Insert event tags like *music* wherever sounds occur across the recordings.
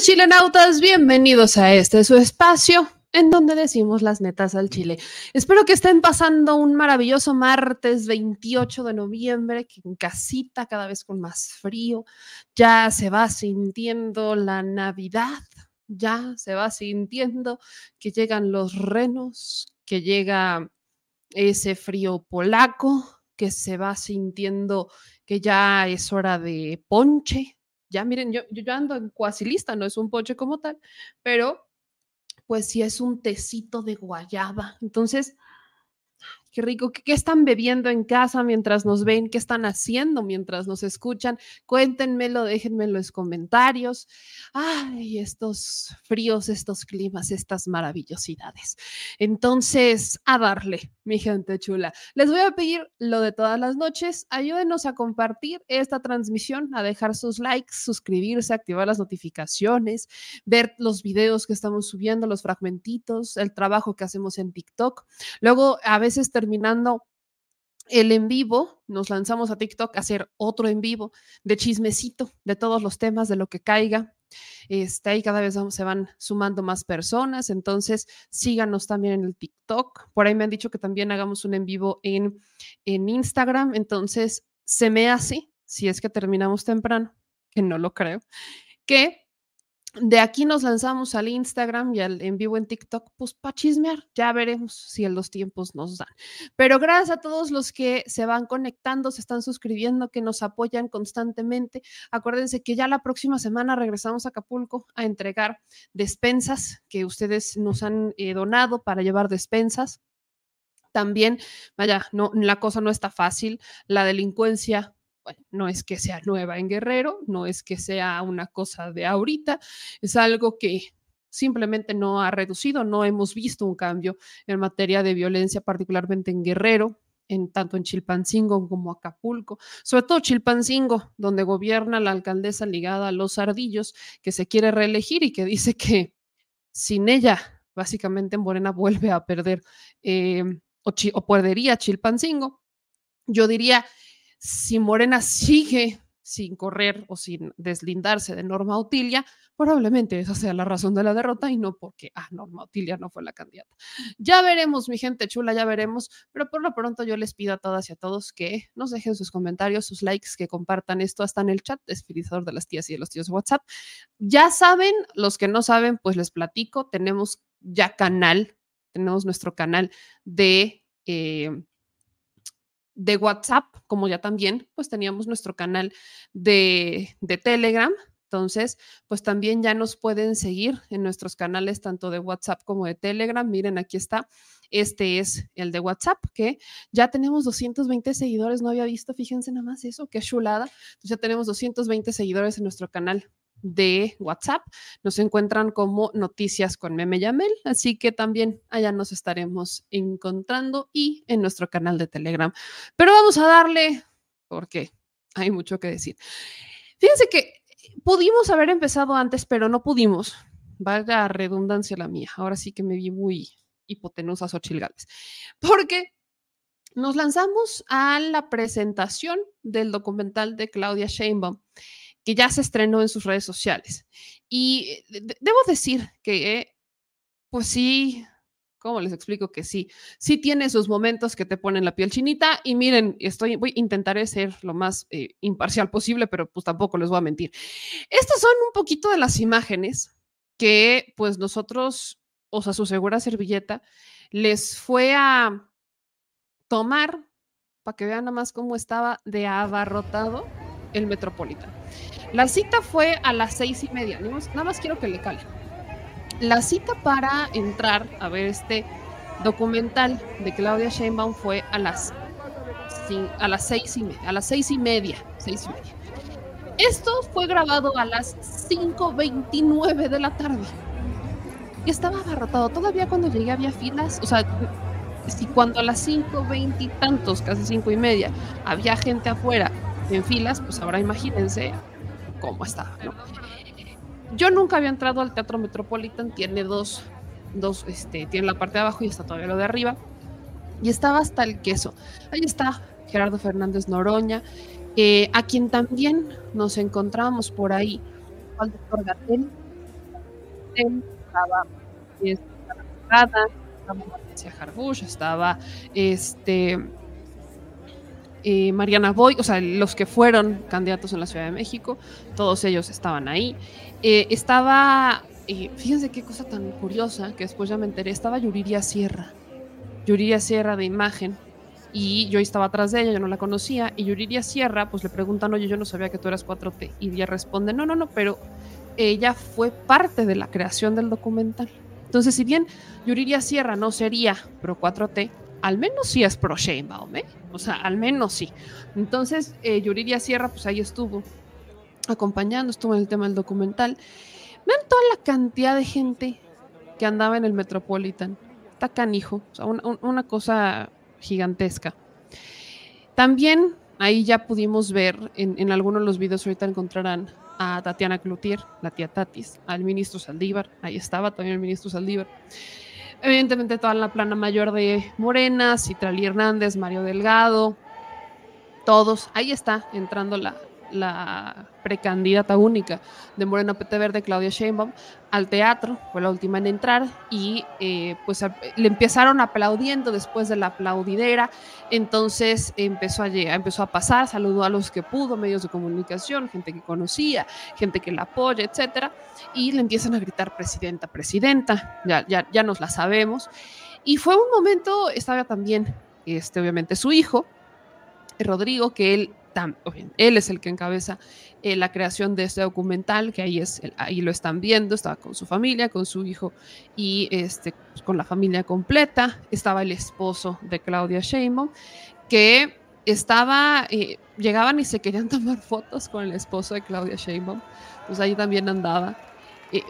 Chilenautas, bienvenidos a este su espacio en donde decimos las netas al chile. Espero que estén pasando un maravilloso martes 28 de noviembre, que en casita cada vez con más frío, ya se va sintiendo la Navidad, ya se va sintiendo que llegan los renos, que llega ese frío polaco, que se va sintiendo que ya es hora de ponche. Ya miren, yo, yo ando en cuasi lista, no es un ponche como tal, pero pues sí es un tecito de guayaba. Entonces, Qué rico. ¿Qué, están bebiendo en casa mientras nos ven? ¿Qué están haciendo mientras nos escuchan? Cuéntenmelo, déjenmelo en los comentarios. Ay, estos fríos, estos climas, estas maravillosidades. Entonces, a darle, mi gente chula. Les voy a pedir lo de todas las noches. Ayúdenos a compartir esta transmisión, a dejar sus likes, suscribirse, activar las notificaciones, ver los videos que estamos subiendo, los fragmentitos, el trabajo que hacemos en TikTok. Luego, a veces terminando el en vivo, nos lanzamos a TikTok a hacer otro en vivo de chismecito de todos los temas, de lo que caiga. Este, ahí cada vez se van sumando más personas, entonces síganos también en el TikTok. Por ahí me han dicho que también hagamos un en vivo en, en Instagram, entonces se me hace, si es que terminamos temprano, que no lo creo, que de aquí nos lanzamos al Instagram y al en vivo en TikTok, pues para chismear, ya veremos si los tiempos nos dan. Pero gracias a todos los que se van conectando, se están suscribiendo, que nos apoyan constantemente. Acuérdense que ya la próxima semana regresamos a Acapulco a entregar despensas que ustedes nos han eh, donado para llevar despensas. También, vaya, no, la cosa no está fácil. La delincuencia no es que sea nueva en Guerrero, no es que sea una cosa de ahorita, es algo que simplemente no ha reducido, no hemos visto un cambio en materia de violencia, particularmente en Guerrero, en tanto en Chilpancingo como Acapulco, sobre todo Chilpancingo, donde gobierna la alcaldesa ligada a los ardillos, que se quiere reelegir y que dice que sin ella, básicamente Morena vuelve a perder eh, o perdería Chilpancingo. Yo diría si Morena sigue sin correr o sin deslindarse de Norma Otilia, probablemente esa sea la razón de la derrota y no porque, ah, Norma Otilia no fue la candidata. Ya veremos, mi gente chula, ya veremos, pero por lo pronto yo les pido a todas y a todos que nos dejen sus comentarios, sus likes, que compartan esto hasta en el chat, espirituador de las tías y de los tíos de WhatsApp. Ya saben, los que no saben, pues les platico, tenemos ya canal, tenemos nuestro canal de... Eh, de WhatsApp, como ya también, pues teníamos nuestro canal de, de, Telegram. Entonces, pues también ya nos pueden seguir en nuestros canales tanto de WhatsApp como de Telegram. Miren, aquí está. Este es el de WhatsApp, que ya tenemos 220 seguidores. No había visto, fíjense nada más eso, qué chulada. Entonces ya tenemos 220 seguidores en nuestro canal de WhatsApp. Nos encuentran como Noticias con Meme Yamel, así que también allá nos estaremos encontrando y en nuestro canal de Telegram. Pero vamos a darle, porque hay mucho que decir. Fíjense que pudimos haber empezado antes, pero no pudimos. Vaya redundancia la mía. Ahora sí que me vi muy hipotenusa Xochil Porque nos lanzamos a la presentación del documental de Claudia Sheinbaum que ya se estrenó en sus redes sociales. Y eh, debo decir que, pues sí, ¿cómo les explico que sí? Sí tiene sus momentos que te ponen la piel chinita y miren, estoy, voy, intentaré ser lo más eh, imparcial posible, pero pues tampoco les voy a mentir. Estas son un poquito de las imágenes que pues nosotros, o sea, su segura servilleta, les fue a tomar para que vean nada más cómo estaba de abarrotado el Metropolitano. La cita fue a las seis y media. Nada más quiero que le cale. La cita para entrar a ver este documental de Claudia Sheinbaum fue a las, a las seis y media. A las seis y media. Seis y media. Esto fue grabado a las 5.29 de la tarde. Y estaba abarrotado. Todavía cuando llegué había filas. O sea, si cuando a las 5.20 y tantos, casi cinco y media, había gente afuera en filas, pues ahora imagínense cómo está. Yo nunca había entrado al Teatro Metropolitan, tiene dos, dos, este, tiene la parte de abajo y está todavía lo de arriba. Y estaba hasta el queso. Ahí está Gerardo Fernández Noroña, eh, a quien también nos encontramos por ahí, al doctor Gatel, estaba estaba estaba estaba este Mariana Boy, o sea, los que fueron candidatos en la Ciudad de México, todos ellos estaban ahí. Eh, estaba, eh, fíjense qué cosa tan curiosa, que después ya me enteré, estaba Yuriria Sierra, Yuriria Sierra de imagen, y yo estaba atrás de ella, yo no la conocía, y Yuriria Sierra, pues le preguntan, oye, yo no sabía que tú eras 4T, y ella responde, no, no, no, pero ella fue parte de la creación del documental. Entonces, si bien Yuriria Sierra no sería pro 4T, al menos sí es pro Sheinbaum, ¿eh? O sea, al menos sí. Entonces, eh, Yuridia Sierra, pues ahí estuvo acompañando, estuvo en el tema del documental. Vean toda la cantidad de gente que andaba en el Metropolitan. Está canijo, o sea, una, cosa gigantesca. También ahí ya pudimos ver en, algunos de los videos, ahorita encontrarán a Tatiana Cloutier, la tía Tatis, al ministro Saldívar, ahí estaba también el ministro Saldívar. Evidentemente toda la plana mayor de Morena, Citrali Hernández, Mario Delgado, todos. Ahí está entrando la, la precandidata única de Morena PT Verde, Claudia Sheinbaum, al teatro, fue la última en entrar, y eh, pues le empezaron aplaudiendo después de la aplaudidera, entonces empezó a, empezó a pasar, saludó a los que pudo, medios de comunicación, gente que conocía, gente que la apoya, etcétera, y le empiezan a gritar presidenta, presidenta, ya, ya, ya nos la sabemos, y fue un momento, estaba también, este, obviamente, su hijo, Rodrigo, que él él es el que encabeza eh, la creación de este documental, que ahí, es, ahí lo están viendo, estaba con su familia, con su hijo y este, pues, con la familia completa. Estaba el esposo de Claudia Sheinbaum, que estaba, eh, llegaban y se querían *laughs* tomar fotos con el esposo de Claudia Sheinbaum, pues ahí también andaba.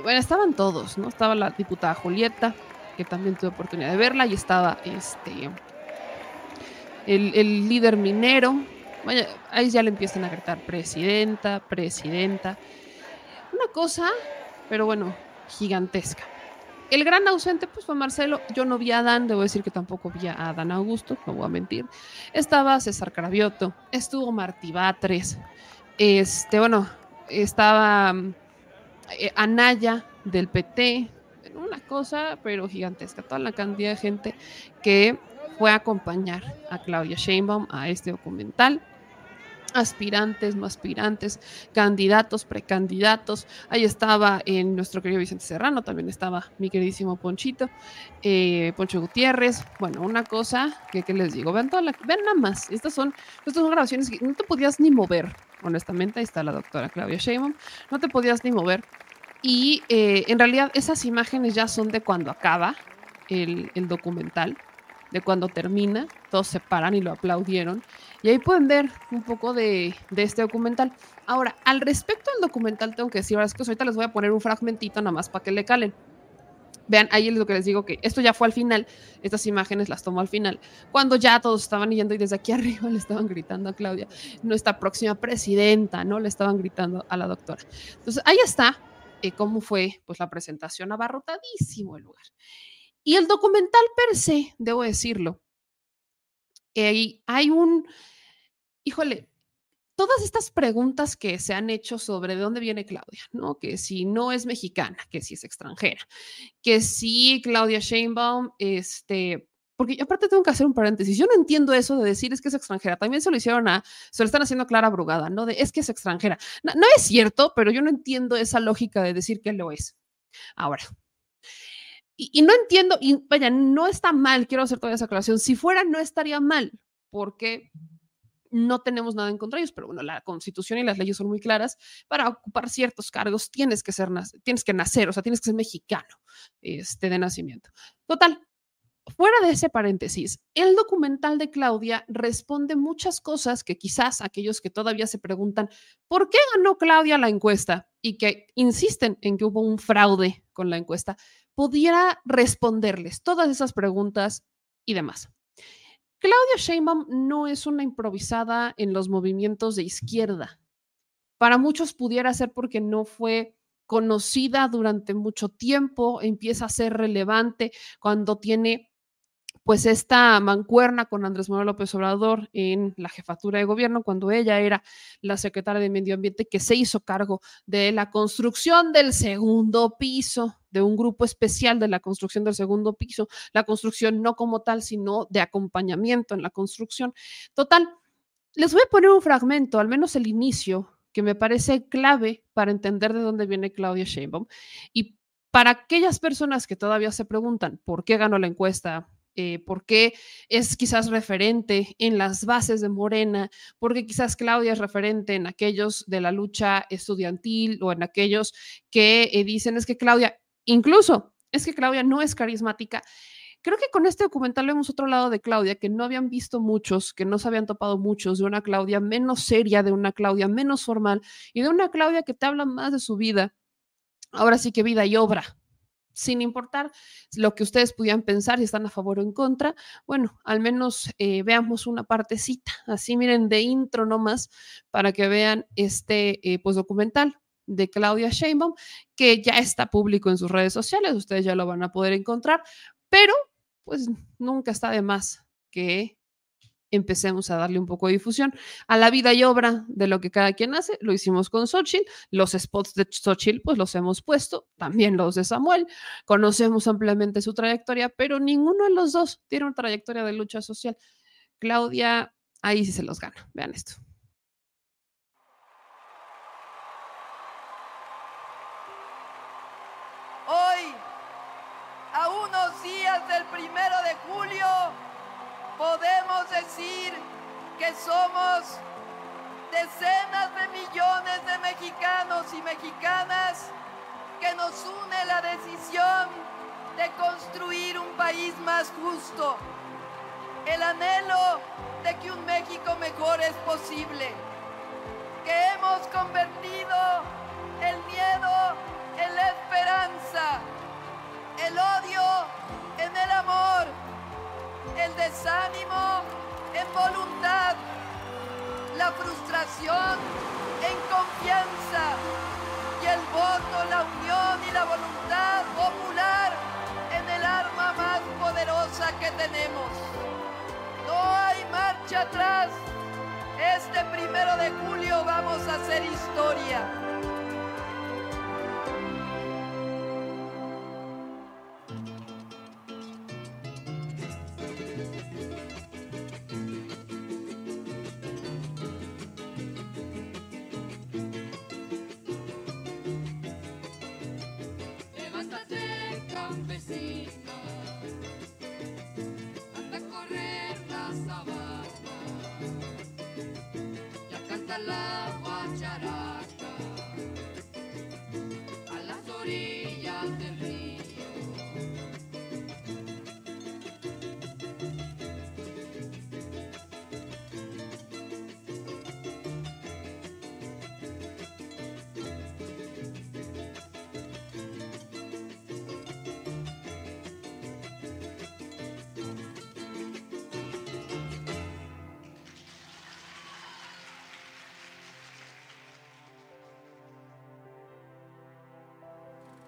bueno, estaban todos, ¿no? Estaba la diputada Julieta, que también tuve oportunidad de verla, y estaba este, el, el líder minero, ahí ya le empiezan a gritar presidenta, presidenta. Una cosa, pero bueno, gigantesca. El gran ausente pues fue Marcelo. Yo no vi a Adán, debo decir que tampoco vi a Adán Augusto, no voy a mentir. Estaba César Cravioto, estuvo Martí Batres, este, bueno, estaba eh, Anaya del PT, una cosa, pero gigantesca. Toda la cantidad de gente que fue a acompañar a Claudia Sheinbaum a este documental aspirantes, no aspirantes, candidatos, precandidatos. Ahí estaba en nuestro querido Vicente Serrano, también estaba mi queridísimo Ponchito, eh, Poncho Gutiérrez. Bueno, una cosa que, les digo, ven nada más, estas son, estas son grabaciones que no te podías ni mover, honestamente, ahí está la doctora Claudia Sheinbaum, no te podías ni mover. Y eh, en realidad esas imágenes ya son de cuando acaba el documental de cuando termina, todos se paran y lo aplaudieron. Y ahí pueden ver un poco de, este documental. Ahora, al respecto del documental, tengo que decir, ahorita les voy a poner un fragmentito nada más para que le calen. Vean, ahí es lo que les digo, que esto ya fue al final, estas imágenes las tomo al final, cuando ya todos estaban yendo y desde aquí *laughs* arriba le estaban gritando a Claudia, nuestra próxima presidenta, ¿no? Le estaban gritando a la doctora. Entonces, ahí está eh, cómo fue pues la presentación, abarrotadísimo el lugar. Y el documental per se, debo decirlo, eh, hay un, híjole, todas estas preguntas que se han hecho sobre de dónde viene Claudia, ¿no? Que si no es mexicana, que si es extranjera, que si Claudia Sheinbaum, este, porque aparte tengo que hacer un paréntesis, yo no entiendo eso de decir es que es extranjera, también se lo hicieron a, se lo están haciendo a Clara Brugada, ¿no? De es que es extranjera. no es cierto, pero yo no entiendo esa lógica de decir que lo es. Ahora, y, no entiendo, y vaya, no está mal, quiero hacer toda esa aclaración. Si fuera, no estaría mal, porque no tenemos nada en contra de ellos, pero bueno, la constitución y las leyes son muy claras. Para ocupar ciertos cargos tienes que ser, tienes que nacer, o sea, tienes que ser mexicano este, de nacimiento. Total, fuera de ese paréntesis, el documental de Claudia responde muchas cosas que quizás aquellos que todavía se preguntan por qué ganó Claudia la encuesta y que insisten en que hubo un fraude con la encuesta, pudiera responderles todas esas preguntas y demás. Claudia Sheinbaum no es una improvisada en los movimientos de izquierda. Para muchos pudiera ser porque no fue conocida durante mucho tiempo, empieza a ser relevante cuando tiene pues esta mancuerna con Andrés Manuel López Obrador en la jefatura de gobierno, cuando ella era la secretaria de Medio Ambiente que se hizo cargo de la construcción del segundo piso de un grupo especial de la construcción del segundo piso, la construcción no como tal, sino de acompañamiento en la construcción. Total, les voy a poner un fragmento, al menos el inicio, que me parece clave para entender de dónde viene Claudia Sheinbaum. Y para aquellas personas que todavía se preguntan por qué ganó la encuesta, eh, por qué es quizás referente en las bases de Morena, porque quizás Claudia es referente en aquellos de la lucha estudiantil o en aquellos que eh, dicen es que Claudia, incluso es que Claudia no es carismática. Creo que con este documental vemos otro lado de Claudia que no habían visto muchos, que no se habían topado muchos, de una Claudia menos seria, de una Claudia menos formal y de una Claudia que te habla más de su vida. Ahora sí que vida y obra, sin importar lo que ustedes pudieran pensar, si están a favor o en contra, bueno, al menos eh, veamos una partecita, así miren, de intro nomás, para que vean este eh, pues documental de Claudia Sheinbaum, que ya está público en sus redes sociales, ustedes ya lo van a poder encontrar, pero pues nunca está de más que empecemos a darle un poco de difusión a la vida y obra de lo que cada quien hace. Lo hicimos con Xochitl, los spots de Xochitl pues los hemos puesto, también los de Samuel, conocemos ampliamente su trayectoria, pero ninguno de los dos tiene una trayectoria de lucha social. Claudia, ahí sí se los gana, vean esto. Días del primero de julio, podemos decir que somos decenas de millones de mexicanos y mexicanas que nos une la decisión de construir un país más justo, el anhelo de que un México mejor es posible, que hemos convertido el miedo en la esperanza, el odio en el amor el desánimo en voluntad, la frustración en confianza y el voto, la unión y la voluntad popular en el arma más poderosa que tenemos. No hay marcha atrás. Este primero de julio vamos a hacer historia.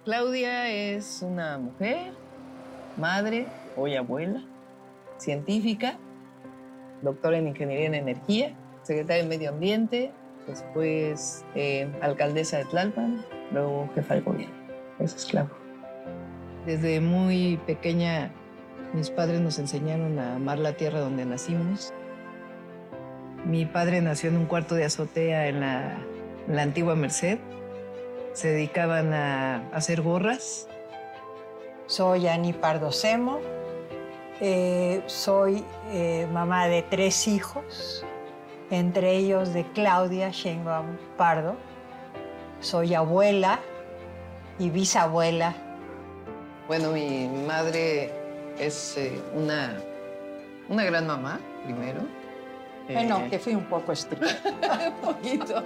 Claudia es una mujer, madre, hoy abuela, científica, doctora en Ingeniería en Energía, secretaria de Medio Ambiente, después eh, alcaldesa de Tlalpan, luego jefa de gobierno. Es Claudia. Desde muy pequeña mis padres nos enseñaron a amar la tierra donde nacimos. Mi padre nació en un cuarto de azotea en la antigua Merced se dedicaban a hacer gorras. Soy Ani Pardo Semo, eh, soy eh, mamá de tres hijos, entre ellos de Claudia Sheinbaum Pardo. Soy abuela y bisabuela. Bueno, mi madre es eh, una, una gran mamá, primero bueno, eh, que fui un poco estricta. *laughs* un poquito.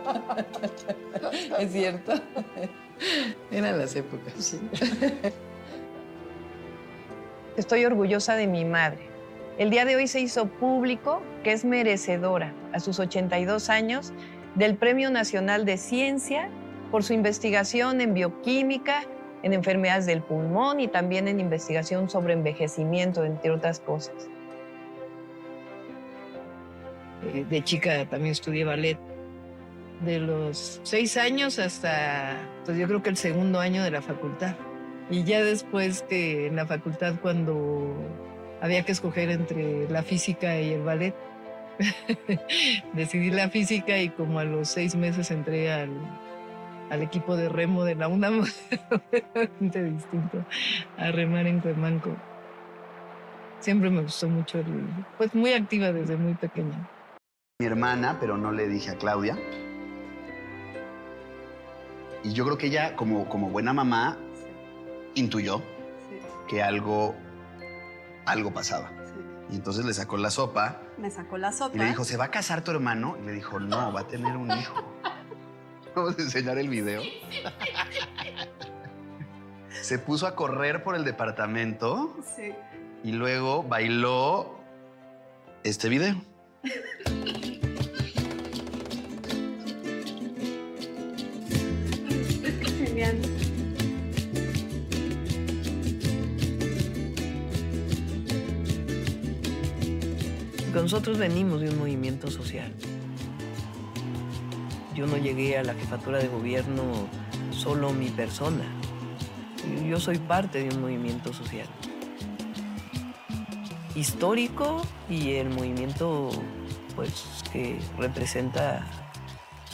es cierto. Eran las épocas. Sí. Estoy orgullosa de mi madre. El día de hoy se hizo público que es merecedora, a sus 82 años, del Premio Nacional de Ciencia por su investigación en bioquímica, en enfermedades del pulmón y también en investigación sobre envejecimiento, entre otras cosas. Eh, de chica también estudié ballet. De los seis años hasta, pues yo creo que el segundo año de la facultad. Y ya después que en la facultad cuando había que escoger entre la física y el ballet, *laughs* decidí la física y como a los seis meses entré al, al equipo de remo de la UNAM, *laughs* distinto a remar en Cuemanco. Siempre me gustó mucho, el, pues muy activa desde muy pequeña. Mi hermana, pero no le dije a Claudia. Y yo creo que ella, como, como buena mamá, intuyó que algo, algo pasaba. Y entonces le sacó la sopa. Me sacó la sopa. Y le dijo, ¿se va a casar tu hermano? Y le dijo, no, va a tener un hijo. *laughs* Vamos a enseñar el video. *laughs* Se puso a correr por el departamento Sí. y luego bailó este video. Genial. Nosotros venimos de un movimiento social. Yo no llegué a la jefatura de gobierno solo mi persona. Yo soy parte de un movimiento social. Histórico y el movimiento pues, que representa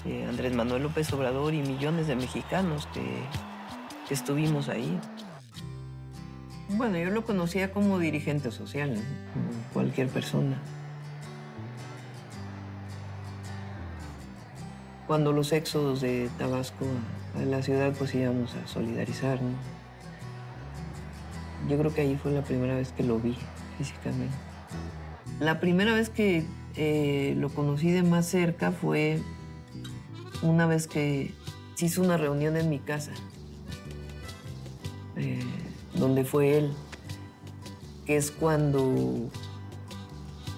eh, Andrés Manuel López Obrador y millones de mexicanos que, estuvimos ahí. Bueno, yo lo conocía como dirigente social, como cualquier persona. Cuando los éxodos de Tabasco a la ciudad, pues íbamos a solidarizar, ¿no? Yo creo que ahí fue la primera vez que lo vi físicamente. La primera vez que eh, lo conocí de más cerca fue una vez que se hizo una reunión en mi casa, eh, donde fue él, que es cuando,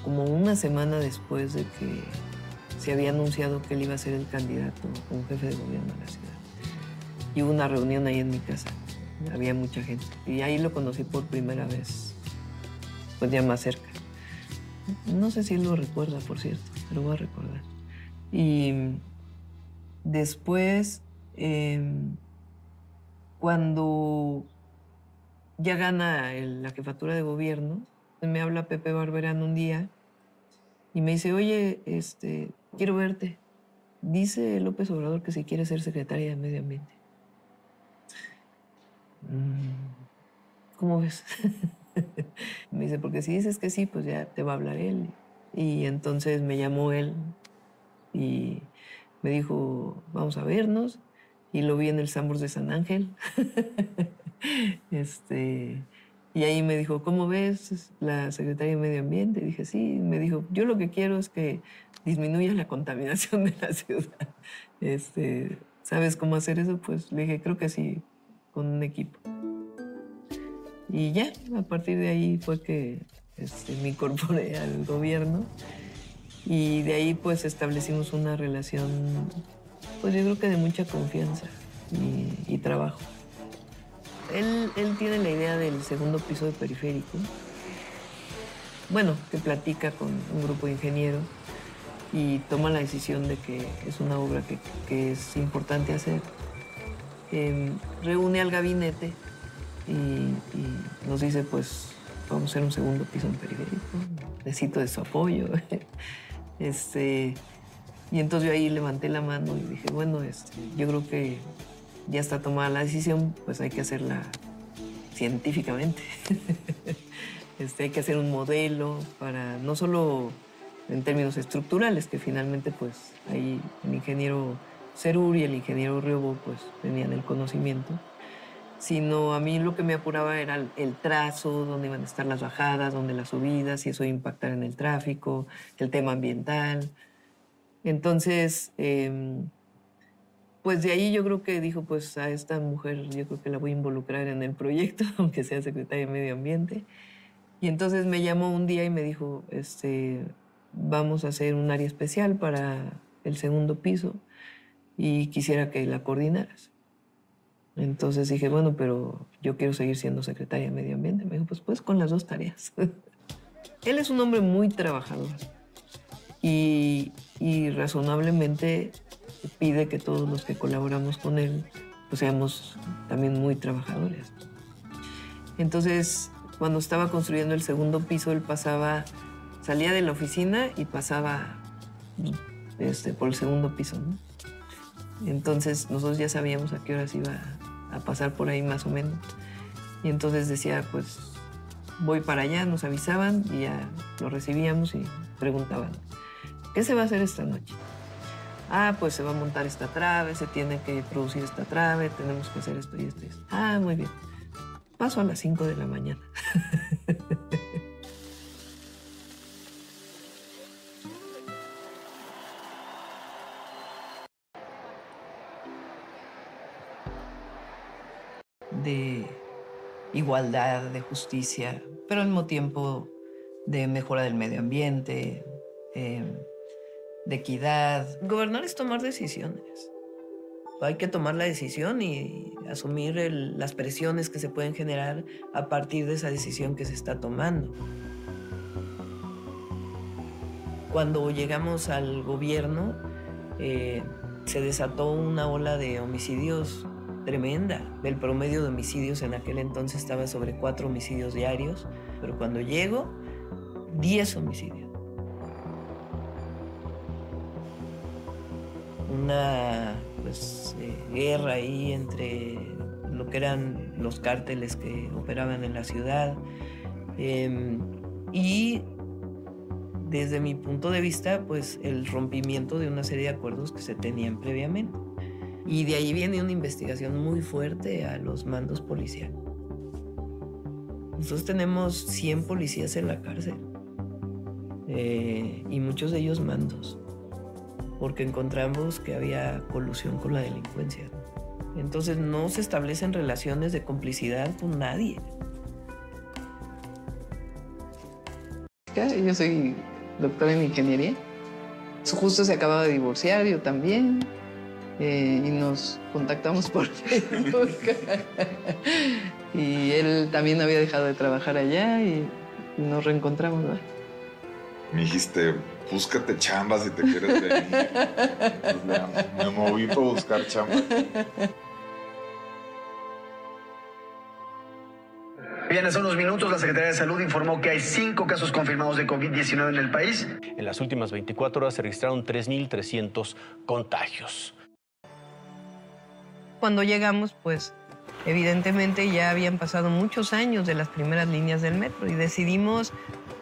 como una semana después de que se había anunciado que él iba a ser el candidato como jefe de gobierno de la ciudad. Y hubo una reunión ahí en mi casa, había mucha gente. Y ahí lo conocí por primera vez, pues ya más cerca. No sé si él lo recuerda, por cierto, lo voy a recordar. Y después, eh, cuando ya gana la jefatura de gobierno, me habla Pepe Barberán un día y me dice, oye, este, quiero verte. Dice López Obrador que si quiere ser secretaria de Medio Ambiente. "Mm, ¿Cómo ves? *laughs* *laughs* me dice, porque si dices que sí, pues ya te va a hablar él. Y entonces me llamó él y me dijo, vamos a vernos. Y lo vi en el Sambors de San Ángel. *laughs* este, y ahí me dijo, ¿cómo ves la secretaria de Medio Ambiente? Y dije, sí. Me dijo, yo lo que quiero es que disminuya la contaminación *laughs* de la ciudad. Este, ¿Sabes cómo hacer eso? Pues le dije, creo que sí, con un equipo. Y ya, a partir de ahí fue que este, me incorporé *laughs* al gobierno. Y de ahí pues establecimos una relación, pues yo creo que de mucha confianza y, trabajo. Él, él tiene la idea del segundo piso de periférico. Bueno, que platica con un grupo de ingenieros y toma la decisión de que es una obra que, que es importante hacer. Em, reúne al gabinete y, nos dice, pues vamos a hacer un segundo piso en periférico. Necesito de su apoyo. *laughs* este, y entonces yo ahí levanté la mano y dije, bueno, este, yo creo que ya está tomada la decisión, pues hay que hacerla científicamente. *laughs* este, hay que hacer un modelo para no solo en términos estructurales, que finalmente pues ahí el ingeniero Cerur y el ingeniero Riobo pues tenían el conocimiento, sino a mí lo que me apuraba era el, trazo, dónde iban a estar las bajadas, dónde las subidas, y eso iba impactar en el tráfico, el tema ambiental. Entonces, em, pues de ahí yo creo que dijo, pues a esta mujer yo creo que la voy a involucrar en el proyecto, *laughs* aunque sea secretaria de Medio Ambiente. Y entonces me llamó un día y me dijo, este, vamos a hacer un área especial para el segundo piso y quisiera que la coordinaras. Entonces dije, bueno, pero yo quiero seguir siendo secretaria de Medio Ambiente. Me dijo, pues, pues con las dos tareas. *laughs* Él es un hombre muy trabajador y, y razonablemente pide que todos los que colaboramos con él pues seamos también muy trabajadores. Entonces, cuando estaba construyendo el segundo piso, él pasaba, salía de la oficina y pasaba este, por el segundo piso, ¿no? Entonces nosotros ya sabíamos a qué horas iba a pasar por ahí más o menos. Y entonces decía, pues voy para allá, nos avisaban y ya lo recibíamos y preguntaban, ¿qué se va a hacer esta noche? Ah, pues se va a montar esta trave, se tiene que producir esta trave, tenemos que hacer esto y esto y esto. Ah, muy bien. Paso a las 5 de la mañana. *laughs* de igualdad, de justicia, pero al mismo tiempo de mejora del medio ambiente, em, de equidad. Gobernar es tomar decisiones. Hay que tomar la decisión y asumir las presiones que se pueden generar a partir de esa decisión que se está tomando. Cuando llegamos al gobierno, eh, se desató una ola de homicidios tremenda. El promedio de homicidios en aquel entonces estaba sobre cuatro homicidios diarios, pero cuando llego, 10 homicidios. Una pues, eh, guerra ahí entre lo que eran los cárteles que operaban en la ciudad em, y desde mi punto de vista, pues el rompimiento de una serie de acuerdos que se tenían previamente. Y de ahí viene una investigación muy fuerte a los mandos policiales. Nosotros tenemos 100 policías en la cárcel eh, y muchos de ellos mandos, porque encontramos que había colusión con la delincuencia. Entonces no se establecen relaciones de complicidad con nadie. Yo soy doctora en ingeniería. Justo se acababa de divorciar, yo también. Eh, y nos contactamos por *laughs* Facebook. *laughs* y él también había dejado de trabajar allá y nos reencontramos. Me dijiste, búscate chambas si te quieres venir. me, me moví para buscar chambas. Bien, hace unos minutos la Secretaría de Salud informó que hay cinco casos confirmados de COVID-19 en el país. En las últimas 24 horas se registraron 3.300 contagios. Cuando llegamos, pues evidentemente ya habían pasado muchos años de las primeras líneas del metro y decidimos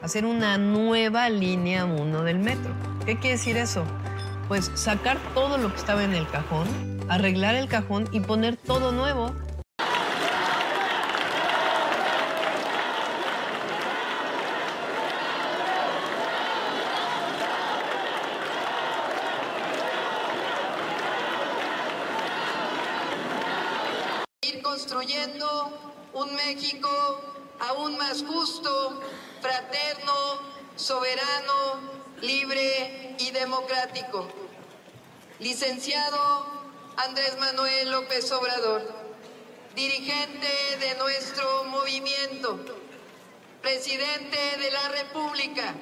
hacer una nueva línea 1 del metro. ¿Qué quiere decir eso? Pues sacar todo lo que estaba en el cajón, arreglar el cajón y poner todo nuevo construyendo un México aún más justo, fraterno, soberano, libre y democrático. Licenciado Andrés Manuel López Obrador, dirigente de nuestro movimiento, presidente de la República,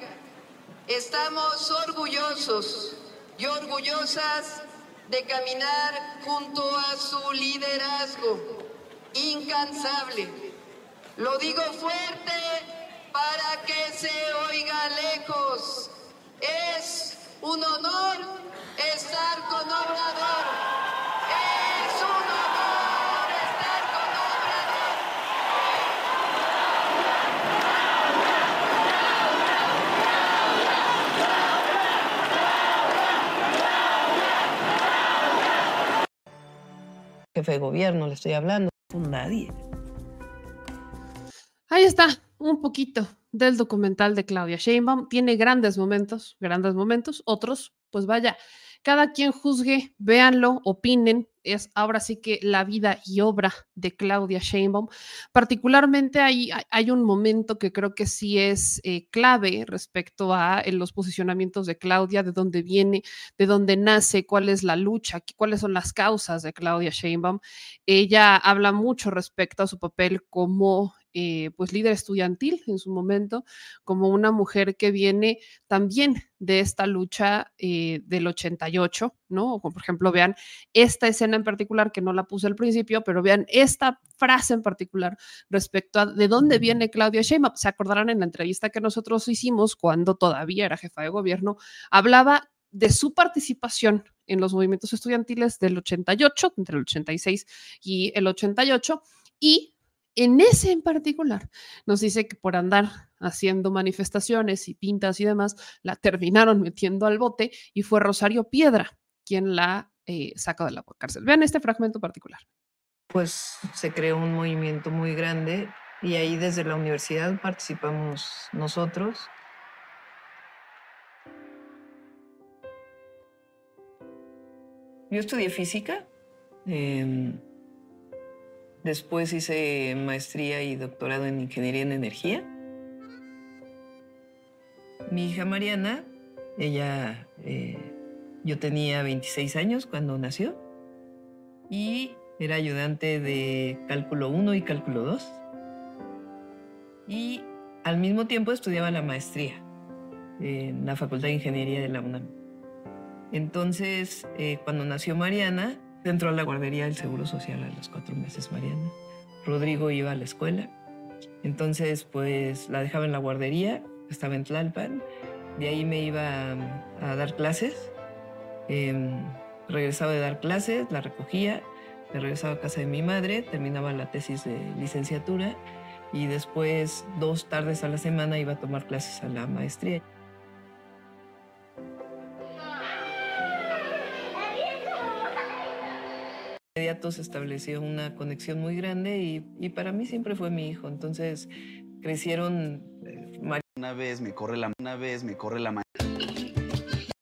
estamos orgullosos y orgullosas de caminar junto a su liderazgo incansable. Lo digo fuerte para que se oiga lejos. Es un honor estar con Obrador. Es un honor estar con Obrador. Jefe de gobierno, le estoy hablando nadie. Ahí está, un poquito del documental de Claudia Sheinbaum. Tiene grandes momentos, grandes momentos, otros, pues vaya, cada quien juzgue, véanlo, opinen. Es ahora sí que la vida y obra de Claudia Sheinbaum. Particularmente hay, hay un momento que creo que sí es eh, clave respecto a los posicionamientos de Claudia, de dónde viene, de dónde nace, cuál es la lucha, cuáles son las causas de Claudia Sheinbaum. Ella habla mucho respecto a su papel como eh, pues líder estudiantil en su momento, como una mujer que viene también de esta lucha eh, del 88, ¿no? Por ejemplo, vean esta escena en particular, que no la puse al principio, pero vean esta frase en particular respecto a de dónde viene Claudia Sheinbaum. Se acordarán en la entrevista que nosotros hicimos cuando todavía era jefa de gobierno, hablaba de su participación en los movimientos estudiantiles del 88, entre el 86 y el 88, y en ese en particular nos dice que por andar haciendo manifestaciones y pintas y demás, la terminaron metiendo al bote y fue Rosario Piedra quien la eh, sacó de la cárcel. Vean este fragmento particular. Pues se creó un movimiento muy grande y ahí desde la universidad participamos nosotros Yo estudié física. Em, después hice maestría y doctorado en ingeniería en energía. Mi hija Mariana, ella, eh, yo tenía 26 años cuando nació y era ayudante de cálculo 1 y cálculo 2. Y al mismo tiempo estudiaba la maestría en la Facultad de Ingeniería de la UNAM. Entonces, eh, cuando nació Mariana, entró a la guardería del Seguro Social a los cuatro meses Mariana. Rodrigo iba a la escuela. Entonces, pues la dejaba en la guardería, estaba en Tlalpan. De ahí me iba a, dar clases. Em, regresaba de dar clases, la recogía, me regresaba a casa de mi madre, terminaba la tesis de licenciatura y después dos tardes a la semana iba a tomar clases a la maestría. Inmediato se estableció una conexión muy grande y, para mí siempre fue mi hijo. Entonces crecieron. Eh, una vez me corre la una vez me corre la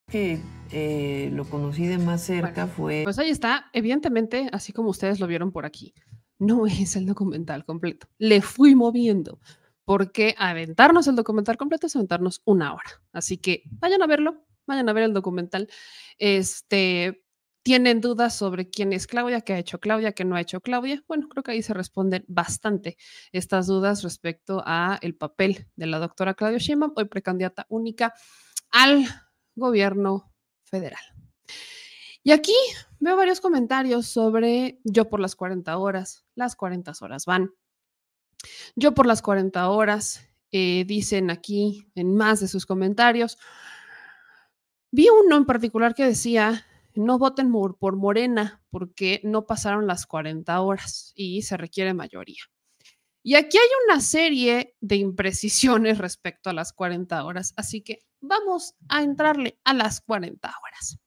que eh, lo conocí de más cerca fue. Pues ahí está, evidentemente, así como ustedes lo vieron por aquí, no *laughs* es el documental completo. Le fui moviendo porque aventarnos el documental completo es aventarnos una hora. Así que vayan a verlo, vayan a ver el documental. Este, tienen dudas sobre quién es Claudia, qué ha hecho Claudia, qué no ha hecho Claudia. Bueno, creo que ahí se responden bastante estas dudas respecto a el papel de la doctora Claudia Sheinbaum, hoy precandidata única al gobierno federal. Y aquí veo varios comentarios sobre yo por las 40 horas, las 40 horas van. Yo por las 40 horas, eh, dicen aquí en más de sus comentarios. Vi uno en particular que decía no voten por Morena porque no pasaron las 40 horas y se requiere mayoría. Y aquí hay una serie de imprecisiones *laughs* respecto a las 40 horas, así que vamos a entrarle a las 40 horas.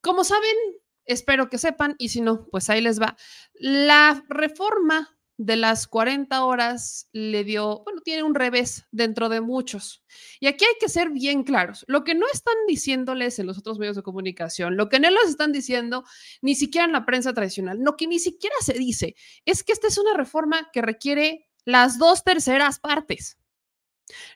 Como saben, espero que sepan, y si no, pues ahí les va. La reforma de las 40 horas le dio, bueno, tiene un revés dentro de muchos. Y aquí hay que ser bien claros. Lo que no están diciéndoles en los otros medios de comunicación, lo que no les están diciendo ni siquiera en la prensa tradicional, lo que ni siquiera se dice, es que esta es una reforma que requiere las dos terceras partes.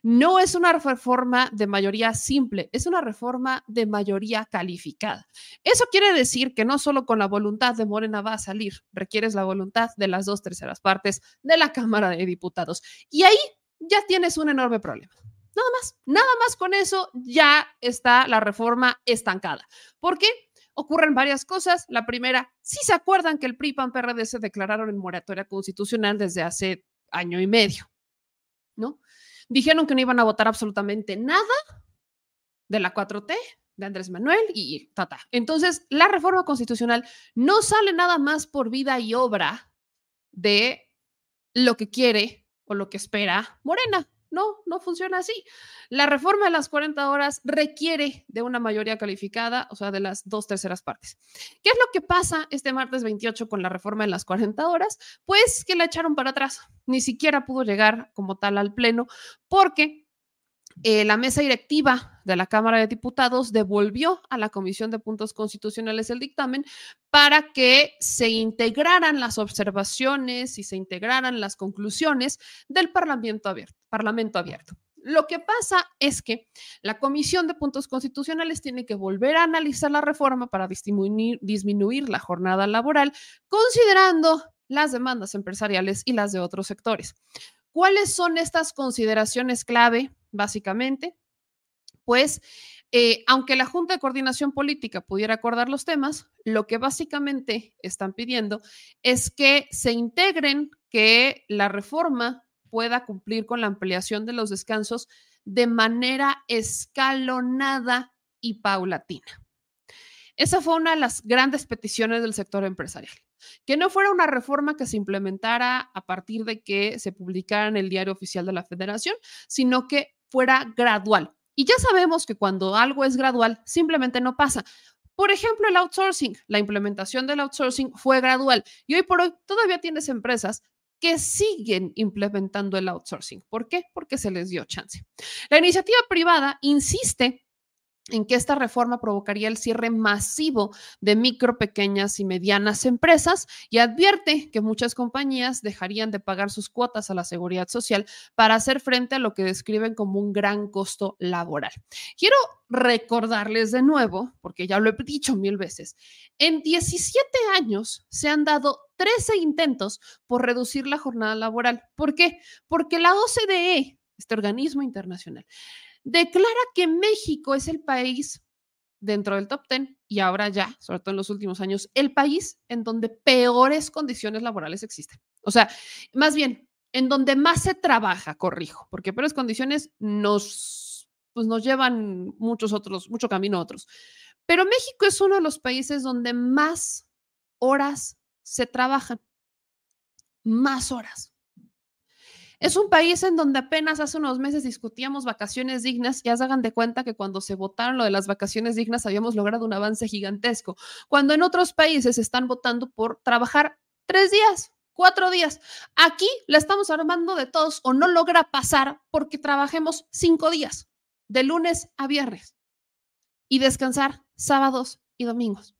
No es una reforma de mayoría simple, es una reforma de mayoría calificada. Eso quiere decir que no solo con la voluntad de Morena va a salir, requieres la voluntad de las dos terceras partes de la Cámara de Diputados. Y ahí ya tienes un enorme problema. Nada más, nada más con eso ya está la reforma estancada. ¿Por qué? Ocurren varias cosas. La primera, si se acuerdan que el PRI, PAN, se declararon en moratoria constitucional desde hace año y medio, ¿no? Dijeron que no iban a votar absolutamente nada de la 4T, de Andrés Manuel y tata. Entonces, la reforma constitucional no sale nada más por vida y obra de lo que quiere o lo que espera Morena. No, no funciona así. La reforma de las 40 horas requiere de una mayoría calificada, o sea, de las dos terceras partes. ¿Qué es lo que pasa este martes 28 con la reforma de las 40 horas? Pues que la echaron para atrás. Ni siquiera pudo llegar como tal al Pleno porque eh, la mesa directiva de la Cámara de Diputados devolvió a la Comisión de Puntos Constitucionales el dictamen para que se integraran las observaciones y se integraran las conclusiones del Parlamento abierto. Parlamento abierto. Lo que pasa es que la Comisión de Puntos Constitucionales tiene que volver a analizar la reforma para disminuir, disminuir la jornada laboral, considerando las demandas empresariales y las de otros sectores. ¿Cuáles son estas consideraciones clave, básicamente? Pues eh, aunque la Junta de Coordinación Política pudiera acordar los temas, lo que básicamente están pidiendo es que se integren, que la reforma pueda cumplir con la ampliación de los descansos de manera escalonada y paulatina. Esa fue una de las grandes peticiones del sector empresarial. Que no fuera una reforma que se implementara a partir de que se publicara en el diario oficial de la federación, sino que fuera gradual. Y ya sabemos que cuando algo es gradual, simplemente no pasa. Por ejemplo, el outsourcing, la implementación del outsourcing fue gradual y hoy por hoy todavía tienes empresas que siguen implementando el outsourcing. ¿Por qué? Porque se les dio chance. La iniciativa privada insiste en que esta reforma provocaría el cierre masivo de micro, pequeñas y medianas empresas y advierte que muchas compañías dejarían de pagar sus cuotas a la seguridad social para hacer frente a lo que describen como un gran costo laboral. Quiero recordarles de nuevo, porque ya lo he dicho mil veces, en 17 años se han dado 13 intentos por reducir la jornada laboral. ¿Por qué? Porque la OCDE, este organismo internacional, declara que México es el país dentro del top 10 y ahora ya, sobre todo en los últimos años, el país en donde peores condiciones laborales existen. O sea, más bien, en donde más se trabaja, corrijo, porque peores condiciones nos, pues nos llevan muchos otros, mucho camino a otros. Pero México es uno de los países donde más horas se trabajan, más horas. Es un país en donde apenas hace unos meses discutíamos vacaciones dignas y hagan de cuenta que cuando se votaron lo de las vacaciones dignas habíamos logrado un avance gigantesco, cuando en otros países están votando por trabajar tres días, cuatro días. Aquí la estamos armando de todos o no logra pasar porque trabajemos cinco días, de lunes a viernes, y descansar sábados y domingos.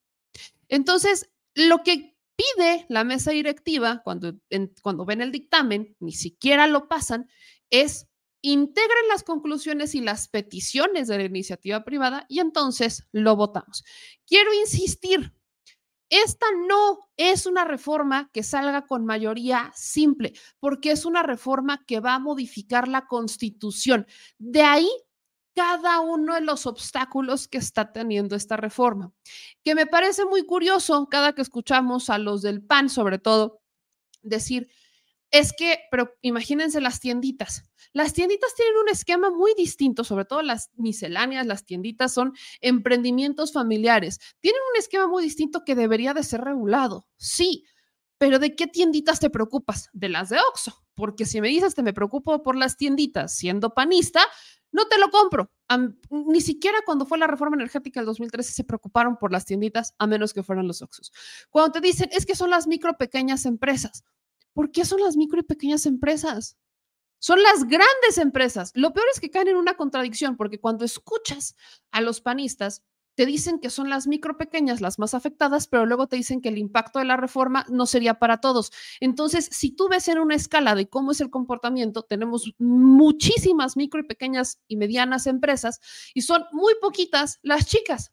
Entonces, lo que pide la mesa directiva cuando, cuando ven el dictamen, ni siquiera lo pasan, es integren las conclusiones y las peticiones de la iniciativa privada y entonces lo votamos. Quiero insistir, esta no es una reforma que salga con mayoría simple, porque es una reforma que va a modificar la constitución. De ahí cada uno de los obstáculos que está teniendo esta reforma, que me parece muy curioso cada que escuchamos a los del PAN, sobre todo, decir, es que, pero imagínense las tienditas. Las tienditas tienen un esquema muy distinto, sobre todo las misceláneas, las tienditas son emprendimientos familiares. Tienen un esquema muy distinto que debería de ser regulado. Sí, pero ¿de qué tienditas te preocupas? De las de Oxxo, porque si me dices que me preocupo por las tienditas siendo panista, no te lo compro. ni siquiera cuando fue la reforma energética del 2013 se preocuparon por las tienditas, a menos que fueran los Oxxos. Cuando te dicen, es que son las micro pequeñas empresas. ¿Por qué son las micro y pequeñas empresas? Son las grandes empresas. Lo peor es que caen en una contradicción, porque cuando escuchas a los panistas, te dicen que son las micro pequeñas las más afectadas, pero luego te dicen que el impacto de la reforma no sería para todos. Entonces, si tú ves en una escala de cómo es el comportamiento, tenemos muchísimas micro y pequeñas y medianas empresas y son muy poquitas las chicas.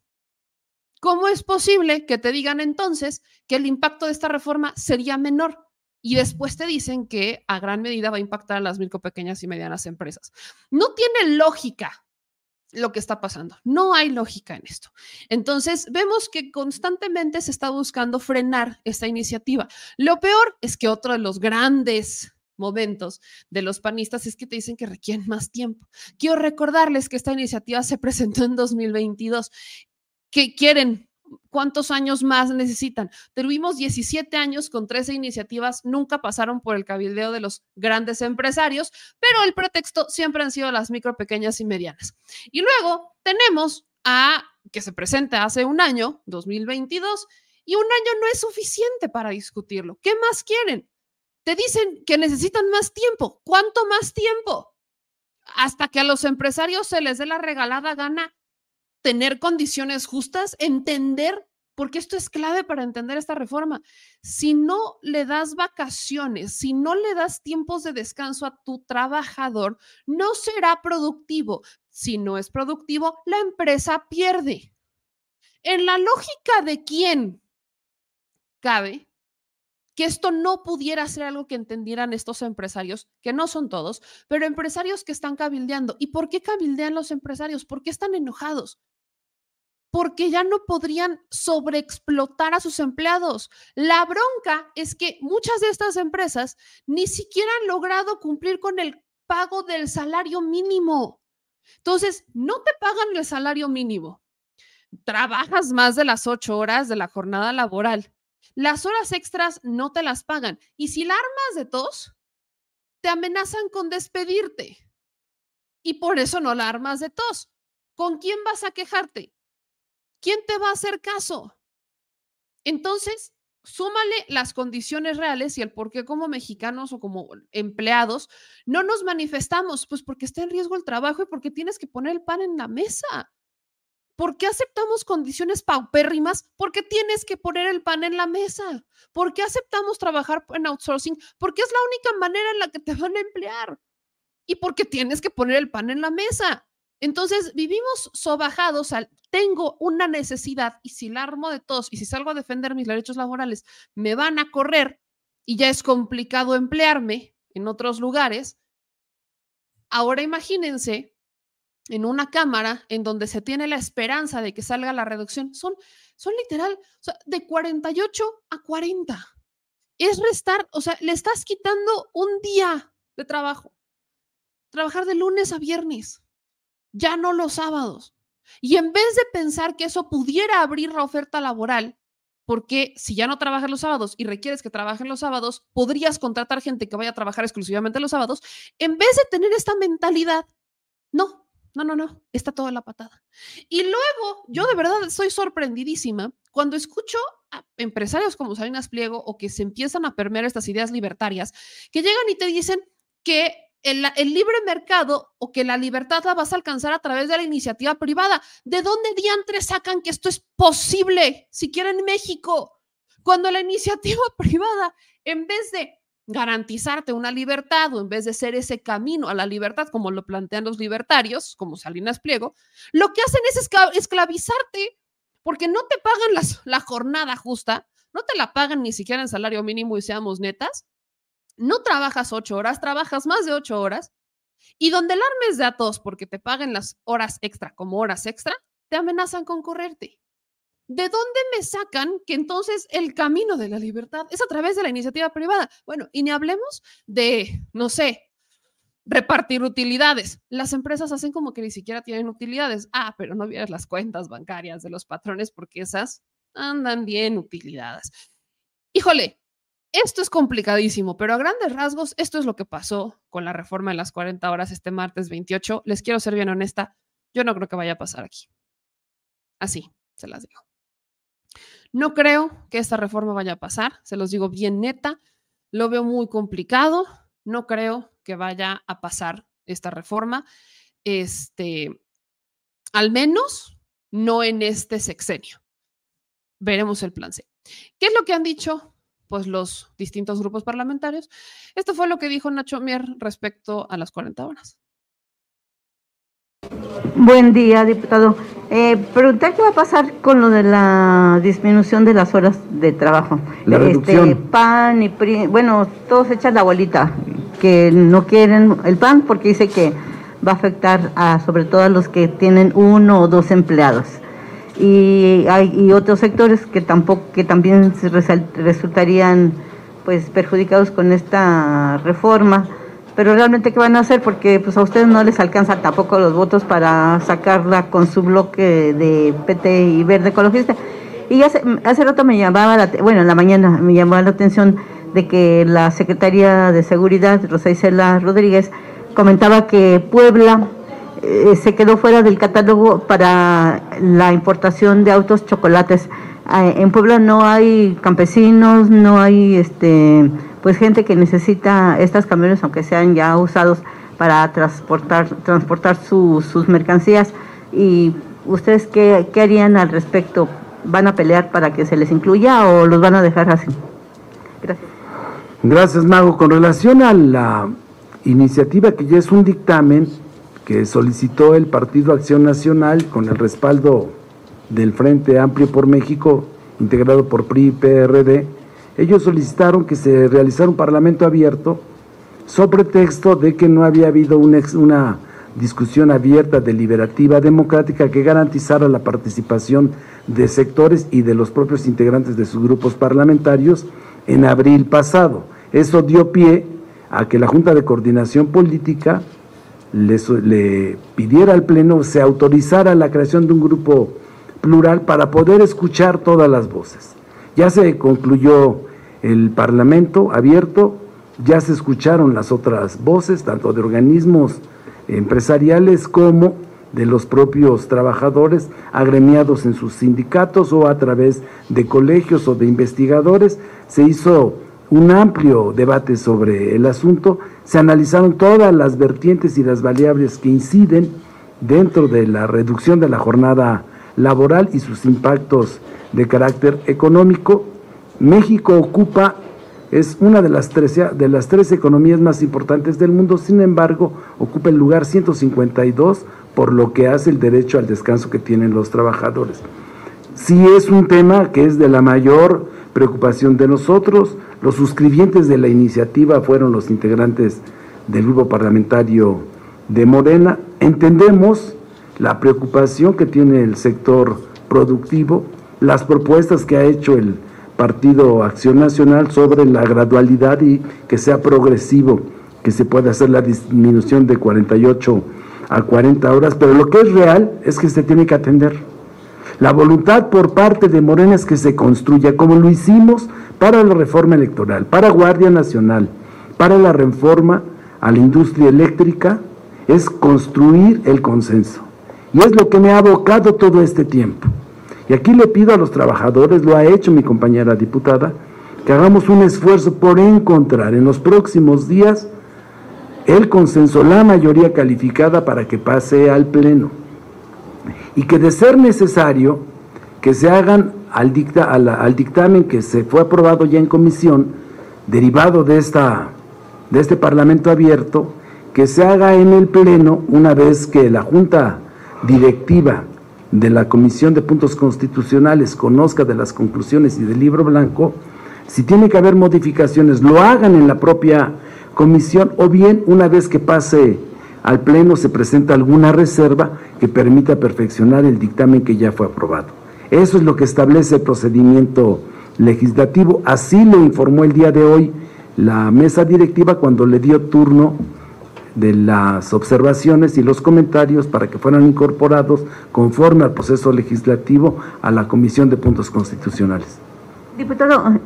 ¿Cómo es posible que te digan entonces que el impacto de esta reforma sería menor? Y después te dicen que a gran medida va a impactar a las micro, pequeñas y medianas empresas. No tiene lógica lo que está pasando. No hay lógica en esto. Entonces, vemos que constantemente se está buscando frenar esta iniciativa. Lo peor es que otro de los grandes momentos de los panistas es que te dicen que requieren más tiempo. Quiero recordarles que esta iniciativa se presentó en 2022, que quieren ¿Cuántos años más necesitan? Tuvimos 17 años con 13 iniciativas, nunca pasaron por el cabildeo de los grandes empresarios, pero el pretexto siempre han sido las micro, pequeñas y medianas. Y luego tenemos a que se presenta hace un año, 2022, y un año no es suficiente para discutirlo. ¿Qué más quieren? Te dicen que necesitan más tiempo. ¿Cuánto más tiempo? Hasta que a los empresarios se les dé la regalada gana tener condiciones justas, entender, porque esto es clave para entender esta reforma. Si no le das vacaciones, si no le das tiempos de descanso a tu trabajador, no será productivo. Si no es productivo, la empresa pierde. En la lógica de quién cabe que esto no pudiera ser algo que entendieran estos empresarios, que no son todos, pero empresarios que están cabildeando. ¿Y por qué cabildean los empresarios? ¿Por qué están enojados? Porque ya no podrían sobreexplotar a sus empleados. La bronca es que muchas de estas empresas ni siquiera han logrado cumplir con el pago del salario mínimo. Entonces, no te pagan el salario mínimo. Trabajas más de las ocho horas de la jornada laboral las horas extras no te las pagan. Y si la armas de tos, te amenazan con despedirte. Y por eso no la armas de tos. ¿Con quién vas a quejarte? ¿Quién te va a hacer caso? Entonces, súmale las condiciones reales y el por qué como mexicanos o como empleados no nos manifestamos, pues porque está en riesgo el trabajo y porque tienes que poner el pan en la mesa. ¿Por qué aceptamos condiciones paupérrimas? Porque tienes que poner el pan en la mesa. ¿Por qué aceptamos trabajar en outsourcing? Porque es la única manera en la que te van a emplear. Y porque tienes que poner el pan en la mesa. Entonces, vivimos sobajados al tengo una necesidad y si la armo de todos y si salgo a defender mis derechos laborales, me van a correr y ya es complicado emplearme en otros lugares. Ahora imagínense en una cámara en donde se tiene la esperanza de que salga la reducción, son, son literal, de 48 a 40. Es restar, o sea, le estás quitando un día de trabajo. Trabajar de lunes a viernes, ya no los sábados. Y en vez de pensar que eso pudiera abrir la oferta laboral, porque si ya no trabajas los sábados y requieres que trabajen los sábados, podrías contratar gente que vaya a trabajar exclusivamente los sábados, en vez de tener esta mentalidad, no, no, no, no, está toda la patada. Y luego, yo de verdad soy sorprendidísima cuando escucho a empresarios como Salinas Pliego o que se empiezan a permear estas ideas libertarias, que llegan y te dicen que el, libre mercado o que la libertad la vas a alcanzar a través de la iniciativa privada. ¿De dónde diantres sacan que esto es posible, si quieren México? Cuando la iniciativa *laughs* privada, en vez de garantizarte una libertad o en vez de ser ese camino a la libertad como lo plantean los libertarios, como Salinas Pliego, lo que hacen es esclavizarte porque no te pagan la jornada justa, no te la pagan ni siquiera en salario mínimo y seamos netas, no trabajas ocho horas, trabajas más de ocho horas y donde el armes datos porque te paguen las horas extra como horas extra, te amenazan con correrte. ¿De dónde me sacan que entonces el camino de la libertad es a través de la iniciativa privada? Bueno, y ni hablemos de, no sé, repartir utilidades. Las empresas hacen como que ni siquiera tienen utilidades. Ah, pero no vieras las cuentas bancarias de los patrones porque esas andan bien utilizadas. Híjole, esto es complicadísimo, pero a grandes rasgos, esto es lo que pasó con la reforma de las 40 horas este martes 28. Les quiero ser bien honesta, yo no creo que vaya a pasar aquí. Así, se las digo. No creo que esta reforma vaya a pasar, se los digo bien neta, lo veo muy complicado, no creo que vaya a pasar esta reforma, este, al menos no en este sexenio. Veremos el plan C. ¿Qué es lo que han dicho pues los distintos grupos parlamentarios? Esto fue lo que dijo Nacho Mier respecto a las 40 horas. Buen día, diputado. Eh, preguntar qué va a pasar con lo de la disminución de las horas de trabajo. La este, pan y bueno, todos echan la bolita que no quieren el pan porque dice que va a afectar a sobre todo a los que tienen uno o dos empleados. Y hay y otros sectores que tampoco que también resultarían pues perjudicados con esta reforma pero realmente qué van a hacer porque pues a ustedes no les alcanza tampoco los votos para sacarla con su bloque de PT y Verde Ecologista. Y hace, hace rato me llamaba, la, bueno, en la mañana me llamaba la atención de que la Secretaría de Seguridad, Rosa Isela Rodríguez, comentaba que Puebla eh, se quedó fuera del catálogo para la importación de autos chocolates. Ah, en Puebla no hay campesinos, no hay este pues gente que necesita estas camiones, aunque sean ya usados para transportar, transportar sus mercancías. ¿Y ustedes qué, qué harían al respecto? ¿Van a pelear para que se les incluya o los van a dejar así? Gracias. Gracias, Mago. Con relación a la iniciativa que ya es un dictamen que solicitó el Partido Acción Nacional con el respaldo del Frente Amplio por México, integrado por PRI y PRD, ellos solicitaron que se realizara un parlamento abierto sobre texto de que no había habido una, una discusión abierta, deliberativa, democrática que garantizara la participación de sectores y de los propios integrantes de sus grupos parlamentarios en abril pasado. Eso dio pie a que la Junta de Coordinación Política le, pidiera al Pleno se autorizara la creación de un grupo plural para poder escuchar todas las voces. Ya se concluyó el Parlamento abierto, ya se escucharon las otras voces, tanto de organismos empresariales como de los propios trabajadores agremiados en sus sindicatos o a través de colegios o de investigadores. Se hizo un amplio debate sobre el asunto, se analizaron todas las vertientes y las variables que inciden dentro de la reducción de la jornada laboral y sus impactos de carácter económico. México ocupa, es una de las, tres, de las tres economías más importantes del mundo, sin embargo, ocupa el lugar 152 por lo que hace el derecho al descanso que tienen los trabajadores. Sí es un tema que es de la mayor preocupación de nosotros. Los suscribientes de la iniciativa fueron los integrantes del grupo parlamentario de Morena. Entendemos la preocupación que tiene el sector productivo, las propuestas que ha hecho el Partido Acción Nacional sobre la gradualidad y que sea progresivo, que se pueda hacer la disminución de 48 a 40 horas, pero lo que es real es que se tiene que atender. La voluntad por parte de Morena es que se construya, como lo hicimos para la reforma electoral, para Guardia Nacional, para la reforma a la industria eléctrica, es construir el consenso. Y es lo que me ha abocado todo este tiempo. Y aquí le pido a los trabajadores, lo ha hecho mi compañera diputada, que hagamos un esfuerzo por encontrar en los próximos días el consenso, la mayoría calificada para que pase al Pleno. Y que de ser necesario, que se hagan al, dicta, al, dictamen que se fue aprobado ya en comisión, derivado de, esta, de este Parlamento abierto, que se haga en el Pleno una vez que la Junta directiva de la Comisión de Puntos Constitucionales conozca de las conclusiones y del libro blanco, si tiene que haber modificaciones, lo hagan en la propia comisión o bien una vez que pase al Pleno se presenta alguna reserva que permita perfeccionar el dictamen que ya fue aprobado. Eso es lo que establece el procedimiento legislativo. Así lo informó el día de hoy la mesa directiva cuando le dio turno de las observaciones y los comentarios para que fueran incorporados conforme al proceso legislativo a la Comisión de Puntos Constitucionales. Diputado,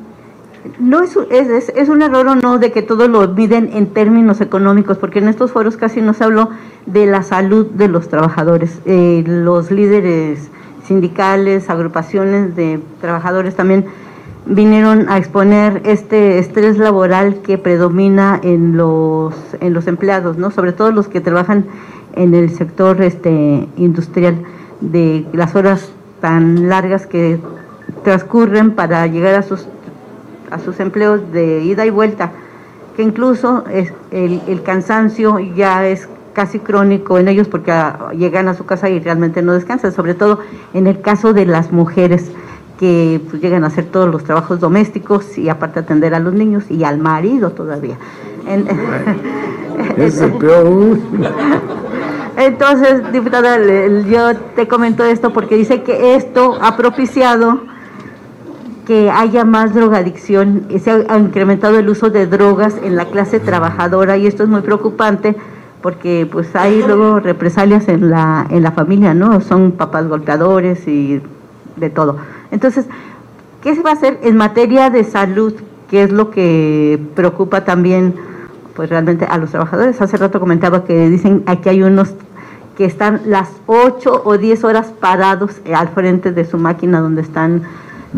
no es, es, es, un error o no de que todos lo miden en términos económicos, porque en estos foros casi no se habló de la salud de los trabajadores. Eh, los líderes sindicales, agrupaciones de trabajadores también vinieron a exponer este estrés laboral que predomina en los, en los empleados, ¿no? sobre todo los que trabajan en el sector este, industrial, de las horas tan largas que transcurren para llegar a sus, a sus empleos de ida y vuelta, que incluso es el, el cansancio ya es casi crónico en ellos porque ah, llegan a su casa y realmente no descansan, sobre todo en el caso de las mujeres que pues, llegan a hacer todos los trabajos domésticos y aparte atender a los niños y al marido todavía. *laughs* es el peor. Entonces, diputada, yo te comento esto porque dice que esto ha propiciado que haya más drogadicción, se ha incrementado el uso de drogas en la clase trabajadora y esto es muy preocupante porque pues hay luego represalias en la, en la familia, ¿no? Son papás golpeadores y de todo. Entonces, ¿qué se va a hacer en materia de salud? ¿Qué es lo que preocupa también, pues realmente a los trabajadores? Hace rato comentaba que dicen aquí hay unos que están las 8 o 10 horas parados al frente de su máquina donde están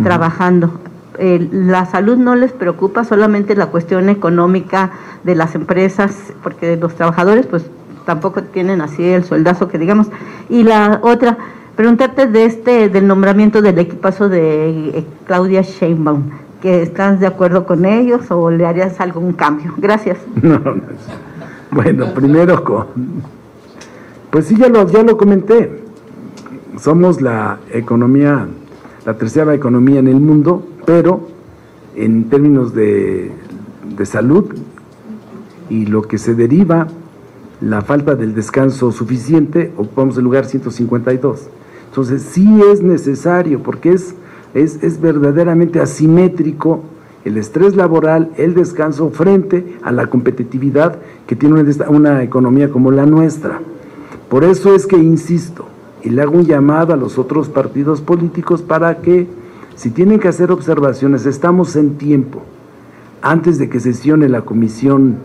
trabajando. la salud no les preocupa, solamente la cuestión económica de las empresas, porque los trabajadores pues tampoco tienen así el sueldazo que digamos. Y la otra, preguntarte de este del nombramiento del equipazo de eh, Claudia Sheinbaum, que estás de acuerdo con ellos o le harías algún cambio. Gracias. *laughs* Bueno, primero con pues sí ya lo ya lo comenté. Somos la economía la tercera economía en el mundo, pero en términos de, de salud y lo que se deriva, la falta del descanso suficiente, ocupamos el lugar 152. Entonces sí es necesario, porque es, es, es verdaderamente asimétrico el estrés laboral, el descanso frente a la competitividad que tiene una, una economía como la nuestra. Por eso es que insisto, y le hago un llamado a los otros partidos políticos para que, si tienen que hacer observaciones, estamos en tiempo, antes de que sesione la Comisión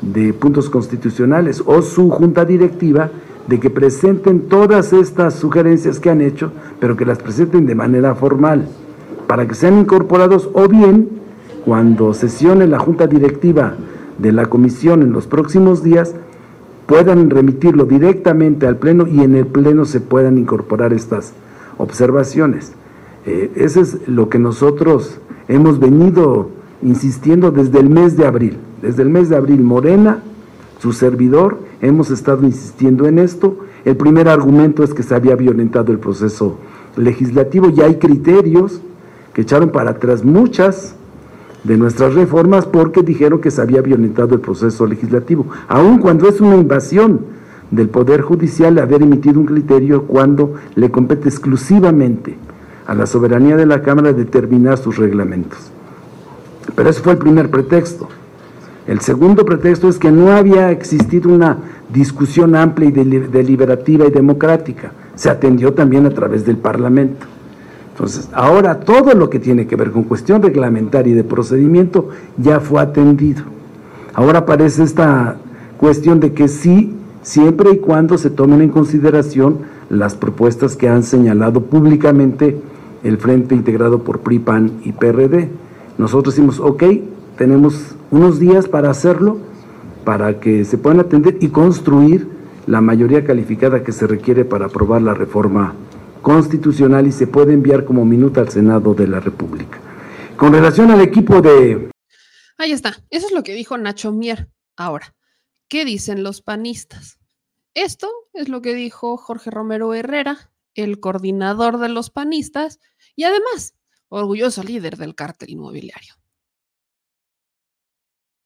de Puntos Constitucionales o su Junta Directiva, de que presenten todas estas sugerencias que han hecho, pero que las presenten de manera formal, para que sean incorporados o bien, cuando sesione la Junta Directiva de la Comisión en los próximos días, puedan remitirlo directamente al Pleno y en el Pleno se puedan incorporar estas observaciones. Eh, eso es lo que nosotros hemos venido insistiendo desde el mes de abril. Desde el mes de abril, Morena, su servidor, hemos estado insistiendo en esto. El primer argumento es que se había violentado el proceso legislativo y hay criterios que echaron para atrás muchas de nuestras reformas porque dijeron que se había violentado el proceso legislativo, aun cuando es una invasión del Poder Judicial haber emitido un criterio cuando le compete exclusivamente a la soberanía de la Cámara determinar sus reglamentos. Pero ese fue el primer pretexto. El segundo pretexto es que no había existido una discusión amplia y deliberativa y democrática. Se atendió también a través del Parlamento. Entonces, ahora todo lo que tiene que ver con cuestión reglamentaria y de procedimiento ya fue atendido. Ahora aparece esta cuestión de que sí, siempre y cuando se tomen en consideración las propuestas que han señalado públicamente el Frente Integrado por PRI, PAN y PRD. Nosotros decimos, ok, tenemos unos días para hacerlo, para que se puedan atender y construir la mayoría calificada que se requiere para aprobar la reforma constitucional y se puede enviar como minuta al Senado de la República. Con relación al equipo de... Ahí está, eso es lo que dijo Nacho Mier. Ahora, ¿qué dicen los panistas? Esto es lo que dijo Jorge Romero Herrera, el coordinador de los panistas y además orgulloso líder del cártel inmobiliario.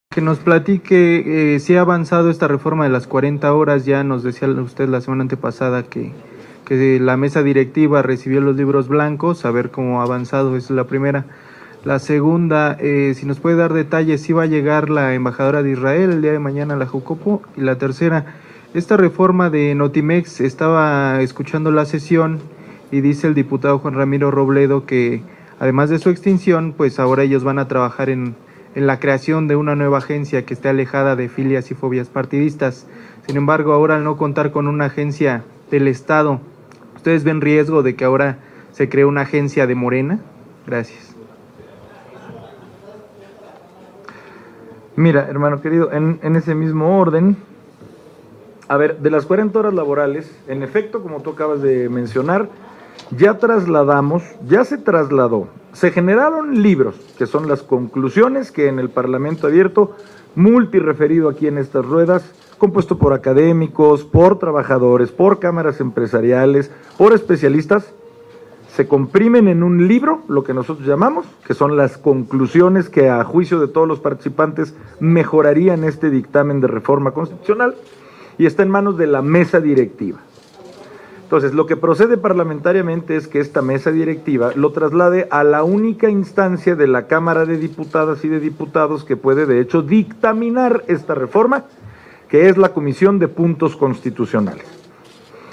Que nos platique eh, si ha avanzado esta reforma de las 40 horas, ya nos decía usted la semana antepasada que que la mesa directiva recibió los libros blancos, a ver cómo ha avanzado, esa es la primera. La segunda, eh, si nos puede dar detalles, si va a llegar la embajadora de Israel el día de mañana a la Jucopo. Y la tercera, esta reforma de Notimex, estaba escuchando la sesión y dice el diputado Juan Ramiro Robledo que además de su extinción, pues ahora ellos van a trabajar en, en la creación de una nueva agencia que esté alejada de filias y fobias partidistas. Sin embargo, ahora al no contar con una agencia del Estado, ¿Ustedes ven riesgo de que ahora se cree una agencia de Morena? Gracias. Mira, hermano querido, en, ese mismo orden, a ver, de las 40 horas laborales, en efecto, como tú acabas de mencionar, ya trasladamos, ya se trasladó, se generaron libros, que son las conclusiones que en el Parlamento abierto, multireferido aquí en estas ruedas, compuesto por académicos, por trabajadores, por cámaras empresariales, por especialistas, se comprimen en un libro, lo que nosotros llamamos, que son las conclusiones que a juicio de todos los participantes mejorarían este dictamen de reforma constitucional y está en manos de la mesa directiva. Entonces, lo que procede parlamentariamente es que esta mesa directiva lo traslade a la única instancia de la Cámara de Diputadas y de Diputados que puede, de hecho, dictaminar esta reforma, que es la Comisión de Puntos Constitucionales.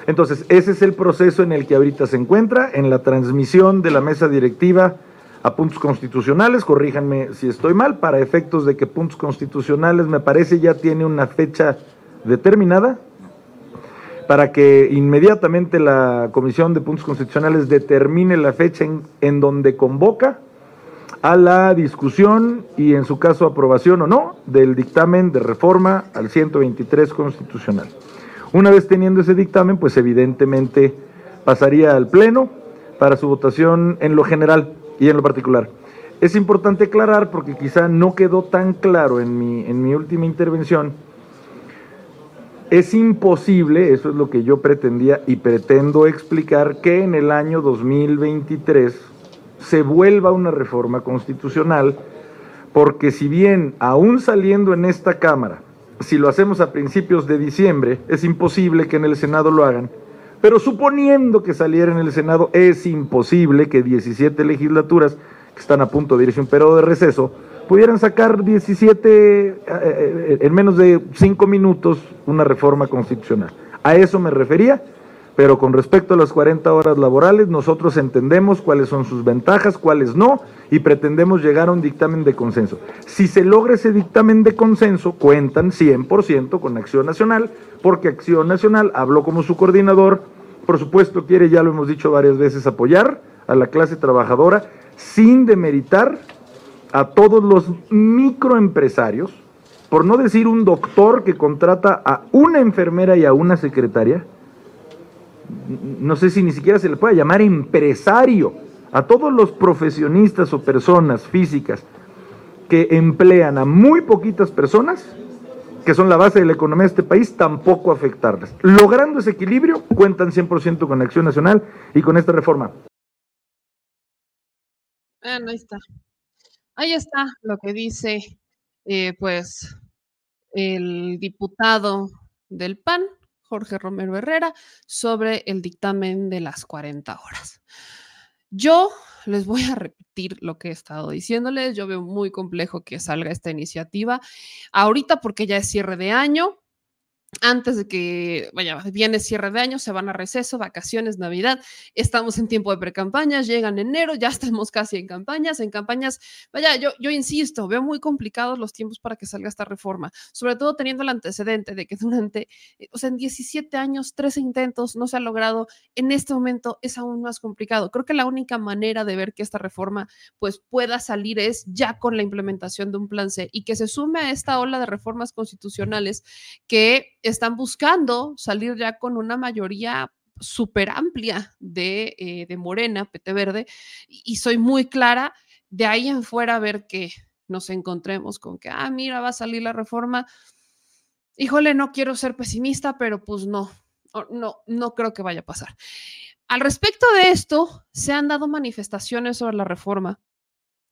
Entonces, ese es el proceso en el que ahorita se encuentra, en la transmisión de la mesa directiva a puntos constitucionales, corríjanme si estoy mal, para efectos de que puntos constitucionales me parece ya tiene una fecha determinada, para que inmediatamente la Comisión de Puntos Constitucionales determine la fecha en, en donde convoca a la discusión y en su caso aprobación o no del dictamen de reforma al 123 constitucional. Una vez teniendo ese dictamen, pues evidentemente pasaría al Pleno para su votación en lo general y en lo particular. Es importante aclarar, porque quizá no quedó tan claro en mi, en mi última intervención, es imposible, eso es lo que yo pretendía y pretendo explicar, que en el año 2023 se vuelva una reforma constitucional, porque si bien aún saliendo en esta Cámara, si lo hacemos a principios de diciembre, es imposible que en el Senado lo hagan, pero suponiendo que saliera en el Senado, es imposible que 17 legislaturas que están a punto de irse un periodo de receso pudieran sacar 17 eh, eh, en menos de 5 minutos una reforma constitucional. A eso me refería, pero con respecto a las 40 horas laborales, nosotros entendemos cuáles son sus ventajas, cuáles no, y pretendemos llegar a un dictamen de consenso. Si se logra ese dictamen de consenso, cuentan 100% con Acción Nacional, porque Acción Nacional habló como su coordinador, por supuesto quiere, ya lo hemos dicho varias veces, apoyar a la clase trabajadora sin demeritar a todos los microempresarios, por no decir un doctor que contrata a una enfermera y a una secretaria, no sé si ni siquiera se le puede llamar empresario, a todos los profesionistas o personas físicas que emplean a muy poquitas personas, que son la base de la economía de este país, tampoco afectarlas. Logrando ese equilibrio, cuentan 100% con Acción Nacional y con esta reforma. ahí está. Ahí está lo que dice, eh, pues, el diputado del PAN, Jorge Romero Herrera, sobre el dictamen de las 40 horas. Yo les voy a repetir lo que he estado diciéndoles. Yo veo muy complejo que salga esta iniciativa ahorita porque ya es cierre de año antes de que, vaya, viene cierre de año, se van a receso, vacaciones, Navidad, estamos en tiempo de precampañas, llegan enero, ya estamos casi en campañas, en campañas, vaya, yo, yo insisto, veo muy complicados los tiempos para que salga esta reforma, sobre todo teniendo el antecedente de que durante, eh, o sea, en 17 años, tres intentos no se ha logrado, en este momento es aún más complicado. Creo que la única manera de ver que esta reforma pues pueda salir es ya con la implementación de un plan C y que se sume a esta ola de reformas constitucionales que están buscando salir ya con una mayoría súper amplia de, eh, de, Morena, PT Verde, y soy muy clara, de ahí en fuera a ver que nos encontremos con que, ah, mira, va a salir la reforma. Híjole, no quiero ser pesimista, pero pues no, no, no creo que vaya a pasar. Al respecto de esto, se han dado manifestaciones sobre la reforma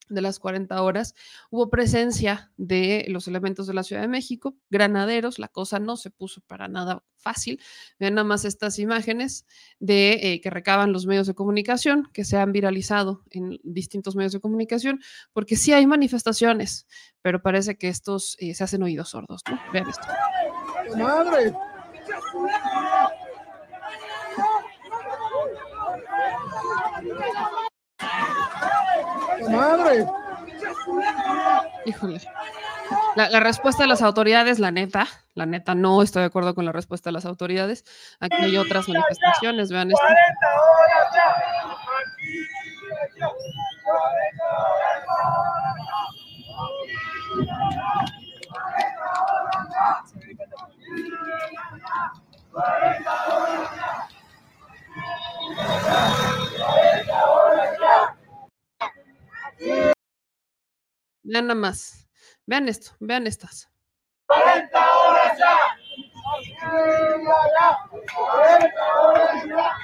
de las 40 horas, hubo presencia de los elementos de la Ciudad de México, granaderos, la cosa no se puso para nada fácil. Vean nada más estas imágenes de eh, que recaban los medios de comunicación, que se han viralizado en distintos medios de comunicación, porque sí hay manifestaciones, pero parece que estos eh, se hacen oídos sordos. Vean esto. ¡Madre! Madre! Híjole. La, respuesta de las autoridades, la neta, la neta, no estoy de acuerdo con la respuesta de las autoridades. Aquí hay otras manifestaciones, vean esto. Vean nada más. Vean esto, vean estas. 40 horas ya. 40 horas ya.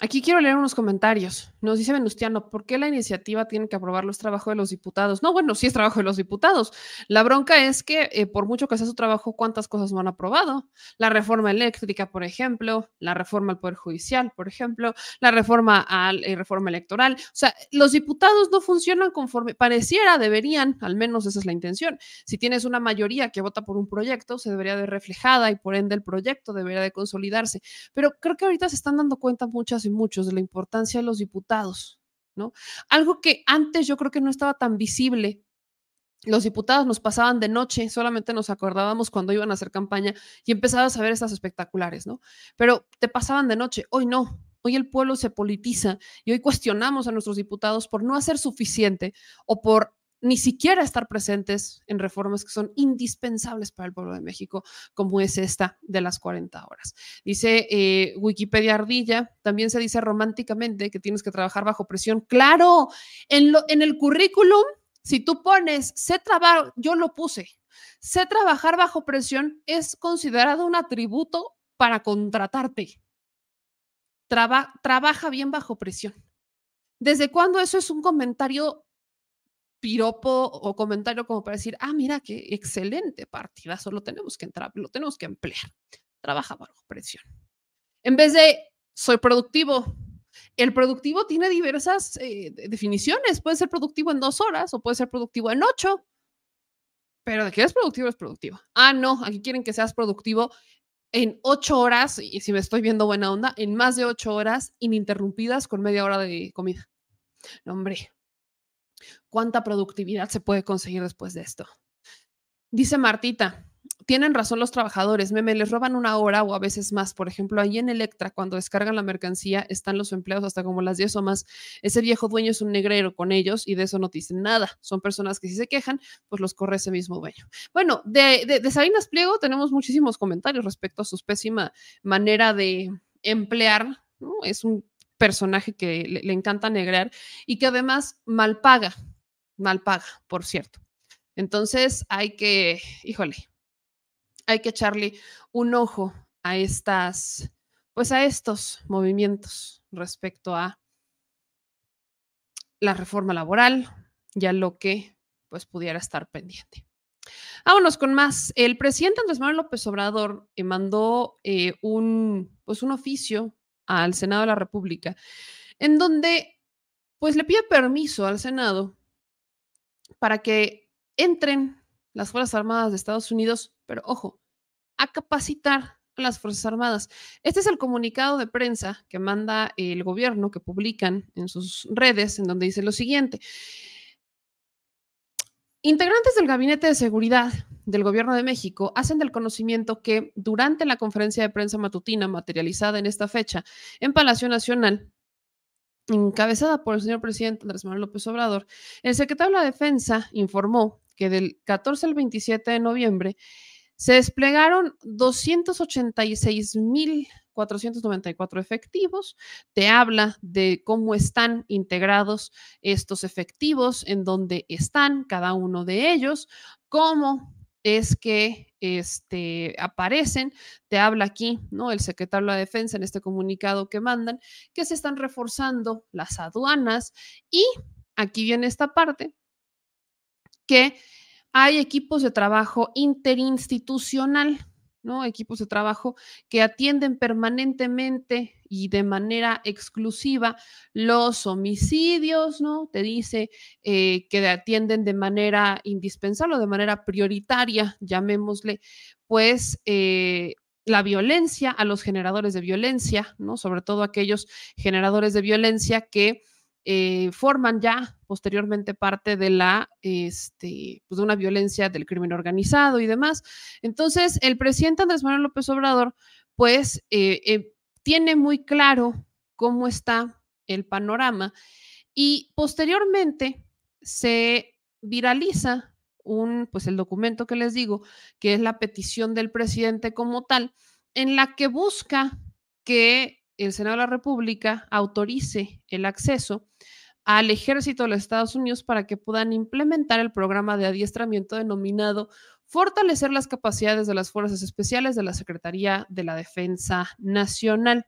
Aquí quiero leer unos comentarios. Nos dice Venustiano, ¿por qué la iniciativa tiene que aprobar los trabajos de los diputados? No, bueno, sí es trabajo de los diputados. La bronca es que, eh, por mucho que sea su trabajo, ¿cuántas cosas no han aprobado? La reforma eléctrica, por ejemplo, la reforma al Poder Judicial, por ejemplo, la reforma a la eh, reforma electoral. O sea, los diputados no funcionan conforme pareciera, deberían, al menos esa es la intención. Si tienes una mayoría que vota por un proyecto, se debería de reflejada y por ende el proyecto debería de consolidarse. Pero creo que ahorita se están dando cuenta muchas y muchos de la importancia de los diputados ¿no? Algo que antes yo creo que no estaba tan visible. Los diputados nos pasaban de noche, solamente nos acordábamos cuando iban a hacer campaña y empezabas a ver estas espectaculares, ¿no? Pero te pasaban de noche, hoy no, Hoy el pueblo se politiza y hoy cuestionamos a nuestros diputados por no hacer suficiente o por ni siquiera estar presentes en reformas que son indispensables para el pueblo de México, como es esta de las 40 horas. Dice eh, Wikipedia Ardilla, también se dice románticamente que tienes que trabajar bajo presión. Claro, en, lo, en el currículum Si tú pones, sé trabajar, yo lo puse, sé trabajar bajo presión es considerado un atributo para contratarte. trabaja bien bajo presión. ¿Desde cuándo eso es un comentario piropo o comentario como para decir, ah, mira qué excelente partida, solo tenemos que entrar, lo tenemos que emplear. Trabaja bajo presión. En vez de soy productivo, el productivo tiene diversas eh, definiciones. Puede ser productivo en dos horas o puede ser productivo en ocho. Pero de que eres productivo, es productivo. Ah, no, aquí quieren que seas productivo en ocho horas, y si me estoy viendo buena onda, en más de ocho horas ininterrumpidas con media hora de comida. No, hombre, ¿cuánta productividad se puede conseguir después de esto? Dice Martita, tienen razón los trabajadores, meme, les roban una hora o a veces más. Por ejemplo, ahí en Electra, cuando descargan la mercancía, están los empleados hasta como las 10 o más. Ese viejo dueño es un negrero con ellos y de eso no dicen nada. Son personas que si se quejan, pues los corre ese mismo dueño. Bueno, de, de, Sabinas Pliego tenemos muchísimos comentarios respecto a su pésima manera de emplear. Es un personaje que le, encanta negrear y que además mal paga, mal paga, por cierto. Entonces hay que, híjole, hay que echarle un ojo a estas, pues a estos movimientos respecto a la reforma laboral y a lo que pues pudiera estar pendiente. Vámonos con más. El presidente Andrés Manuel López Obrador eh, mandó eh, un, pues un oficio al Senado de la República en donde pues le pide permiso al Senado para que entren las Fuerzas Armadas de Estados Unidos, pero ojo, a capacitar a las Fuerzas Armadas. Este es el comunicado de prensa que manda el gobierno, que publican en sus redes, en donde dice lo siguiente. Integrantes del Gabinete de Seguridad del Gobierno de México hacen del conocimiento que durante la conferencia de prensa matutina materializada en esta fecha en Palacio Nacional, encabezada por el señor presidente Andrés Manuel López Obrador, el secretario de la Defensa informó que del 14 al 27 de noviembre se desplegaron 286.494 efectivos. Te habla de cómo están integrados estos efectivos, en dónde están cada uno de ellos, cómo es que este, aparecen. Te habla aquí, ¿no? El secretario de la Defensa en este comunicado que mandan, que se están reforzando las aduanas y aquí viene esta parte que hay equipos de trabajo interinstitucional, ¿no? Equipos de trabajo que atienden permanentemente y de manera exclusiva los homicidios, ¿no? Te dice eh, que atienden de manera indispensable o de manera prioritaria, llamémosle, pues, eh, la violencia, a los generadores de violencia, ¿no? Sobre todo aquellos generadores de violencia que eh, forman ya posteriormente parte de la, este, pues de una violencia del crimen organizado y demás. Entonces, el presidente Andrés Manuel López Obrador, pues, eh, eh, tiene muy claro cómo está el panorama y posteriormente se viraliza un, pues el documento que les digo, que es la petición del presidente como tal, en la que busca que el Senado de la República autorice el acceso al ejército de los Estados Unidos para que puedan implementar el programa de adiestramiento denominado Fortalecer las capacidades de las Fuerzas Especiales de la Secretaría de la Defensa Nacional.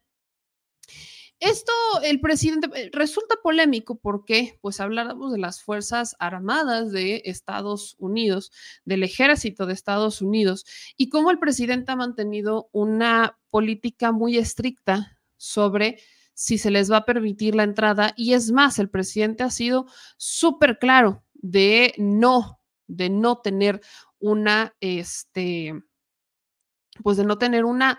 Esto, el presidente, eh, resulta polémico porque, pues, hablamos de las Fuerzas Armadas de Estados Unidos, del Ejército de Estados Unidos, y cómo el presidente ha mantenido una política muy estricta sobre si se les va a permitir la entrada. Y es más, el presidente ha sido súper claro de no, de no tener una, este, pues de no tener una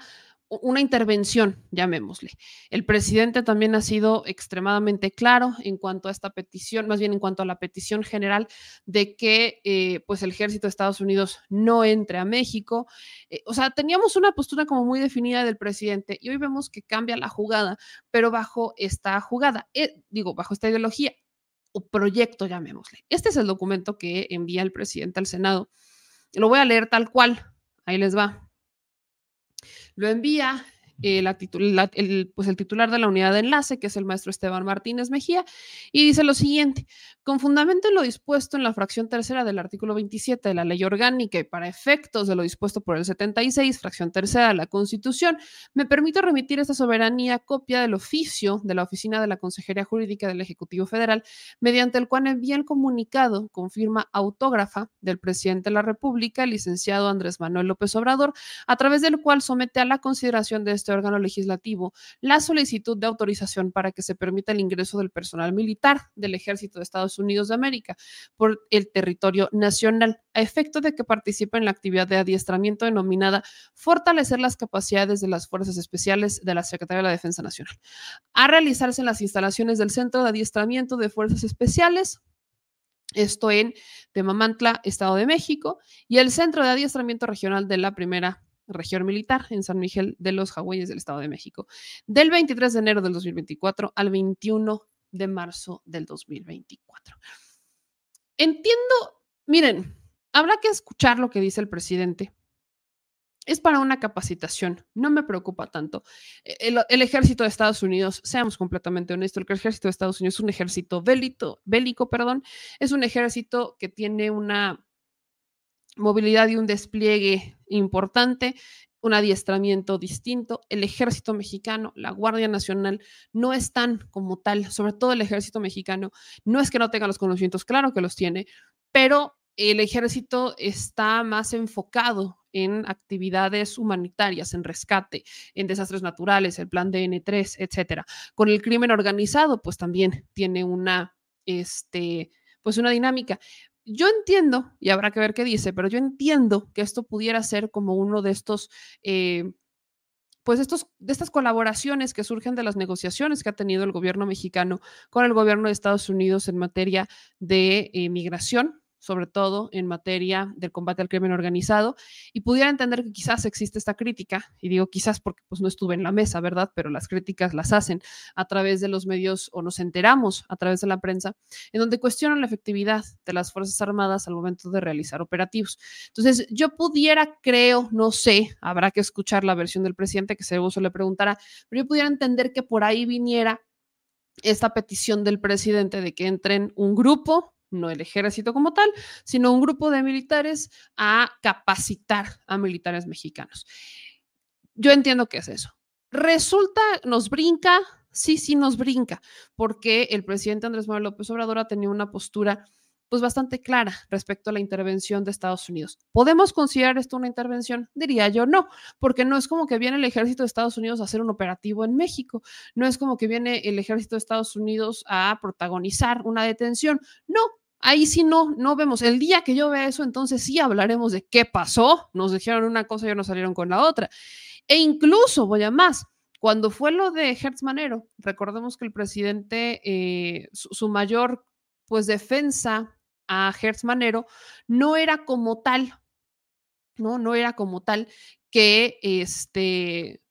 una intervención, llamémosle. El presidente también ha sido extremadamente claro en cuanto a esta petición, más bien en cuanto a la petición general de que eh, pues el ejército de Estados Unidos no entre a México. Eh, o sea, teníamos una postura como muy definida del presidente y hoy vemos que cambia la jugada, pero bajo esta jugada, eh, digo, bajo esta ideología o proyecto, llamémosle. Este es el documento que envía el presidente al Senado. Lo voy a leer tal cual. Ahí les va lo envía eh, la el, pues el titular de la unidad de enlace, que es el maestro Esteban Martínez Mejía, y dice lo siguiente, con fundamento en lo dispuesto en la fracción tercera del artículo 27 de la ley orgánica y para efectos de lo dispuesto por el 76, fracción tercera de la Constitución, me permito remitir esta soberanía copia del oficio de la Oficina de la Consejería Jurídica del Ejecutivo Federal, mediante el cual envía el comunicado con firma autógrafa del presidente de la República, el licenciado Andrés Manuel López Obrador, a través del cual somete a la consideración de este órgano legislativo la solicitud de autorización para que se permita el ingreso del personal militar del Ejército de Estados Unidos de América por el territorio nacional, a efecto de que participe en la actividad de adiestramiento denominada Fortalecer las capacidades de las Fuerzas Especiales de la Secretaría de la Defensa Nacional, a realizarse en las instalaciones del Centro de Adiestramiento de Fuerzas Especiales esto en Temamantla, Estado de México, y el Centro de Adiestramiento Regional de la Primera Región Militar en San Miguel de los Hawaiies del Estado de México, del 23 de enero del 2024 al 21 de marzo del 2024. Entiendo, miren, habrá que escuchar lo que dice el presidente, es para una capacitación, no me preocupa tanto. E, el, ejército de Estados Unidos, seamos completamente honestos, el ejército de Estados Unidos es un ejército bélico, perdón, es un ejército que tiene una movilidad y un despliegue importante, un adiestramiento distinto. El ejército mexicano, la Guardia Nacional, no están como tal, sobre todo el ejército mexicano, no es que no tenga los conocimientos, claro que los tiene, pero el ejército está más enfocado en actividades humanitarias, en rescate, en desastres naturales, el plan DN3, etcétera. Con el crimen organizado, pues también tiene una, este, pues una dinámica. Yo entiendo, y habrá que ver qué dice, pero yo entiendo que esto pudiera ser como uno de estos, eh, pues estos, de estas colaboraciones que surgen de las negociaciones que ha tenido el gobierno mexicano con el gobierno de Estados Unidos en materia de eh, migración, sobre todo en materia del combate al crimen organizado, y pudiera entender que quizás existe esta crítica, y digo quizás porque pues no estuve en la mesa, ¿verdad? Pero las críticas las hacen a través de los medios o nos enteramos a través de la prensa, en donde cuestionan la efectividad de las Fuerzas Armadas al momento de realizar operativos. Entonces, yo pudiera, creo, no sé, habrá que escuchar la versión del presidente que se le preguntará, pero yo pudiera entender que por ahí viniera esta petición del presidente de que entren un grupo no el ejército como tal, sino un grupo de militares a capacitar a militares mexicanos. Yo entiendo que es eso. Resulta, nos brinca, sí, sí nos brinca, porque el presidente Andrés Manuel López Obrador ha tenido una postura pues bastante clara respecto a la intervención de Estados Unidos. ¿Podemos considerar esto una intervención? Diría yo no, porque no es como que viene el ejército de Estados Unidos a hacer un operativo en México, no es como que viene el ejército de Estados Unidos a protagonizar una detención, no. Ahí sí no, no vemos. El día que yo vea eso, entonces sí hablaremos de qué pasó. Nos dijeron una cosa y nos salieron con la otra. E incluso, voy a más, cuando fue lo de Hertz Manero, recordemos que el presidente, eh, su, su, mayor pues defensa a Hertz Manero no era como tal, ¿no? No era como tal que este,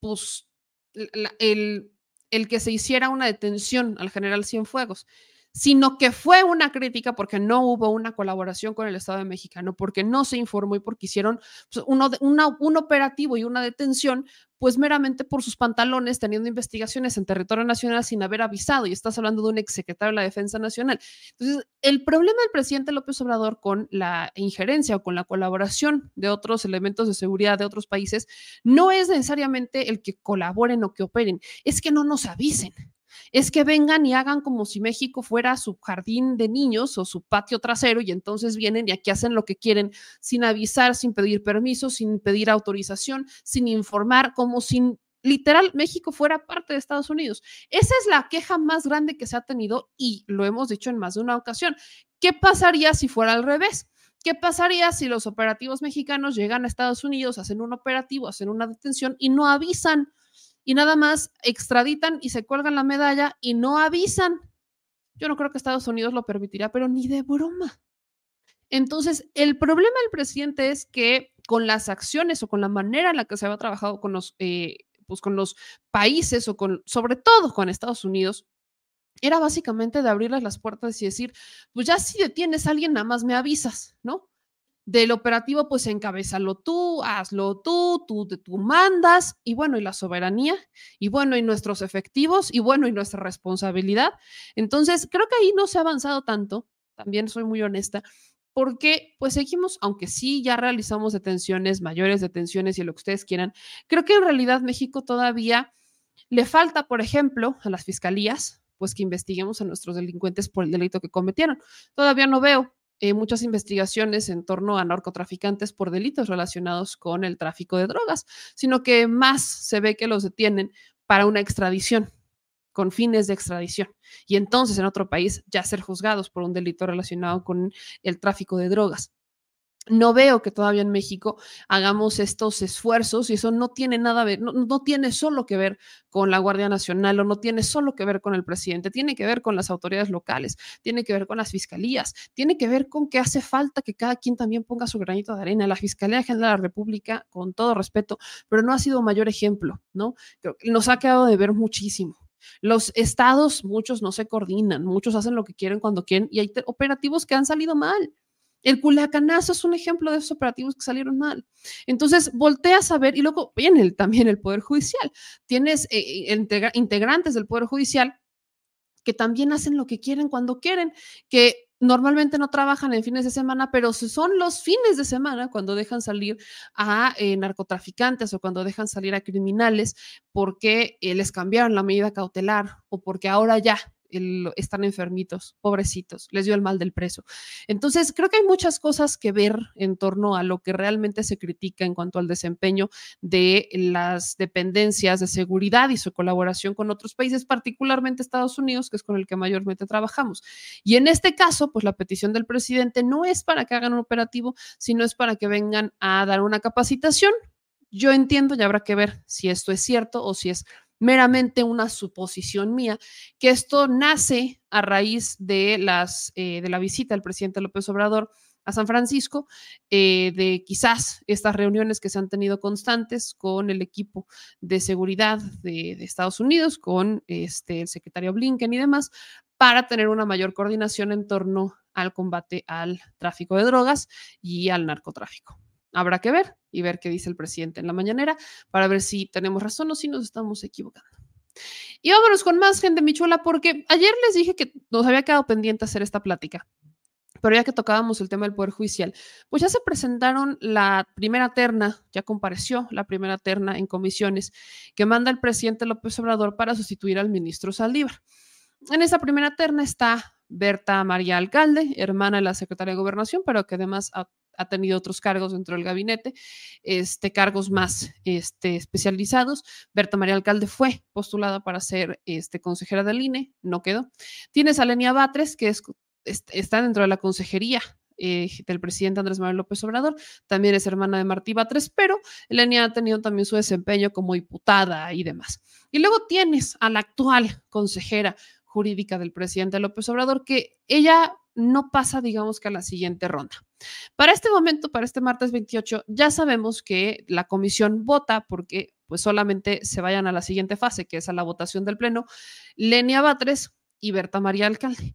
pues, el, el que se hiciera una detención al general Cienfuegos, sino que fue una crítica porque no hubo una colaboración con el Estado Mexicano, porque no se informó y porque hicieron pues, uno, un operativo y una detención pues meramente por sus pantalones, teniendo investigaciones en territorio nacional sin haber avisado, y estás hablando de un exsecretario de la Defensa Nacional. Entonces, el problema del presidente López Obrador con la injerencia o con la colaboración de otros elementos de seguridad de otros países no es necesariamente el que colaboren o que operen, es que no nos avisen es que vengan y hagan como si México fuera su jardín de niños o su patio trasero y entonces vienen y aquí hacen lo que quieren sin avisar, sin pedir permiso, sin pedir autorización, sin informar, como sin literal México fuera parte de Estados Unidos. Esa es la queja más grande que se ha tenido y lo hemos dicho en más de una ocasión. ¿Qué pasaría si fuera al revés? ¿Qué pasaría si los operativos mexicanos llegan a Estados Unidos, hacen un operativo, hacen una detención y no avisan? Y nada más extraditan y se cuelgan la medalla y no avisan. Yo no creo que Estados Unidos lo permitiría, pero ni de broma. Entonces, el problema del presidente es que con las acciones o con la manera en la que se había trabajado con los, eh, pues con los países o con, sobre todo con Estados Unidos, era básicamente de abrirles las puertas y decir, pues ya si detienes a alguien, nada más me avisas, ¿no? Del operativo, pues encabezalo tú, hazlo tú, tú, tú mandas, y bueno, y la soberanía, y bueno, y nuestros efectivos, y bueno, y nuestra responsabilidad. Entonces, creo que ahí no se ha avanzado tanto, también soy muy honesta, porque pues seguimos, aunque sí ya realizamos detenciones, mayores detenciones y lo que ustedes quieran, creo que en realidad México todavía le falta, por ejemplo, a las fiscalías, pues que investiguemos a nuestros delincuentes por el delito que cometieron. Todavía no veo eh, muchas investigaciones en torno a narcotraficantes por delitos relacionados con el tráfico de drogas, sino que más se ve que los detienen para una extradición, con fines de extradición. Y entonces en otro país ya ser juzgados por un delito relacionado con el tráfico de drogas no veo que todavía en México hagamos estos esfuerzos y eso no tiene nada ver, no, tiene solo que ver con la Guardia Nacional o no tiene solo que ver con el presidente, tiene que ver con las autoridades locales, tiene que ver con las fiscalías, tiene que ver con que hace falta que cada quien también ponga su granito de arena. La Fiscalía General de la República, con todo respeto, pero no ha sido mayor ejemplo, ¿no? Nos ha quedado de ver muchísimo. Los estados, muchos no se coordinan, muchos hacen lo que quieren cuando quieren y hay operativos que han salido mal. El Culiacanazo es un ejemplo de esos operativos que salieron mal. Entonces, volteas a ver y luego viene también el Poder Judicial. Tienes eh, eh, integrantes del Poder Judicial que también hacen lo que quieren cuando quieren, que normalmente no trabajan en fines de semana, pero son los fines de semana cuando dejan salir a eh, narcotraficantes o cuando dejan salir a criminales porque les cambiaron la medida cautelar o porque ahora ya están enfermitos, pobrecitos, les dio el mal del preso. Entonces, creo que hay muchas cosas que ver en torno a lo que realmente se critica en cuanto al desempeño de las dependencias de seguridad y su colaboración con otros países, particularmente Estados Unidos, que es con el que mayormente trabajamos. Y en este caso, pues la petición del presidente no es para que hagan un operativo, sino es para que vengan a dar una capacitación yo entiendo y habrá que ver si esto es cierto o si es meramente una suposición mía, que esto nace a raíz de, las, eh, de la visita del presidente López Obrador a San Francisco, eh, de quizás estas reuniones que se han tenido constantes con el equipo de seguridad de, de, Estados Unidos, con este, el secretario Blinken y demás, para tener una mayor coordinación en torno al combate al tráfico de drogas y al narcotráfico. Habrá que ver y ver qué dice el presidente en la mañanera para ver si tenemos razón o si nos estamos equivocando. Y vámonos con más gente, Michuela, porque ayer les dije que nos había quedado pendiente hacer esta plática, pero ya que tocábamos el tema del Poder Judicial, pues ya se presentaron la primera terna, ya compareció la primera terna en comisiones que manda el presidente López Obrador para sustituir al ministro Saldívar. En esa primera terna está Berta María Alcalde, hermana de la secretaria de Gobernación, pero que además ha tenido otros cargos dentro del gabinete, este, cargos más este, especializados. Berta María Alcalde fue postulada para ser este, consejera del INE, no quedó. Tienes a Lenia Batres, que es, está dentro de la consejería eh, del presidente Andrés Manuel López Obrador, también es hermana de Martí Batres, pero Lenia ha tenido también su desempeño como diputada y demás. Y luego tienes a la actual consejera jurídica del presidente López Obrador, que ella no pasa, digamos que a la siguiente ronda. Para este momento, para este martes 28, ya sabemos que la comisión vota porque pues solamente se vayan a la siguiente fase, que es a la votación del Pleno, Lenia Batres y Berta María Alcalde.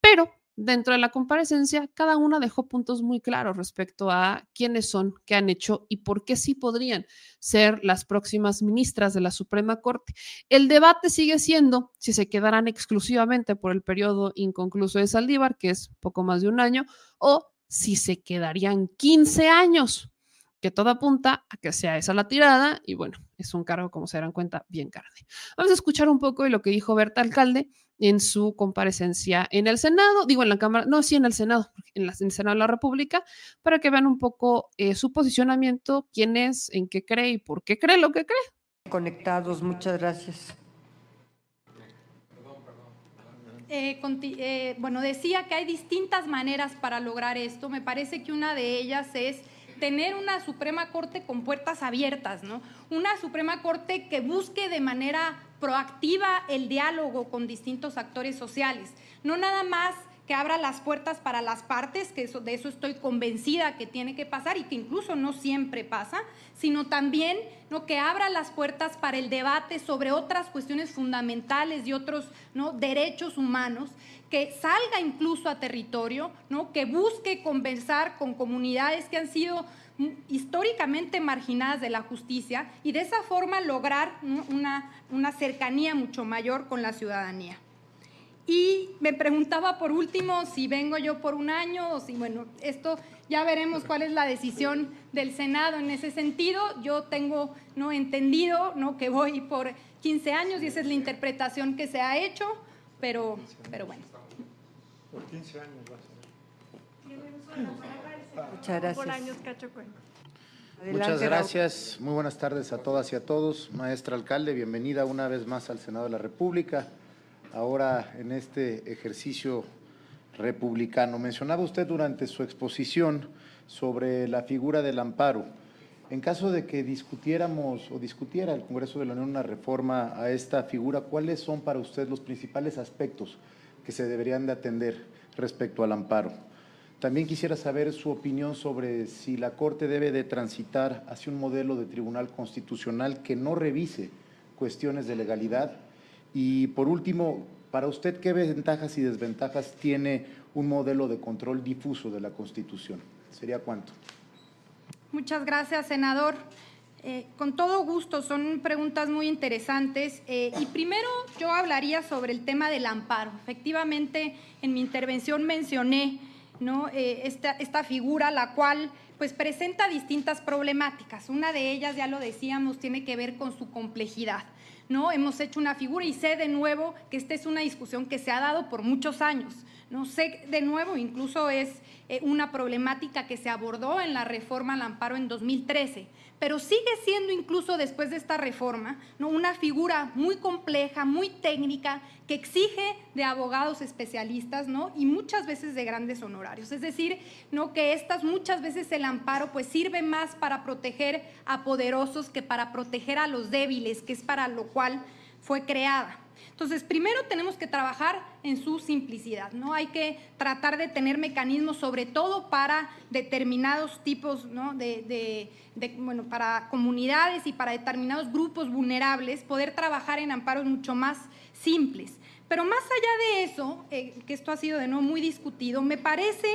Pero Dentro de la comparecencia, cada una dejó puntos muy claros respecto a quiénes son, qué han hecho y por qué sí podrían ser las próximas ministras de la Suprema Corte. El debate sigue siendo si se quedarán exclusivamente por el periodo inconcluso de Saldívar, que es poco más de un año, o si se quedarían 15 años, que todo apunta a que sea esa la tirada y bueno, es un cargo, como se darán cuenta, bien carne. Vamos a escuchar un poco de lo que dijo Berta Alcalde en su comparecencia en el Senado, digo en la Cámara, no, sí en el Senado, en, el Senado de la República, para que vean un poco eh, su posicionamiento, quién es, en qué cree y por qué cree lo que cree. Conectados, muchas gracias. Eh, eh, bueno, decía que hay distintas maneras para lograr esto. Me parece que una de ellas es tener una Suprema Corte con puertas abiertas, ¿no? Una Suprema Corte que busque de manera proactiva el diálogo con distintos actores sociales, no nada más que abra las puertas para las partes, que eso, de eso estoy convencida que tiene que pasar y que incluso no siempre pasa, sino también ¿no? que abra las puertas para el debate sobre otras cuestiones fundamentales y otros derechos humanos, que salga incluso a territorio, ¿no? que busque conversar con comunidades que han sido históricamente marginadas de la justicia y de esa forma lograr una, una cercanía mucho mayor con la ciudadanía. Y me preguntaba por último si vengo yo por un año o si, bueno, esto ya veremos cuál es la decisión del Senado en ese sentido. Yo tengo no entendido ¿no? que voy por 15 años y esa es la interpretación que se ha hecho, pero, pero bueno. Por 15 años Muchas gracias. Muchas gracias. Muy buenas tardes a todas y a todos. Maestra alcalde, bienvenida una vez más al Senado de la República ahora en este ejercicio republicano. Mencionaba usted durante su exposición sobre la figura del amparo. En caso de que discutiéramos o discutiera el Congreso de la Unión una reforma a esta figura, ¿cuáles son para usted los principales aspectos que se deberían de atender respecto al amparo? También quisiera saber su opinión sobre si la Corte debe de transitar hacia un modelo de tribunal constitucional que no revise cuestiones de legalidad y por último, para usted, ¿qué ventajas y desventajas tiene un modelo de control difuso de la Constitución? ¿Sería cuánto? Muchas gracias, senador. Eh, con todo gusto, son preguntas muy interesantes. Eh, y primero yo hablaría sobre el tema del amparo. Efectivamente, en mi intervención mencioné ¿no? Eh, esta, esta figura, la cual pues presenta distintas problemáticas. Una de ellas, ya lo decíamos, tiene que ver con su complejidad. ¿no? Hemos hecho una figura y sé de nuevo que esta es una discusión que se ha dado por muchos años. No sé de nuevo, incluso es eh, una problemática que se abordó en la reforma al amparo en 2013 pero sigue siendo incluso después de esta reforma ¿no? una figura muy compleja, muy técnica, que exige de abogados especialistas ¿no? y muchas veces de grandes honorarios. Es decir, ¿no? que estas muchas veces el amparo pues, sirve más para proteger a poderosos que para proteger a los débiles, que es para lo cual fue creada. Entonces, primero tenemos que trabajar en su simplicidad, ¿no? Hay que tratar de tener mecanismos, sobre todo para determinados tipos, ¿no? De, bueno, para comunidades y para determinados grupos vulnerables, poder trabajar en amparos mucho más simples. Pero más allá de eso, eh, que esto ha sido de nuevo muy discutido, me parece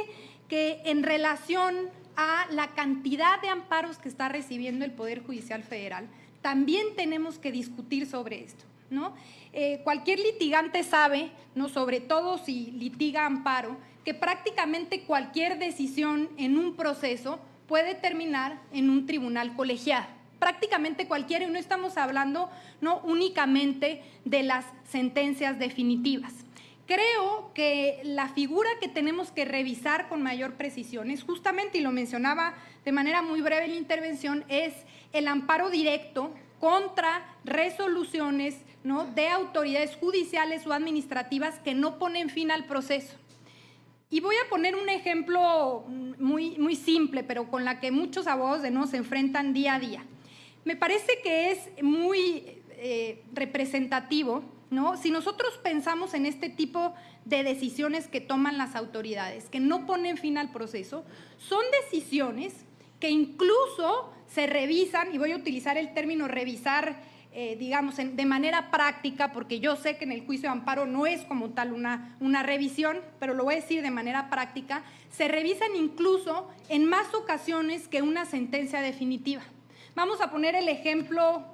que en relación a la cantidad de amparos que está recibiendo el Poder Judicial Federal, también tenemos que discutir sobre esto. ¿No? Eh, cualquier litigante sabe, ¿no? sobre todo si litiga amparo, que prácticamente cualquier decisión en un proceso puede terminar en un tribunal colegiado. Prácticamente cualquiera, y no estamos hablando no únicamente de las sentencias definitivas. Creo que la figura que tenemos que revisar con mayor precisión es justamente, y lo mencionaba de manera muy breve en la intervención, es el amparo directo contra resoluciones ¿no? de autoridades judiciales o administrativas que no ponen fin al proceso. Y voy a poner un ejemplo muy, muy simple, pero con la que muchos abogados de no se enfrentan día a día. Me parece que es muy eh, representativo, ¿no? Si nosotros pensamos en este tipo de decisiones que toman las autoridades, que no ponen fin al proceso, son decisiones que incluso se revisan, y voy a utilizar el término revisar eh, digamos, de manera práctica, porque yo sé que en el juicio de amparo no es como tal una, una revisión, pero lo voy a decir de manera práctica, se revisan incluso en más ocasiones que una sentencia definitiva. Vamos a poner el ejemplo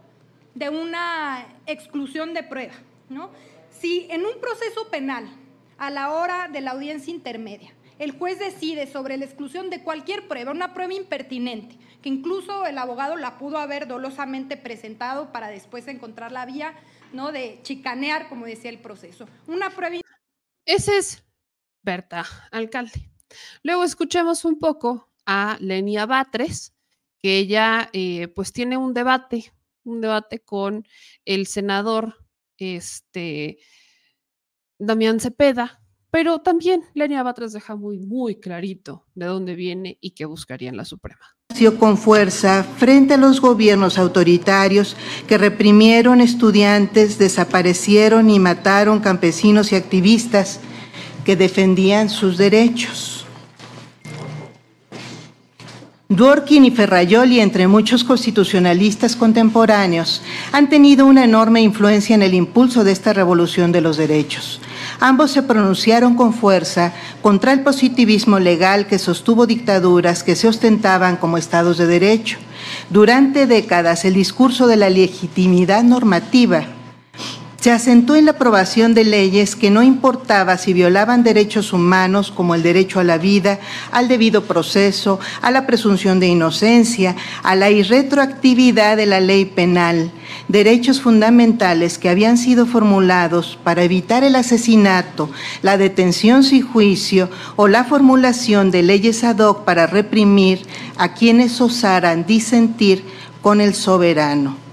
de una exclusión de prueba. ¿no? Si en un proceso penal, a la hora de la audiencia intermedia, el juez decide sobre la exclusión de cualquier prueba, una prueba impertinente, incluso el abogado la pudo haber dolosamente presentado para después encontrar la vía ¿no? de chicanear, como decía el proceso. Una prueba. Ese es Berta, alcalde. Luego escuchemos un poco a Lenia Batres, que ella eh, pues tiene un debate, un debate con el senador este, Damián Cepeda, pero también Lenia Batres deja muy, muy clarito de dónde viene y qué buscaría en la Suprema. Con fuerza frente a los gobiernos autoritarios que reprimieron estudiantes, desaparecieron y mataron campesinos y activistas, que defendían sus derechos. Dworkin y Ferrayoli, entre muchos constitucionalistas contemporáneos, han tenido una enorme influencia en el impulso de esta revolución de los derechos. Ambos se pronunciaron con fuerza contra el positivismo legal que sostuvo dictaduras que se ostentaban como estados de derecho. Durante décadas, el discurso de la legitimidad normativa se asentó en la aprobación de leyes que no importaba si violaban derechos humanos como el derecho a la vida, al debido proceso, a la presunción de inocencia, a la irretroactividad de la ley penal, derechos fundamentales que habían sido formulados para evitar el asesinato, la detención sin juicio o la formulación de leyes ad hoc para reprimir a quienes osaran disentir con el soberano.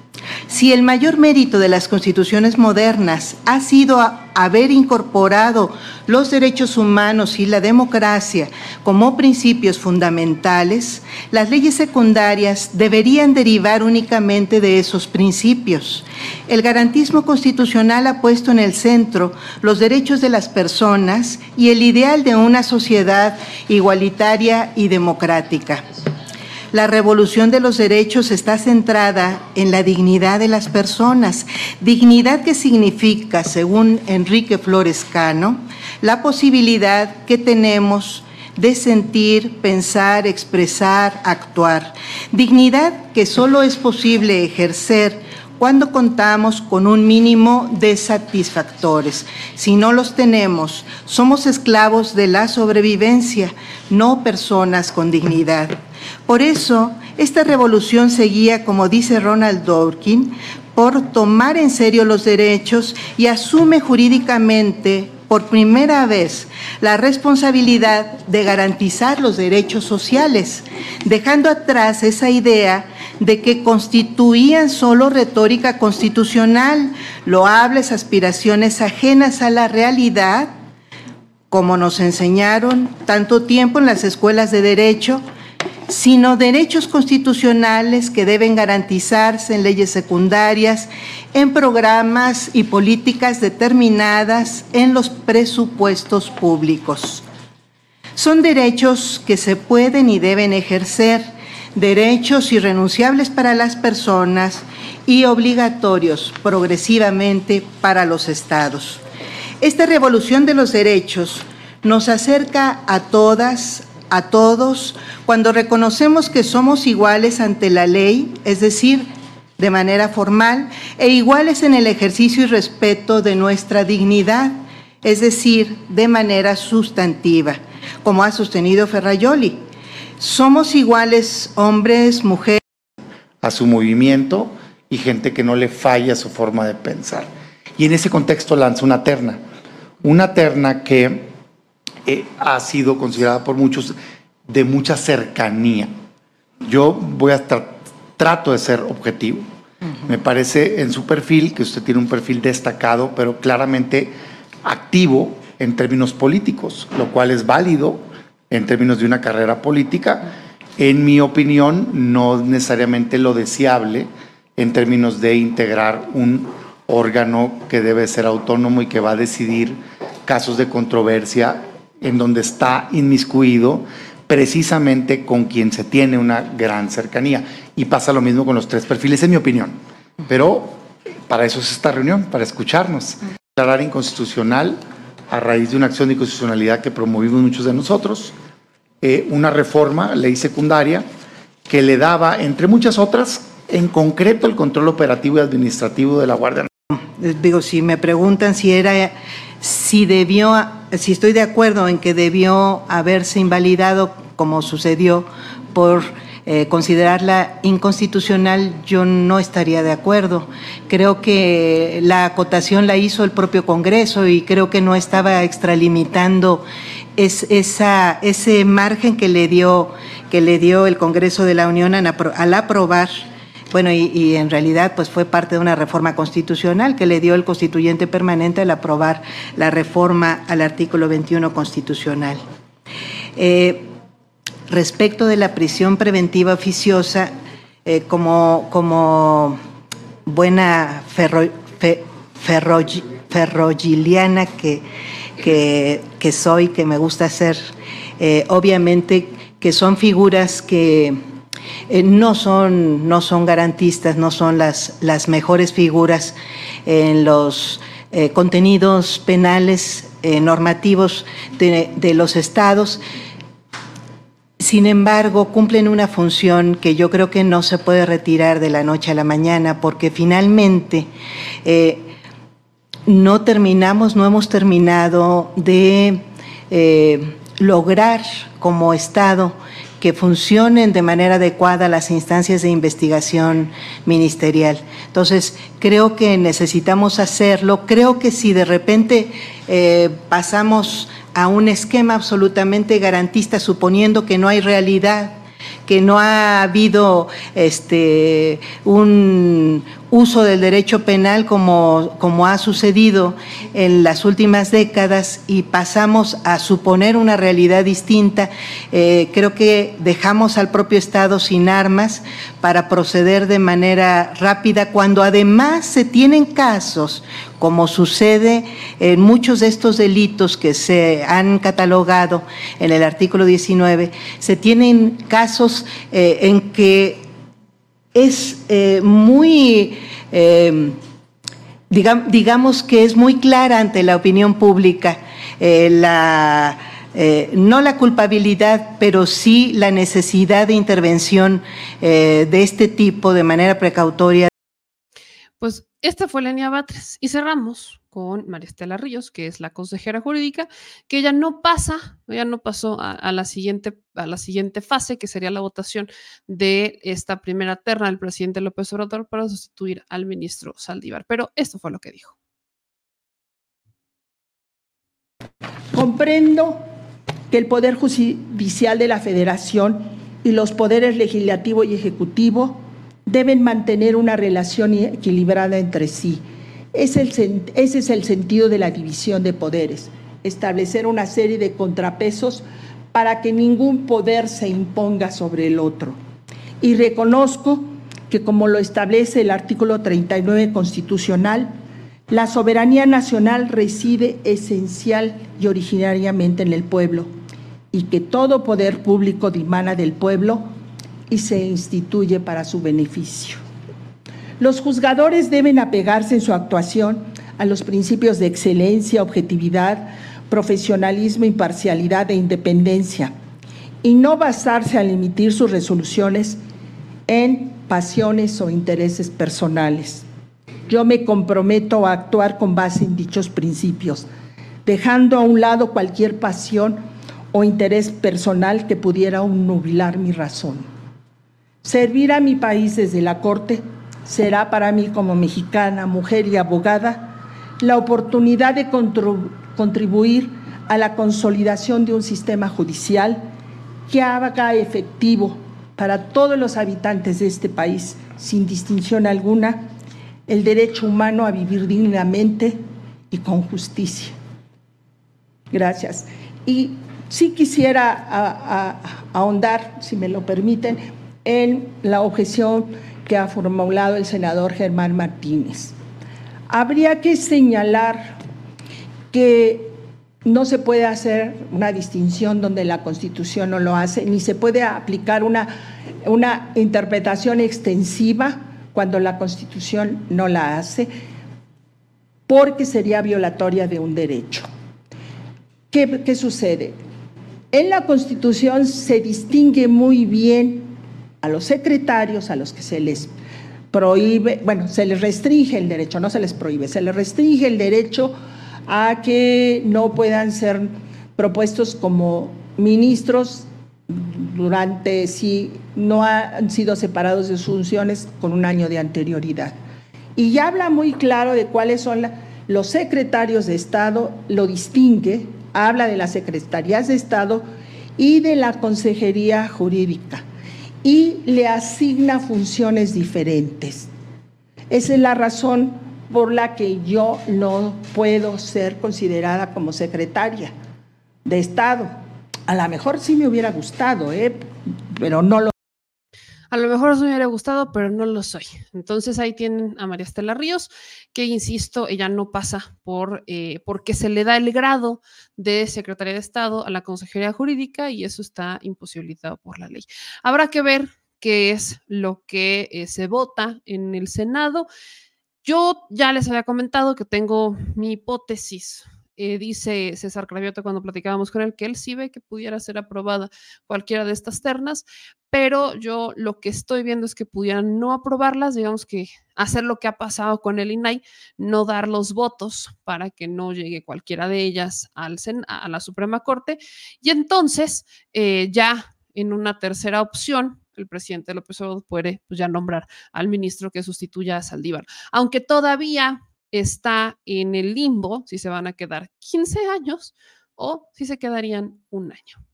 Si el mayor mérito de las constituciones modernas ha sido haber incorporado los derechos humanos y la democracia como principios fundamentales, las leyes secundarias deberían derivar únicamente de esos principios. El garantismo constitucional ha puesto en el centro los derechos de las personas y el ideal de una sociedad igualitaria y democrática. La revolución de los derechos está centrada en la dignidad de las personas, dignidad que significa, según Enrique Flores Cano, la posibilidad que tenemos de sentir, pensar, expresar, actuar. Dignidad que solo es posible ejercer cuando contamos con un mínimo de satisfactores. Si no los tenemos, somos esclavos de la sobrevivencia, no personas con dignidad. Por eso, esta revolución seguía, como dice Ronald Dworkin, por tomar en serio los derechos y asume jurídicamente por primera vez la responsabilidad de garantizar los derechos sociales, dejando atrás esa idea de que constituían solo retórica constitucional, loables aspiraciones ajenas a la realidad, como nos enseñaron tanto tiempo en las escuelas de derecho, sino derechos constitucionales que deben garantizarse en leyes secundarias, en programas y políticas determinadas en los presupuestos públicos. Son derechos que se pueden y deben ejercer, derechos irrenunciables para las personas y obligatorios progresivamente para los estados. Esta revolución de los derechos nos acerca a todas, a todos cuando reconocemos que somos iguales ante la ley, es decir, de manera formal, e iguales en el ejercicio y respeto de nuestra dignidad, es decir, de manera sustantiva, como ha sostenido Ferrayoli. Somos iguales hombres, mujeres. A su movimiento y gente que no le falla su forma de pensar. Y en ese contexto lanza una terna, una terna que eh, ha sido considerada por muchos de mucha cercanía. Yo voy a trato de ser objetivo. Me parece en su perfil que usted tiene un perfil destacado, pero claramente activo en términos políticos, lo cual es válido en términos de una carrera política. En mi opinión, no necesariamente lo deseable en términos de integrar un órgano que debe ser autónomo y que va a decidir casos de controversia en donde está inmiscuido precisamente con quien se tiene una gran cercanía. Y pasa lo mismo con los tres perfiles, en mi opinión. Pero para eso es esta reunión, para escucharnos. Declarar inconstitucional a raíz de una acción de inconstitucionalidad que promovimos muchos de nosotros, eh, una reforma, ley secundaria, que le daba, entre muchas otras, en concreto el control operativo y administrativo de la Guardia Nacional. Digo, si me preguntan si era si debió, si estoy de acuerdo en que debió haberse invalidado como sucedió por eh, considerarla inconstitucional, yo no estaría de acuerdo. Creo que la acotación la hizo el propio Congreso y creo que no estaba extralimitando esa, ese margen que le dio que le dio el Congreso de la Unión al aprobar bueno, y, en realidad pues fue parte de una reforma constitucional que le dio el constituyente permanente al aprobar la reforma al artículo 21 constitucional. Eh, respecto de la prisión preventiva oficiosa, eh, como, como buena ferro, ferrogiliana que, que, que soy, que me gusta hacer. Eh, obviamente que son figuras que eh, no, son, no son garantistas, no son las, las mejores figuras en los eh, contenidos penales normativos de, de los estados. Sin embargo, cumplen una función que yo creo que no se puede retirar de la noche a la mañana, porque finalmente eh, no terminamos, no hemos terminado de eh, lograr como Estado que funcionen de manera adecuada las instancias de investigación ministerial. Entonces, creo que necesitamos hacerlo. Creo que si de repente eh, pasamos a un esquema absolutamente garantista, suponiendo que no hay realidad, que no ha habido este, un uso del derecho penal como, como ha sucedido en las últimas décadas y pasamos a suponer una realidad distinta, eh, creo que dejamos al propio Estado sin armas para proceder de manera rápida cuando además se tienen casos como sucede en muchos de estos delitos que se han catalogado en el artículo 19, se tienen casos eh, en que es eh, muy, eh, digamos que es muy clara ante la opinión pública la... no la culpabilidad, pero sí la necesidad de intervención de este tipo de manera precautoria. Pues esta fue Lenia Batres y cerramos con María Estela Ríos, que es la consejera jurídica, que ella no pasa, ya no pasó a, la siguiente, a la siguiente fase, que sería la votación de esta primera terna del presidente López Obrador para sustituir al ministro Saldívar. Pero esto fue lo que dijo. Comprendo que el Poder Judicial de la Federación y los poderes legislativo y ejecutivo deben mantener una relación equilibrada entre sí. Ese es el sentido de la división de poderes, establecer una serie de contrapesos para que ningún poder se imponga sobre el otro. Y reconozco que como lo establece el artículo 39 constitucional, la soberanía nacional reside esencial y originariamente en el pueblo y que todo poder público dimana del pueblo y se instituye para su beneficio. Los juzgadores deben apegarse en su actuación a los principios de excelencia, objetividad, profesionalismo, imparcialidad e independencia y no basarse al emitir sus resoluciones en pasiones o intereses personales. Yo me comprometo a actuar con base en dichos principios, dejando a un lado cualquier pasión o interés personal que pudiera nubilar mi razón. Servir a mi país desde la Corte será para mí como mexicana, mujer y abogada la oportunidad de contribuir a la consolidación de un sistema judicial que haga efectivo para todos los habitantes de este país, sin distinción alguna, el derecho humano a vivir dignamente y con justicia. Gracias. Y sí quisiera ahondar, si me lo permiten, en la objeción que ha formulado el senador Germán Martínez. Habría que señalar que no se puede hacer una distinción donde la Constitución no lo hace, ni se puede aplicar una, una interpretación extensiva cuando la Constitución no la hace, porque sería violatoria de un derecho. ¿Qué, qué sucede? En la Constitución se distingue muy bien a los secretarios a los que se les prohíbe, bueno, se les restringe el derecho, no se les prohíbe, se les restringe el derecho a que no puedan ser propuestos como ministros durante si no han sido separados de sus funciones con un año de anterioridad. Y ya habla muy claro de cuáles son los secretarios de Estado, lo distingue, habla de las secretarías de Estado y de la Consejería Jurídica y le asigna funciones diferentes. Esa es la razón por la que yo no puedo ser considerada como secretaria de Estado. A lo mejor sí me hubiera gustado, ¿eh? pero no lo A lo mejor os me hubiera gustado, pero no lo soy. Entonces ahí tienen a María Estela Ríos, que insisto, ella no pasa por eh, porque se le da el grado de Secretaría de Estado a la Consejería Jurídica y eso está imposibilitado por la ley. Habrá que ver qué es lo que eh, se vota en el Senado. Yo ya les había comentado que tengo mi hipótesis eh, dice César Cravioto cuando platicábamos con él que él sí ve que pudiera ser aprobada cualquiera de estas ternas, pero yo lo que estoy viendo es que pudieran no aprobarlas, digamos que hacer lo que ha pasado con el INAI, no dar los votos para que no llegue cualquiera de ellas al a la Suprema Corte, y entonces eh, ya en una tercera opción, el presidente López Obrador puede pues, ya nombrar al ministro que sustituya a Saldívar, aunque todavía está en el limbo si se van a quedar 15 años o si se quedarían un año.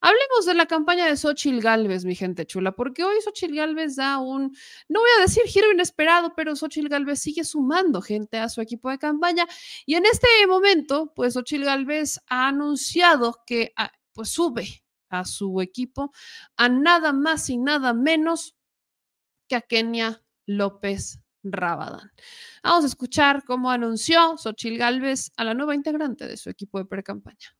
Hablemos de la campaña de Xochitl Galvez, mi gente chula, porque hoy Xochitl Galvez da un, no voy a decir giro inesperado, pero Xochitl Galvez sigue sumando gente a su equipo de campaña y en este momento, pues Xochitl Galvez ha anunciado que ah, pues sube a su equipo a nada más y nada menos que a Kenia López Rabadán. Vamos a escuchar cómo anunció Xochil Gálvez a la nueva integrante de su equipo de pre-campaña.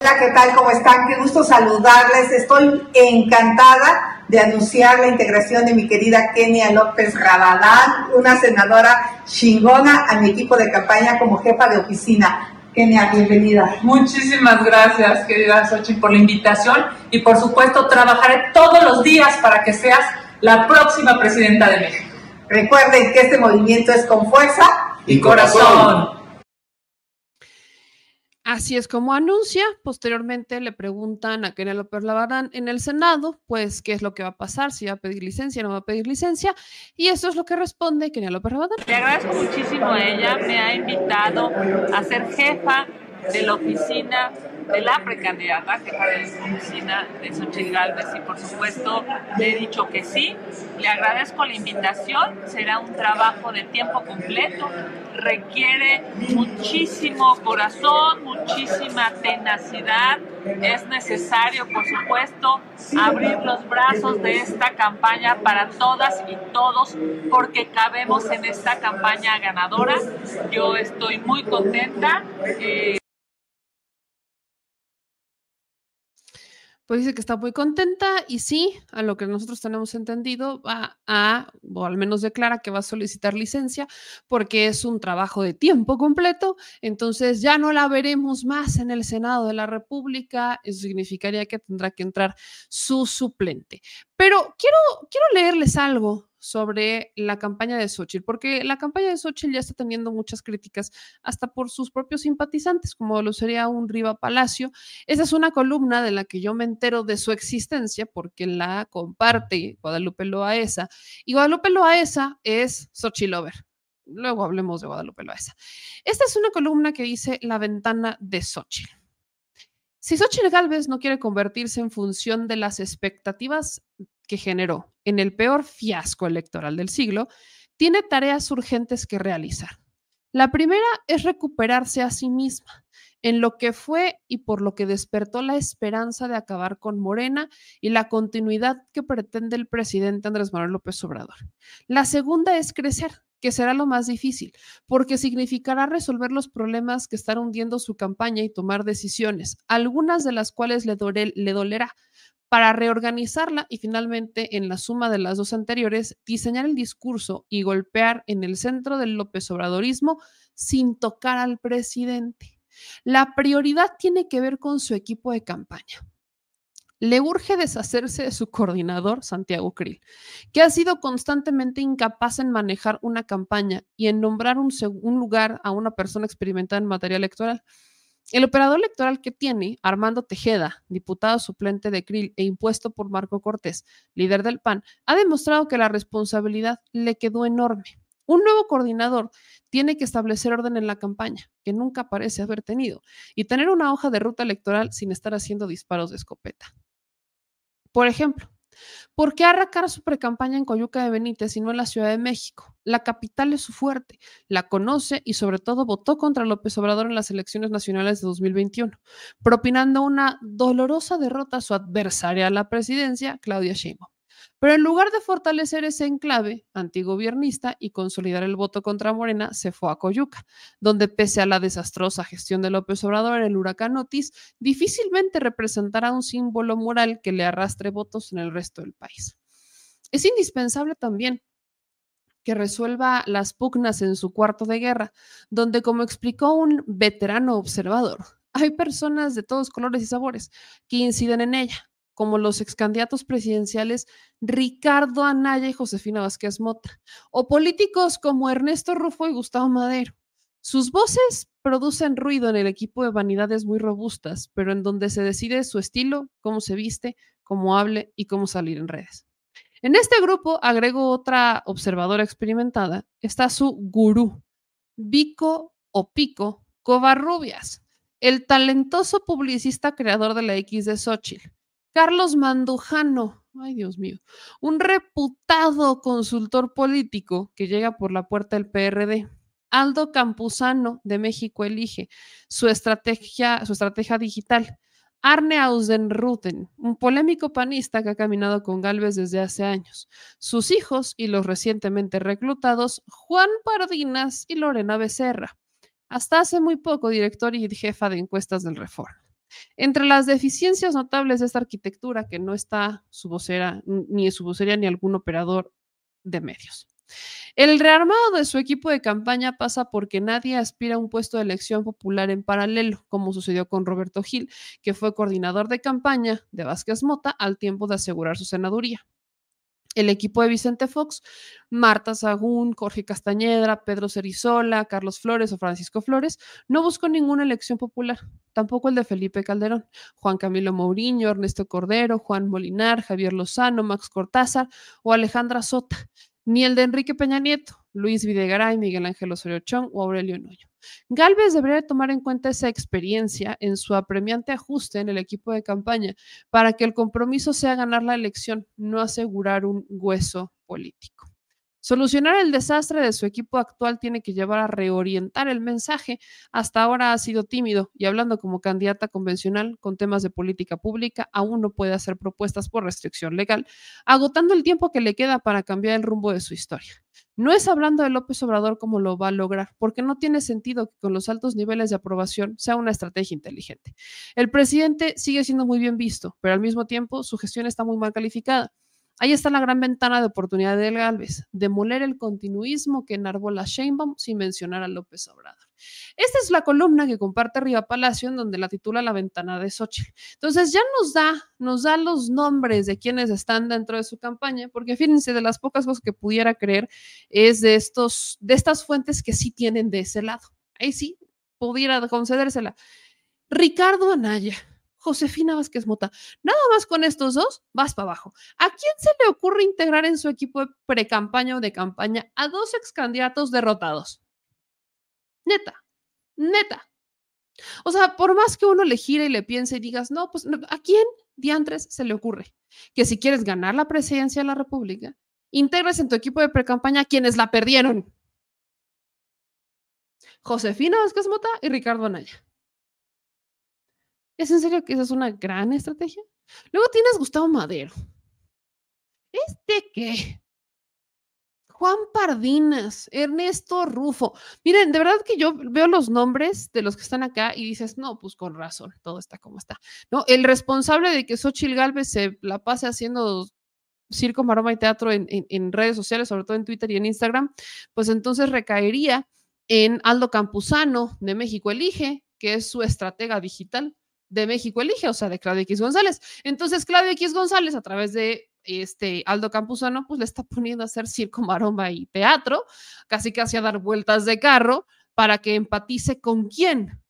Hola, ¿qué tal? ¿Cómo están? Qué gusto saludarles. Estoy encantada de anunciar la integración de mi querida Kenia López Rabadán, una senadora chingona a mi equipo de campaña como jefa de oficina. Kenia, bienvenida. Muchísimas gracias, querida Xochitl, por la invitación y por supuesto trabajaré todos los días para que seas la próxima presidenta de México. Recuerden que este movimiento es con fuerza y corazón. Así es como anuncia. Posteriormente le preguntan a Kenia López Labadán en el Senado, pues, qué es lo que va a pasar, si va a pedir licencia o no va a pedir licencia. Y eso es lo que responde Kenia López Labadán. Le agradezco muchísimo a ella. Me ha invitado a ser jefa de la oficina de la precandidata, jefa de oficina de Xochitl Galvez, y por supuesto le he dicho que sí. Le agradezco la invitación, será un trabajo de tiempo completo, requiere muchísimo corazón, muchísima tenacidad. Es necesario, por supuesto, abrir los brazos de esta campaña para todas y todos, porque cabemos en esta campaña ganadora. Yo estoy muy contenta. Eh, pues dice que está muy contenta y sí, a lo que nosotros tenemos entendido, va a, o al menos declara que va a solicitar licencia porque es un trabajo de tiempo completo, entonces ya no la veremos más en el Senado de la República, eso significaría que tendrá que entrar su suplente. Pero quiero, quiero leerles algo sobre la campaña de Xochitl, porque la campaña de Xochitl ya está teniendo muchas críticas, hasta por sus propios simpatizantes, como lo sería un Riva Palacio. Esa es una columna de la que yo me entero de su existencia, porque la comparte Guadalupe Loaesa, y Guadalupe Loaesa es Xochitl Lover. Luego hablemos de Guadalupe Loaesa. Esta es una columna que dice La ventana de Xochitl. Si Xochitl Galvez no quiere convertirse en función de las expectativas que generó en el peor fiasco electoral del siglo, tiene tareas urgentes que realizar. La primera es recuperarse a sí misma en lo que fue y por lo que despertó la esperanza de acabar con Morena y la continuidad que pretende el presidente Andrés Manuel López Obrador. La segunda es crecer, que será lo más difícil, porque significará resolver los problemas que están hundiendo su campaña y tomar decisiones, algunas de las cuales le, le dolerá, para reorganizarla y finalmente, en la suma de las dos anteriores, diseñar el discurso y golpear en el centro del López Obradorismo sin tocar al presidente. La prioridad tiene que ver con su equipo de campaña. Le urge deshacerse de su coordinador, Santiago Krill, que ha sido constantemente incapaz en manejar una campaña y en nombrar un, un lugar a una persona experimentada en materia electoral. El operador electoral que tiene, Armando Tejeda, diputado suplente de Krill e impuesto por Marco Cortés, líder del PAN, ha demostrado que la responsabilidad le quedó enorme. Un nuevo coordinador tiene que establecer orden en la campaña, que nunca parece haber tenido, y tener una hoja de ruta electoral sin estar haciendo disparos de escopeta. Por ejemplo, ¿Por qué arrancar su precampaña en Coyuca de Benítez y no en la Ciudad de México? La capital es su fuerte, la conoce y sobre todo votó contra López Obrador en las elecciones nacionales de 2021, propinando una dolorosa derrota a su adversaria a la presidencia, Claudia Sheinbaum. Pero en lugar de fortalecer ese enclave antigobiernista y consolidar el voto contra Morena, se fue a Coyuca, donde pese a la desastrosa gestión de López Obrador el huracán Otis, difícilmente representará un símbolo moral que le arrastre votos en el resto del país. Es indispensable también que resuelva las pugnas en su cuarto de guerra, donde, como explicó un veterano observador, hay personas de todos colores y sabores que inciden en ella, como los ex candidatos presidenciales Ricardo Anaya y Josefina Vázquez Mota, o políticos como Ernesto Rufo y Gustavo Madero. Sus voces producen ruido en el equipo de vanidades muy robustas, pero en donde se decide su estilo, cómo se viste, cómo hable y cómo salir en redes. En este grupo, agrego otra observadora experimentada, está su gurú, Vico o Pico Covarrubias, el talentoso publicista creador de la X de Xochitl, Carlos Mandujano, ay Dios mío, un reputado consultor político que llega por la puerta del PRD. Aldo Campuzano de México Elige, su estrategia, su estrategia digital. Arne Ausenruten, un polémico panista que ha caminado con Galvez desde hace años. Sus hijos y los recientemente reclutados Juan Pardinas y Lorena Becerra. Hasta hace muy poco director y jefa de encuestas del Reforma. Entre las deficiencias notables de esta arquitectura, que no está su vocera, ni su vocería ni algún operador de medios. El rearmado de su equipo de campaña pasa porque nadie aspira a un puesto de elección popular en paralelo, como sucedió con Roberto Gil, que fue coordinador de campaña de Vázquez Mota al tiempo de asegurar su senaduría. El equipo de Vicente Fox, Marta Sagún, Jorge Castañedra, Pedro Cerizola, Carlos Flores o Francisco Flores, no buscó ninguna elección popular, tampoco el de Felipe Calderón, Juan Camilo Mourinho, Ernesto Cordero, Juan Molinar, Javier Lozano, Max Cortázar o Alejandra Sota, ni el de Enrique Peña Nieto, Luis Videgaray, Miguel Ángel Osorio Chong o Aurelio Noyo. Galvez debería tomar en cuenta esa experiencia en su apremiante ajuste en el equipo de campaña para que el compromiso sea ganar la elección, no asegurar un hueso político. Solucionar el desastre de su equipo actual tiene que llevar a reorientar el mensaje. Hasta ahora ha sido tímido y hablando como candidata convencional con temas de política pública, aún no puede hacer propuestas por restricción legal, agotando el tiempo que le queda para cambiar el rumbo de su historia. No es hablando de López Obrador como lo va a lograr, porque no tiene sentido que con los altos niveles de aprobación sea una estrategia inteligente. El presidente sigue siendo muy bien visto, pero al mismo tiempo su gestión está muy mal calificada. Ahí está la gran ventana de oportunidad de Galvez, demoler el continuismo que enarbola Sheinbaum sin mencionar a López Obrador. Esta es la columna que comparte Riva Palacio, en donde la titula La ventana de Xochitl. Entonces ya nos da, nos da los nombres de quienes están dentro de su campaña, porque fíjense, de las pocas cosas que pudiera creer es de estos, de estas fuentes que sí tienen de ese lado. Ahí sí, pudiera concedérsela. Ricardo Anaya, Josefina Vázquez Mota. Nada más con estos dos, vas para abajo. ¿A quién se le ocurre integrar en su equipo de pre-campaña o de campaña a dos ex candidatos derrotados? Neta, neta. O sea, por más que uno le gire y le piense y digas, no, pues, ¿a quién diantres se le ocurre? Que si quieres ganar la presidencia de la República, integres en tu equipo de pre-campaña a quienes la perdieron. Josefina Vázquez Mota y Ricardo Anaya. ¿Es en serio que esa es una gran estrategia? Luego tienes Gustavo Madero. ¿Este qué? Juan Pardinas, Ernesto Rufo. Miren, de verdad que yo veo los nombres de los que están acá y dices, no, pues con razón, todo está como está. No, el responsable de que Xochitl Galvez se la pase haciendo circo, maroma y teatro en, en redes sociales, sobre todo en Twitter y en Instagram, pues entonces recaería en Aldo Campuzano de México Elige, que es su estratega digital de México Elige, o sea, de Claudio X González. Entonces, Claudio X González, a través de este Aldo Campuzano, pues le está poniendo a hacer circo, maroma y teatro, casi casi a dar vueltas de carro para que empatice con quién.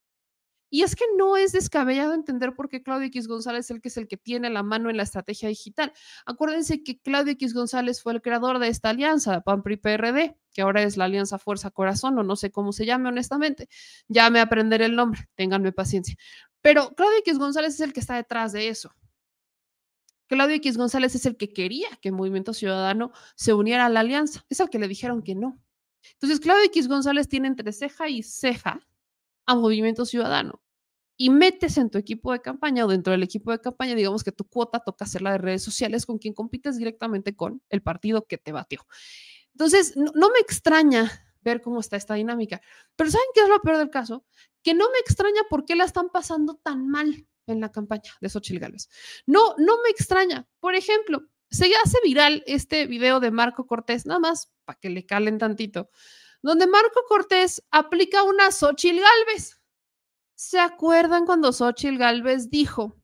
Y es que no es descabellado entender por qué Claudio X González es el que es el que tiene la mano en la estrategia digital. Acuérdense que Claudio X González fue el creador de esta alianza, PAN PRI PRD, que ahora es la Alianza Fuerza Corazón, o no sé cómo se llame honestamente. Ya me aprenderé el nombre, ténganme paciencia. Pero Claudio X González es el que está detrás de eso. Claudio X González es el que quería que Movimiento Ciudadano se uniera a la alianza. Es al que le dijeron que no. Entonces, Claudio X González tiene entre ceja y ceja a Movimiento Ciudadano. y metes en tu equipo de campaña o dentro del equipo de campaña, digamos que tu cuota toca hacerla de redes sociales con quien compites directamente con el partido que te batió. Entonces, no, no me extraña ver cómo está esta dinámica, pero ¿saben qué es lo peor del caso? Que no me extraña por qué la están pasando tan mal en la campaña de Xochitl Gálvez. No, no me extraña. Por ejemplo, se hace viral este video de Marco Cortés, nada más para que le calen tantito, donde Marco Cortés aplica una Xochitl Gálvez. ¿Se acuerdan cuando Xochitl Gálvez dijo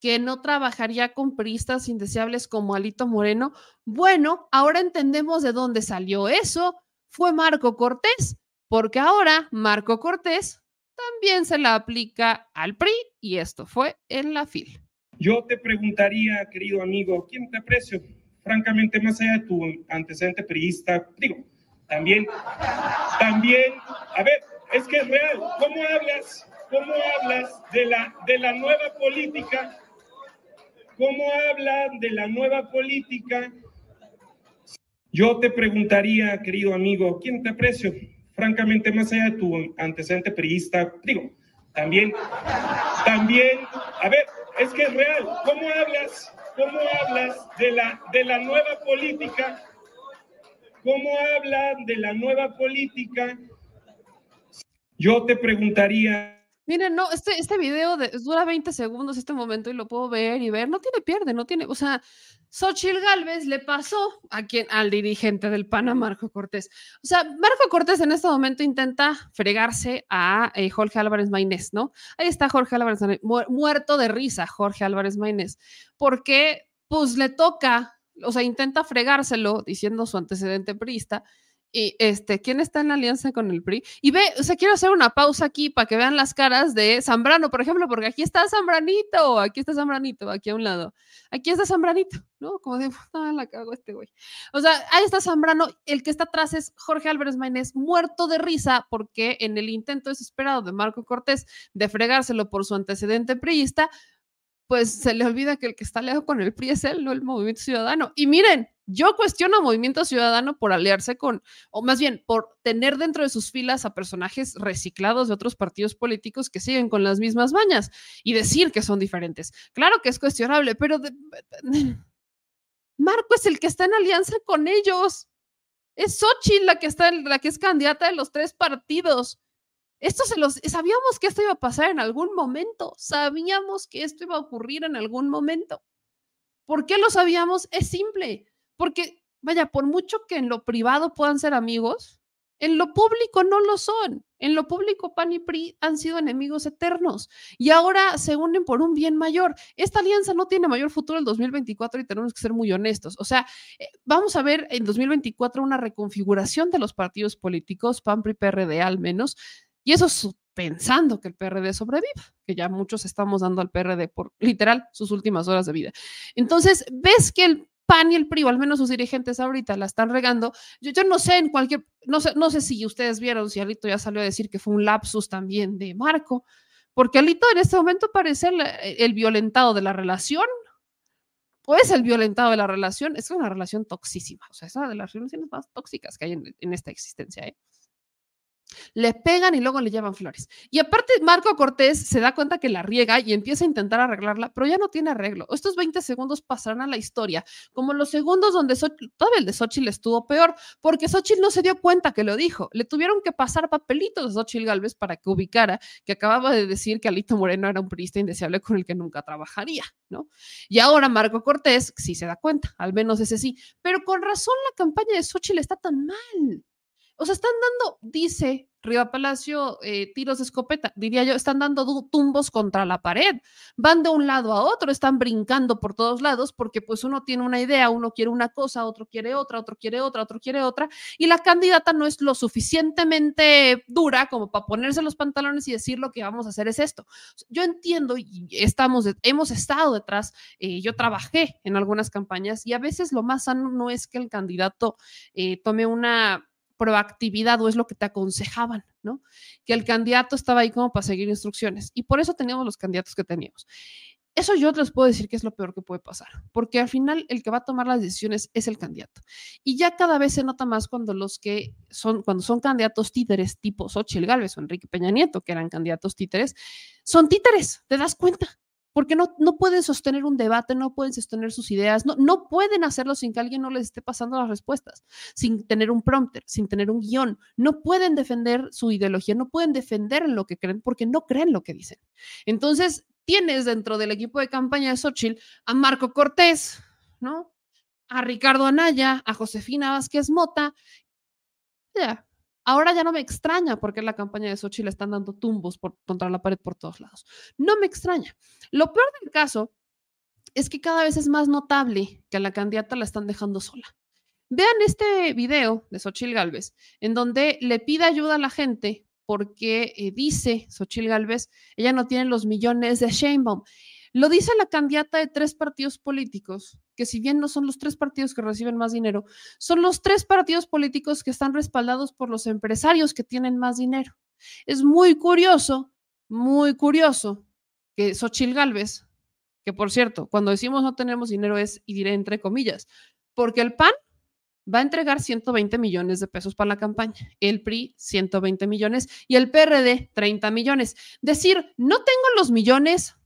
que no trabajaría con priistas indeseables como Alito Moreno? Bueno, ahora entendemos de dónde salió eso. Fue Marco Cortés, porque ahora Marco Cortés también se la aplica al PRI y esto fue en la FIL. Yo te preguntaría, querido amigo, ¿quién te aprecio? Francamente, más allá de tu antecedente priista, digo, también, también, a ver, es que es real, ¿cómo hablas? ¿Cómo hablas de la, de la nueva política? ¿Cómo hablan de la nueva política? Yo te preguntaría, querido amigo, ¿quién te aprecio? Francamente, más allá de tu antecedente priista, digo, también, también, a ver, es que es real, ¿cómo hablas? ¿Cómo hablas de la, de la nueva política? ¿Cómo hablan de la nueva política? Yo te preguntaría Miren, no, este, este video de- dura 20 segundos este momento y lo puedo ver y ver. No tiene pierde, no tiene. O sea, Xochitl Galvez le pasó a quien, al dirigente del PAN, a Marco Cortés. O sea, Marco Cortés en este momento intenta fregarse a eh, Jorge Álvarez Maínez, ¿no? Ahí está Jorge Álvarez Maínez, mu- muerto de risa, Jorge Álvarez Maínez, porque pues le toca, o sea, intenta fregárselo diciendo su antecedente priista y este, ¿quién está en alianza con el PRI? Y ve, o sea, quiero hacer una pausa aquí para que vean las caras de Zambrano, por ejemplo, porque aquí está Zambranito, aquí está Zambranito, aquí a un lado. Aquí está Zambranito, ¿no? Como de, ah, la cago este güey. O sea, ahí está Zambrano, el que está atrás es Jorge Álvarez Maínez, muerto de risa porque en el intento desesperado de Marco Cortés de fregárselo por su antecedente priista, pues se le olvida que el que está aliado con el PRI es él, no el Movimiento Ciudadano. Y miren, yo cuestiono a Movimiento Ciudadano por aliarse con, o más bien, por tener dentro de sus filas a personajes reciclados de otros partidos políticos que siguen con las mismas bañas y decir que son diferentes. Claro que es cuestionable, pero Marco es el que está en alianza con ellos. Es Xochitl la que está, la que es candidata de los tres partidos. Esto se los sabíamos que esto iba a pasar en algún momento. Sabíamos que esto iba a ocurrir en algún momento. ¿Por qué lo sabíamos? Es simple. Porque, vaya, por mucho que en lo privado puedan ser amigos, en lo público no lo son. En lo público, PAN y PRI han sido enemigos eternos y ahora se unen por un bien mayor. Esta alianza no tiene mayor futuro el 2024 y tenemos que ser muy honestos. O sea, eh, vamos a ver en 2024 una reconfiguración de los partidos políticos, PAN, PRI, PRD al menos, y eso es pensando que el PRD sobreviva, que ya muchos estamos dando al PRD por literal sus últimas horas de vida. Entonces, ves que el PAN y el PRI, al menos sus dirigentes ahorita la están regando. Yo, yo no sé en cualquier, no sé, no sé si ustedes vieron, si Alito ya salió a decir que fue un lapsus también de Marco, porque Alito en este momento parece el, el violentado de la relación, o es el violentado de la relación, es una relación toxísima, o sea, es una de las relaciones más tóxicas que hay en, en esta existencia, ¿eh? Le pegan y luego le llevan flores. Y aparte, Marco Cortés se da cuenta que la riega y empieza a intentar arreglarla, pero ya no tiene arreglo. Estos 20 segundos pasarán a la historia, como los segundos donde Xochitl, el de Xochitl estuvo peor, porque Xochitl no se dio cuenta que lo dijo. Le tuvieron que pasar papelitos a Xochitl Galvez para que ubicara que acababa de decir que Alito Moreno era un periodista indeseable con el que nunca trabajaría, ¿no? Y ahora Marco Cortés sí se da cuenta, al menos ese sí, pero con razón la campaña de Xochitl está tan mal. O sea, están dando, dice Riva Palacio, eh, tiros de escopeta, diría yo, están dando tumbos contra la pared, van de un lado a otro, están brincando por todos lados porque pues uno tiene una idea, uno quiere una cosa, otro quiere otra, otro quiere otra, otro quiere otra, y la candidata no es lo suficientemente dura como para ponerse los pantalones y decir lo que vamos a hacer es esto. Yo entiendo y estamos, hemos estado detrás, eh, yo trabajé en algunas campañas y a veces lo más sano no es que el candidato eh, tome una proactividad o es lo que te aconsejaban, ¿no? Que el candidato estaba ahí como para seguir instrucciones y por eso teníamos los candidatos que teníamos. Eso yo les puedo decir que es lo peor que puede pasar, porque al final el que va a tomar las decisiones es el candidato. Y ya cada vez se nota más cuando los que son, cuando son candidatos títeres tipo Xochitl Gálvez o Enrique Peña Nieto, que eran candidatos títeres, son títeres, te das cuenta porque no, no pueden sostener un debate, no pueden sostener sus ideas, no, no pueden hacerlo sin que alguien no les esté pasando las respuestas, sin tener un prompter, sin tener un guion, no pueden defender su ideología, no pueden defender en lo que creen porque no creen lo que dicen. Entonces, tienes dentro del equipo de campaña de Xochitl a Marco Cortés, ¿no? A Ricardo Anaya, a Josefina Vázquez Mota. Ya, Ahora ya no me extraña porque la campaña de Sochi le están dando tumbos por, contra la pared por todos lados. No me extraña. Lo peor del caso es que cada vez es más notable que a la candidata la están dejando sola. Vean este video de Xochil Gálvez, en donde le pide ayuda a la gente porque eh, dice Xochil Gálvez, ella no tiene los millones de Sheinbaum. Lo dice la candidata de tres partidos políticos, que si bien no son los tres partidos que reciben más dinero, son los tres partidos políticos que están respaldados por los empresarios que tienen más dinero. Es muy curioso, muy curioso que Xochil Gálvez, que por cierto, cuando decimos no tenemos dinero es, y diré entre comillas, porque el PAN va a entregar 120 millones de pesos para la campaña, el PRI 120 millones y el PRD 30 millones. Decir, no tengo los millones,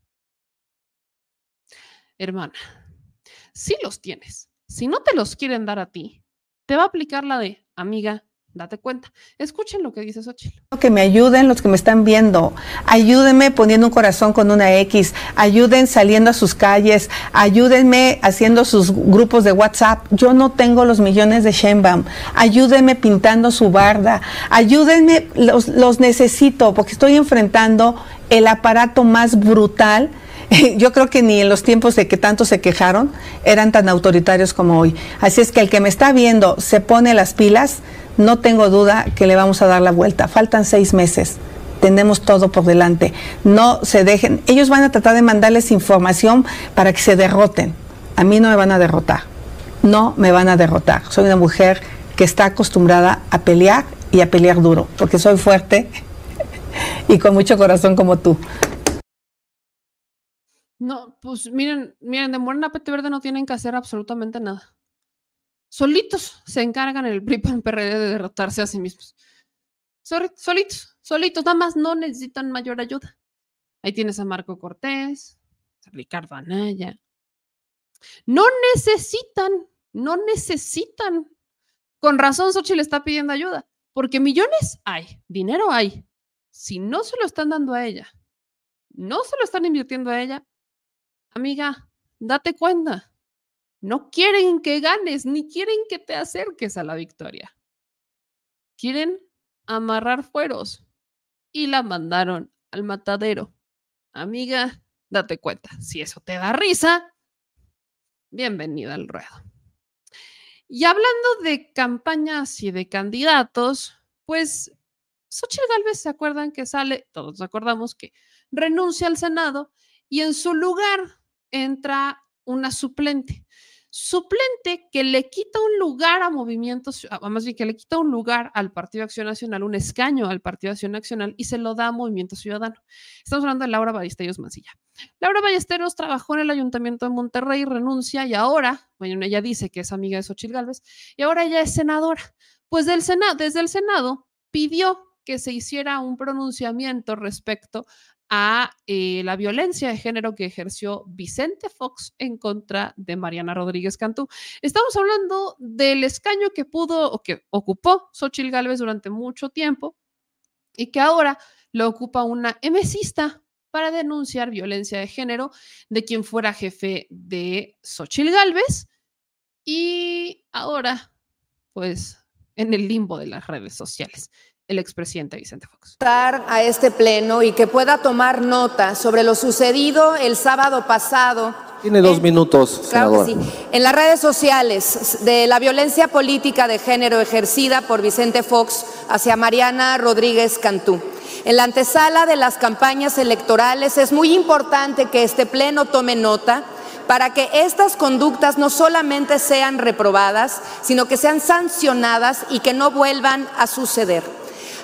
hermana, si los tienes. Si no te los quieren dar a ti, te va a aplicar la de amiga, date cuenta. Escuchen lo que dice Xochitl. Que me ayuden los que me están viendo. Ayúdenme poniendo un corazón con una X. Ayuden saliendo a sus calles. Ayúdenme haciendo sus grupos de WhatsApp. Yo no tengo los millones de Sheinbaum. Ayúdenme pintando su barda. Ayúdenme, los, los necesito porque estoy enfrentando el aparato más brutal *laughs* yo creo que ni en los tiempos de que tanto se quejaron eran tan autoritarios como hoy. Así es que el que me está viendo se pone las pilas, no tengo duda que le vamos a dar la vuelta. Faltan seis meses. Tenemos todo por delante. No se dejen. Ellos van a tratar de mandarles información para que se derroten. A mí no me van a derrotar. No me van a derrotar. Soy una mujer que está acostumbrada a pelear y a pelear duro, porque soy fuerte *laughs* y con mucho corazón como tú. No, pues miren, miren, de Morena PT Verde no tienen que hacer absolutamente nada. Solitos se encargan el PRI PAN PRD de derrotarse a sí mismos. Solitos, solitos, nada más no necesitan mayor ayuda. Ahí tienes a Marco Cortés, a Ricardo Anaya. No necesitan, no necesitan. Con razón le está pidiendo ayuda, porque millones hay, dinero hay. Si no se lo están dando a ella, no se lo están invirtiendo a ella, amiga, date cuenta. No quieren que ganes, ni quieren que te acerques a la victoria. Quieren amarrar fueros y la mandaron al matadero. Amiga, date cuenta. Si eso te da risa, bienvenida al ruedo. Y hablando de campañas y de candidatos, pues Xochitl Galvez se acuerdan que sale, todos acordamos que renuncia al Senado y en su lugar entra una suplente. Suplente que le quita un lugar a movimientos, más bien que le quita un lugar al Partido Acción Nacional, un escaño al Partido Acción Nacional y se lo da a Movimiento Ciudadano. Estamos hablando de Laura Ballesteros Mancilla. Laura Ballesteros trabajó en el Ayuntamiento de Monterrey, renuncia y ahora, bueno, ella dice que es amiga de Xochitl Gálvez y ahora ella es senadora. Pues del desde el Senado pidió que se hiciera un pronunciamiento respecto a eh, la violencia de género que ejerció Vicente Fox en contra de Mariana Rodríguez Cantú. Estamos hablando del escaño que pudo o que ocupó Xochil Gálvez durante mucho tiempo y que ahora lo ocupa una emesista para denunciar violencia de género de quien fuera jefe de Xochil Gálvez y ahora pues en el limbo de las redes sociales el expresidente Vicente Fox. A este pleno y que pueda tomar nota sobre lo sucedido el sábado pasado. Tiene dos minutos, claro sí. En las redes sociales de la violencia política de género ejercida por Vicente Fox hacia Mariana Rodríguez Cantú. En la antesala de las campañas electorales es muy importante que este pleno tome nota para que estas conductas no solamente sean reprobadas, sino que sean sancionadas y que no vuelvan a suceder.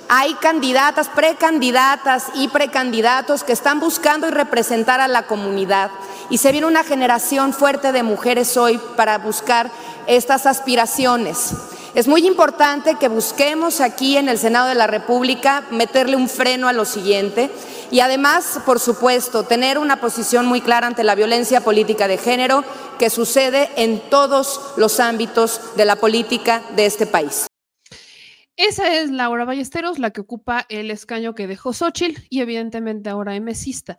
Hay candidatas, precandidatas y precandidatos que están buscando y representar a la comunidad Y se viene una generación fuerte de mujeres hoy para buscar estas aspiraciones. Es muy importante que busquemos aquí en el Senado de la República meterle un freno a lo siguiente y además, por supuesto, tener una posición muy clara ante la violencia política de género que sucede en todos los ámbitos de la política de este país. Esa es Laura Ballesteros, la que ocupa el escaño que dejó Xochitl y evidentemente ahora mesista.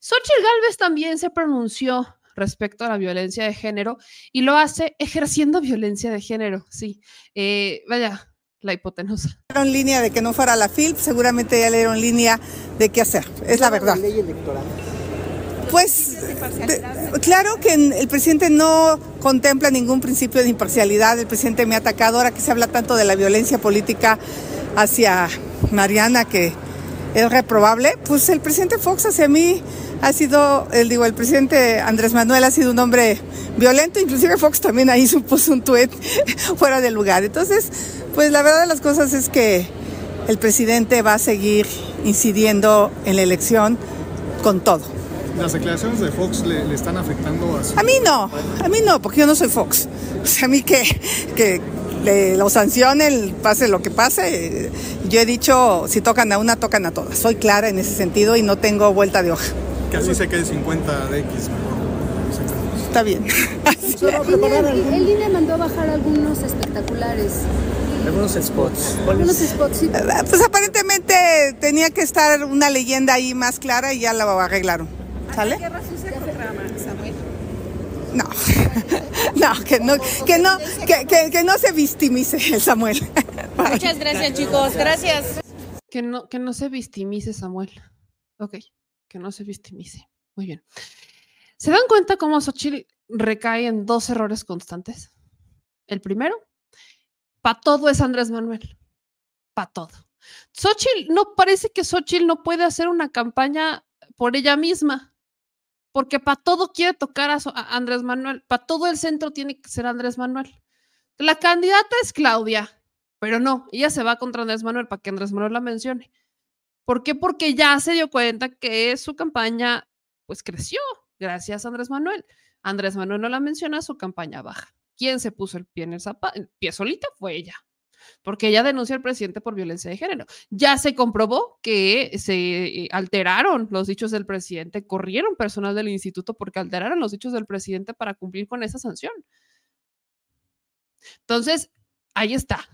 Xochitl Galvez también se pronunció respecto a la violencia de género y lo hace ejerciendo violencia de género, sí. Eh, vaya, la hipotenusa. En línea de que no fuera la FIL, seguramente ya le dieron línea de qué hacer, es la verdad. ley electoral. Pues claro que el presidente no contempla ningún principio de imparcialidad. El presidente me ha atacado ahora que se habla tanto de la violencia política hacia Mariana, que es reprobable. Pues el presidente Fox hacia mí ha sido, el, digo, el presidente Andrés Manuel ha sido un hombre violento, inclusive Fox también ahí *laughs* puso un tuit fuera de lugar. Entonces, pues la verdad de las cosas es que el presidente va a seguir incidiendo en la elección con todo. ¿Las declaraciones de Fox le, están afectando a su... A mí no, a mí no, porque yo no soy Fox. *laughs* O sea, a mí que, que le, lo sancionen, pase lo que pase. Yo he dicho, si tocan a una, tocan a todas. Soy clara en ese sentido y no tengo vuelta de hoja. Que así se quede 50 de X. Está bien. *laughs* El INE mandó a bajar algunos espectaculares. Algunos spots. Algunos spots, sí. Pues aparentemente tenía que estar una leyenda ahí más clara y ya la arreglaron. ¿Sale? Samuel? No, *laughs* no, que no, que no, que, que, que no se victimice el *laughs* Samuel. Muchas gracias, chicos. Gracias. Que no, que no se victimice Samuel. Ok que no se victimice. Muy bien. ¿Se dan cuenta cómo Xochitl recae en dos errores constantes? El primero, para todo es Andrés Manuel. Para todo. Xochitl, no parece que Xochitl no puede hacer una campaña por ella misma, porque para todo quiere tocar a, Andrés Manuel, para todo el centro tiene que ser Andrés Manuel. La candidata es Claudia, pero no, ella se va contra Andrés Manuel para que Andrés Manuel la mencione. ¿Por qué? Porque ya se dio cuenta que su campaña pues creció gracias a Andrés Manuel. Andrés Manuel no la menciona, su campaña baja. ¿Quién se puso el pie en el zapato? El pie solita fue ella. Porque ella denunció al presidente por violencia de género. Ya se comprobó que se eh, alteraron los dichos del presidente, corrieron personal del instituto porque alteraron los dichos del presidente para cumplir con esa sanción. Entonces, ahí está.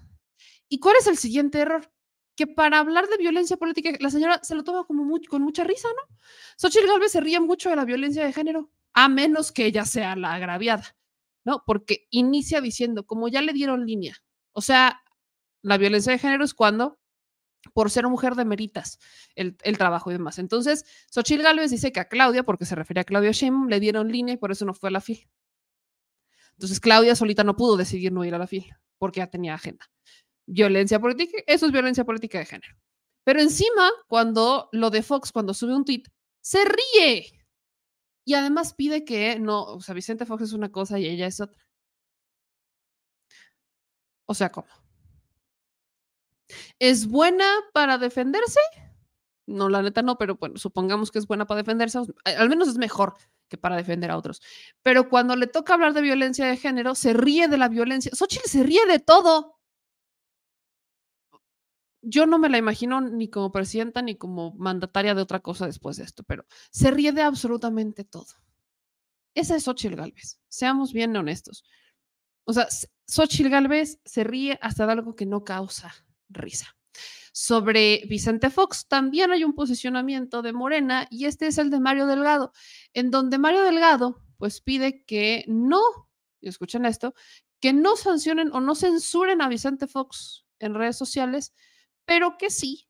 ¿Y cuál es el siguiente error? que para hablar de violencia política, la señora se lo toma como con mucha risa, ¿no? Xochitl Galvez se ríe mucho de la violencia de género, a menos que ella sea la agraviada, ¿no? Porque inicia diciendo, como ya le dieron línea, o sea, la violencia de género es cuando, por ser mujer, demeritas el, el trabajo y demás. Entonces, Xochitl Galvez dice que a Claudia, porque se refiere a Claudia Sheinbaum, le dieron línea y por eso no fue a la FIL. Entonces, Claudia solita no pudo decidir no ir a la FIL, porque ya tenía agenda violencia política, eso es violencia política de género. Pero encima, cuando lo de Fox, cuando sube un tweet, se ríe. Y además pide que no, o sea, Vicente Fox es una cosa y ella es otra. O sea, ¿cómo? ¿Es buena para defenderse? No, la neta no, pero bueno, supongamos que es buena para defenderse, al menos es mejor que para defender a otros. Pero cuando le toca hablar de violencia de género, se ríe de la violencia. Xochitl se ríe de todo yo no me la imagino ni como presidenta ni como mandataria de otra cosa después de esto, pero se ríe de absolutamente todo. Esa es Xochitl Galvez, seamos bien honestos. O sea, Xochitl Galvez se ríe hasta de algo que no causa risa. Sobre Vicente Fox también hay un posicionamiento de Morena y este es el de Mario Delgado, en donde Mario Delgado pues pide que no, y escuchen esto, que no sancionen o no censuren a Vicente Fox en redes sociales pero que sí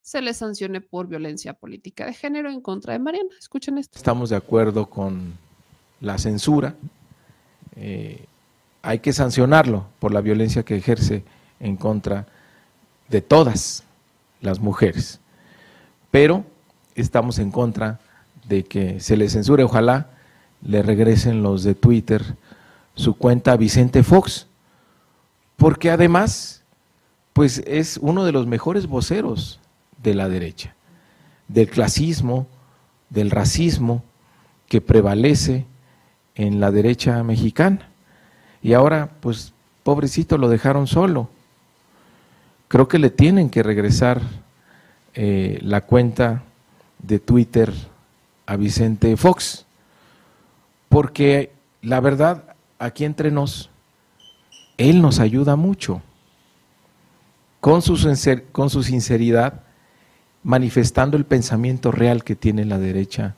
se le sancione por violencia política de género en contra de Mariana. Escuchen esto. Estamos de acuerdo con la censura. Eh, hay que sancionarlo por la violencia que ejerce en contra de todas las mujeres. Pero estamos en contra de que se le censure. Ojalá le regresen los de Twitter su cuenta a Vicente Fox, porque además pues es uno de los mejores voceros de la derecha, del clasismo, del racismo, que prevalece en la derecha mexicana. Y ahora, pues, pobrecito, lo dejaron solo. Creo que le tienen que regresar eh, la cuenta de Twitter a Vicente Fox, porque la verdad, aquí entre nos, él nos ayuda mucho con su, con su sinceridad, manifestando el pensamiento real que tiene la derecha.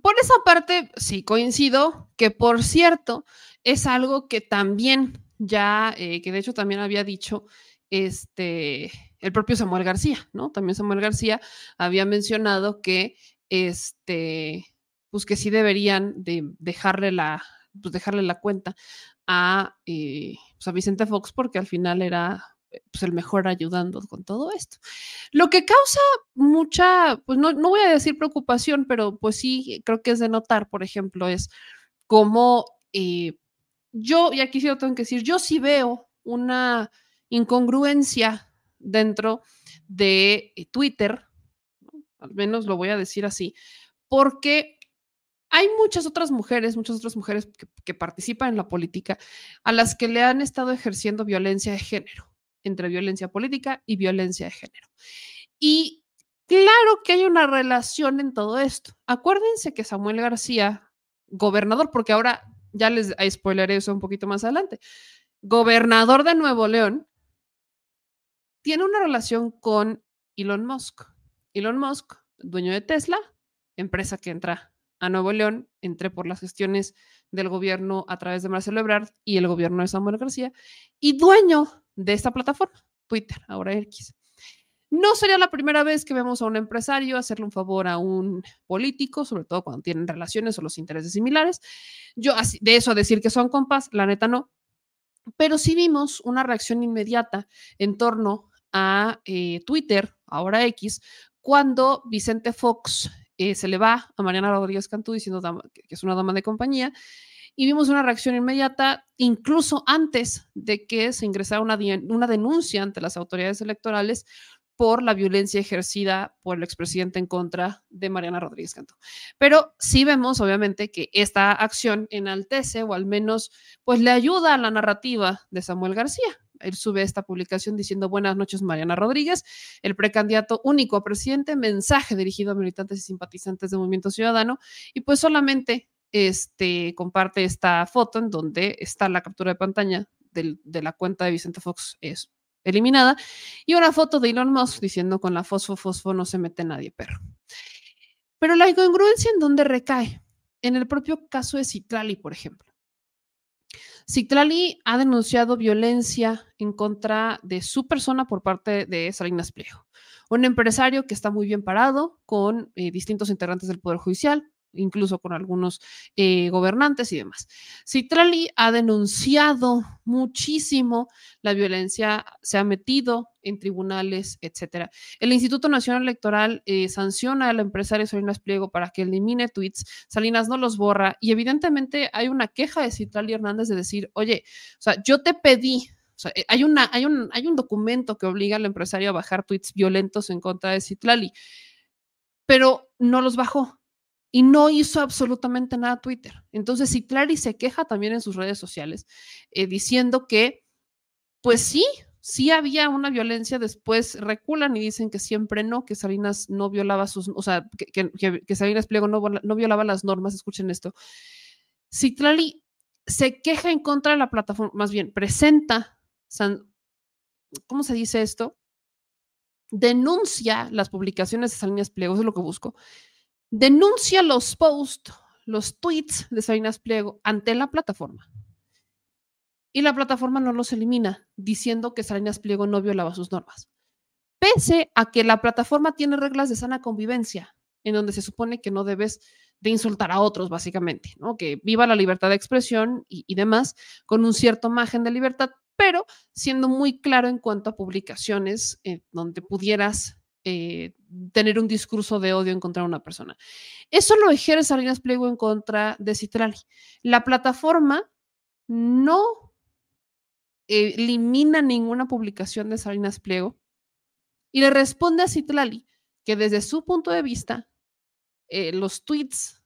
Por esa parte, sí coincido, que por cierto, es algo que también ya, eh, que de hecho también había dicho este, el propio Samuel García, ¿no? También Samuel García había mencionado que, este, pues que sí deberían de dejarle la, pues dejarle la cuenta a, eh, pues a Vicente Fox porque al final era pues, el mejor ayudando con todo esto. Lo que causa mucha, pues no, no voy a decir preocupación, pero pues sí creo que es de notar, por ejemplo, es cómo eh, yo, y aquí sí lo tengo que decir, yo sí veo una incongruencia dentro de eh, Twitter, al menos lo voy a decir así, porque hay muchas otras mujeres, muchas otras mujeres que, participan en la política a las que le han estado ejerciendo violencia de género entre violencia política y violencia de género. Y claro que hay una relación en todo esto. Acuérdense que Samuel García, gobernador, porque ahora ya les spoileré eso un poquito más adelante, gobernador de Nuevo León, tiene una relación con Elon Musk. Elon Musk, dueño de Tesla, empresa que entra a Nuevo León, entré por las gestiones del gobierno a través de Marcelo Ebrard y el gobierno de Samuel García, y dueño de esta plataforma, Twitter, ahora X. No sería la primera vez que vemos a un empresario hacerle un favor a un político, sobre todo cuando tienen relaciones o los intereses similares. Yo, de eso a decir que son compas, la neta no. Pero sí vimos una reacción inmediata en torno a eh, Twitter, ahora X, cuando Vicente Fox eh, se le va a Mariana Rodríguez Cantú diciendo que es una dama de compañía y vimos una reacción inmediata, incluso antes de que se ingresara una, una denuncia ante las autoridades electorales por la violencia ejercida por el expresidente en contra de Mariana Rodríguez Cantó. Pero sí vemos, obviamente, que esta acción enaltece o al menos pues le ayuda a la narrativa de Samuel García. Él sube esta publicación diciendo buenas noches Mariana Rodríguez, el precandidato único a presidente, mensaje dirigido a militantes y simpatizantes del Movimiento Ciudadano y pues solamente este, comparte esta foto en donde está la captura de pantalla de la cuenta de Vicente Fox es eliminada y una foto de Elon Musk diciendo con la fosfo, fosfo no se mete nadie, perro. Pero la incongruencia en dónde recae, en el propio caso de Citlali, por ejemplo. Citlali ha denunciado violencia en contra de su persona por parte de Salinas Pliego, un empresario que está muy bien parado con eh, distintos integrantes del Poder Judicial, incluso con algunos eh, gobernantes y demás. Citrali ha denunciado muchísimo la violencia, se ha metido en tribunales, etcétera. El Instituto Nacional Electoral eh, sanciona al empresario Salinas Pliego para que elimine tweets, Salinas no los borra y evidentemente hay una queja de Citrali Hernández de decir, oye, o sea, yo te pedí eh, hay, una, hay, un, hay un documento que obliga al empresario a bajar tweets violentos en contra de Citlali, pero no los bajó y no hizo absolutamente nada Twitter. Entonces, si Clary se queja también en sus redes sociales, eh, diciendo que, pues sí, sí había una violencia, después reculan y dicen que siempre no, que Salinas no violaba sus, o sea, que, que, Salinas Pliego no, no, violaba las normas, escuchen esto. Si Clary se queja en contra de la plataforma, más bien presenta, ¿cómo se dice esto? Denuncia las publicaciones de Salinas Pliego, eso es lo que busco denuncia los posts, los tweets de Salinas Pliego ante la plataforma. Y la plataforma no los elimina, diciendo que Salinas Pliego no violaba sus normas. Pese a que la plataforma tiene reglas de sana convivencia, en donde se supone que no debes de insultar a otros, básicamente, ¿no? Que viva la libertad de expresión y, demás, con un cierto margen de libertad, pero siendo muy claro en cuanto a publicaciones eh, donde pudieras eh, tener un discurso de odio en contra de una persona. Eso lo ejerce Salinas Pliego en contra de Citrali. La plataforma no elimina ninguna publicación de Salinas Pliego y le responde a Citlali que desde su punto de vista, eh, los tweets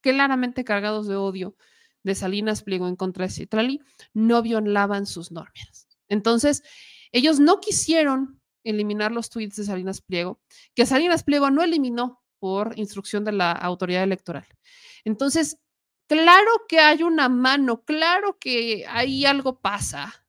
claramente cargados de odio de Salinas Pliego en contra de Citrali no violaban sus normas. Entonces, ellos no quisieron eliminar los tweets de Salinas Pliego, que Salinas Pliego no eliminó por instrucción de la autoridad electoral. Entonces, claro que hay una mano, claro que ahí algo pasa.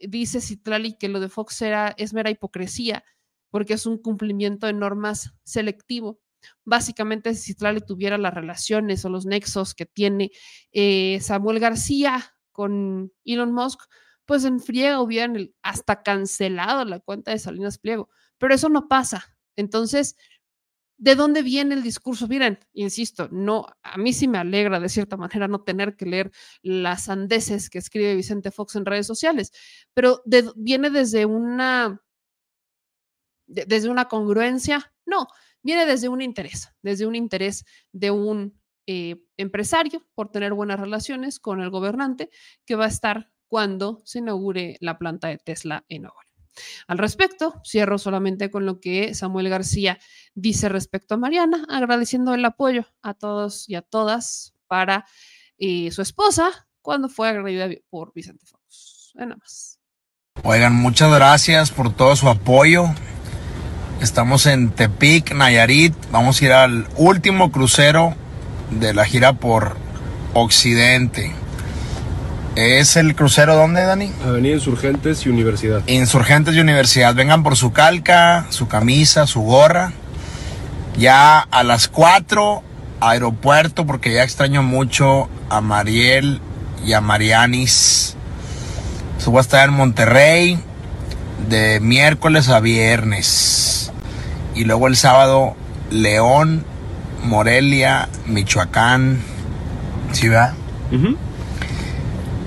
Dice Citrali que lo de Fox era, es mera hipocresía, porque es un cumplimiento de normas selectivo. Básicamente, si Citlali tuviera las relaciones o los nexos que tiene eh, Samuel García con Elon Musk, pues en friega hubieran hasta cancelado la cuenta de Salinas Pliego, pero eso no pasa. Entonces, ¿de dónde viene el discurso? Miren, insisto, no, a mí sí me alegra de cierta manera no tener que leer las sandeces que escribe Vicente Fox en redes sociales, pero viene desde una, desde una congruencia, no, viene desde un interés, desde un interés de un eh, empresario por tener buenas relaciones con el gobernante que va a estar cuando se inaugure la planta de Tesla en Nuevo Al respecto, cierro solamente con lo que Samuel García dice respecto a Mariana, agradeciendo el apoyo a todos y a todas para eh, su esposa cuando fue agredida por Vicente Fox. Nada más. Oigan, muchas gracias por todo su apoyo. Estamos en Tepic, Nayarit. Vamos a ir al último crucero de la gira por Occidente. ¿Es el crucero dónde, Dani? Avenida Insurgentes y Universidad. Insurgentes y Universidad. Vengan por su calca, su camisa, su gorra. Ya a las 4, aeropuerto, porque ya extraño mucho a Mariel y a Marianis. Subo a estar en Monterrey de miércoles a viernes. Y luego el sábado, León, Morelia, Michoacán. ¿Sí, va?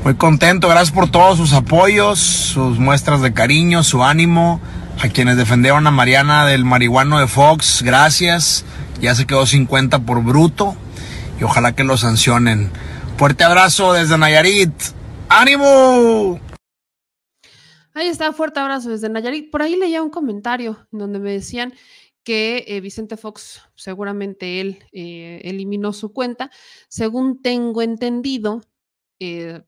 Muy contento, gracias por todos sus apoyos, sus muestras de cariño, su ánimo. A quienes defendieron a Mariana del marihuano de Fox, gracias. Ya se quedó 50 por bruto y ojalá que lo sancionen. Fuerte abrazo desde Nayarit. ¡Ánimo! Ahí está, fuerte abrazo desde Nayarit. Por ahí leía un comentario donde me decían que eh, Vicente Fox, seguramente él eh, eliminó su cuenta. Según tengo entendido, eh,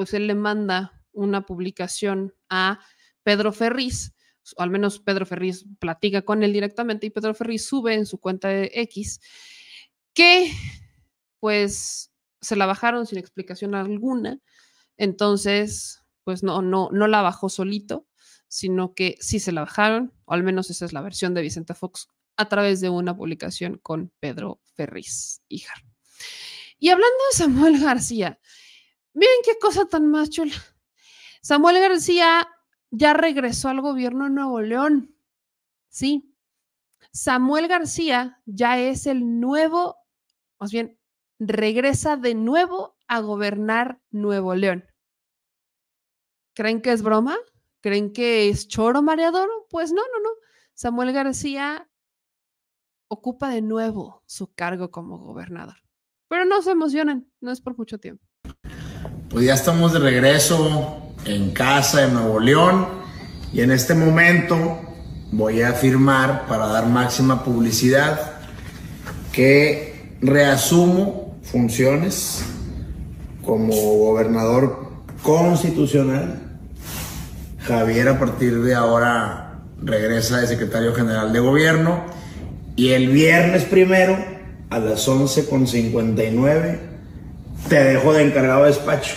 pues él le manda una publicación a Pedro Ferriz, o al menos Pedro Ferriz platica con él directamente y Pedro Ferriz sube en su cuenta de X que pues se la bajaron sin explicación alguna. Entonces, pues no, no, no la bajó solito, sino que sí se la bajaron, o al menos esa es la versión de Vicente Fox, a través de una publicación con Pedro Ferriz. Y hablando de Samuel García, miren qué cosa tan más chula. Samuel García ya regresó al gobierno de Nuevo León. Sí. Samuel García ya es el nuevo, más bien, regresa de nuevo a gobernar Nuevo León. ¿Creen que es broma? ¿Creen que es choro mareador? Pues no, no, no. Samuel García ocupa de nuevo su cargo como gobernador. Pero no se emocionen, no es por mucho tiempo. Pues ya estamos de regreso en casa en Nuevo León y en este momento voy a afirmar para dar máxima publicidad que reasumo funciones como gobernador constitucional. Javier a partir de ahora regresa de secretario general de gobierno y el viernes primero a las 11.59 te dejo de encargado de despacho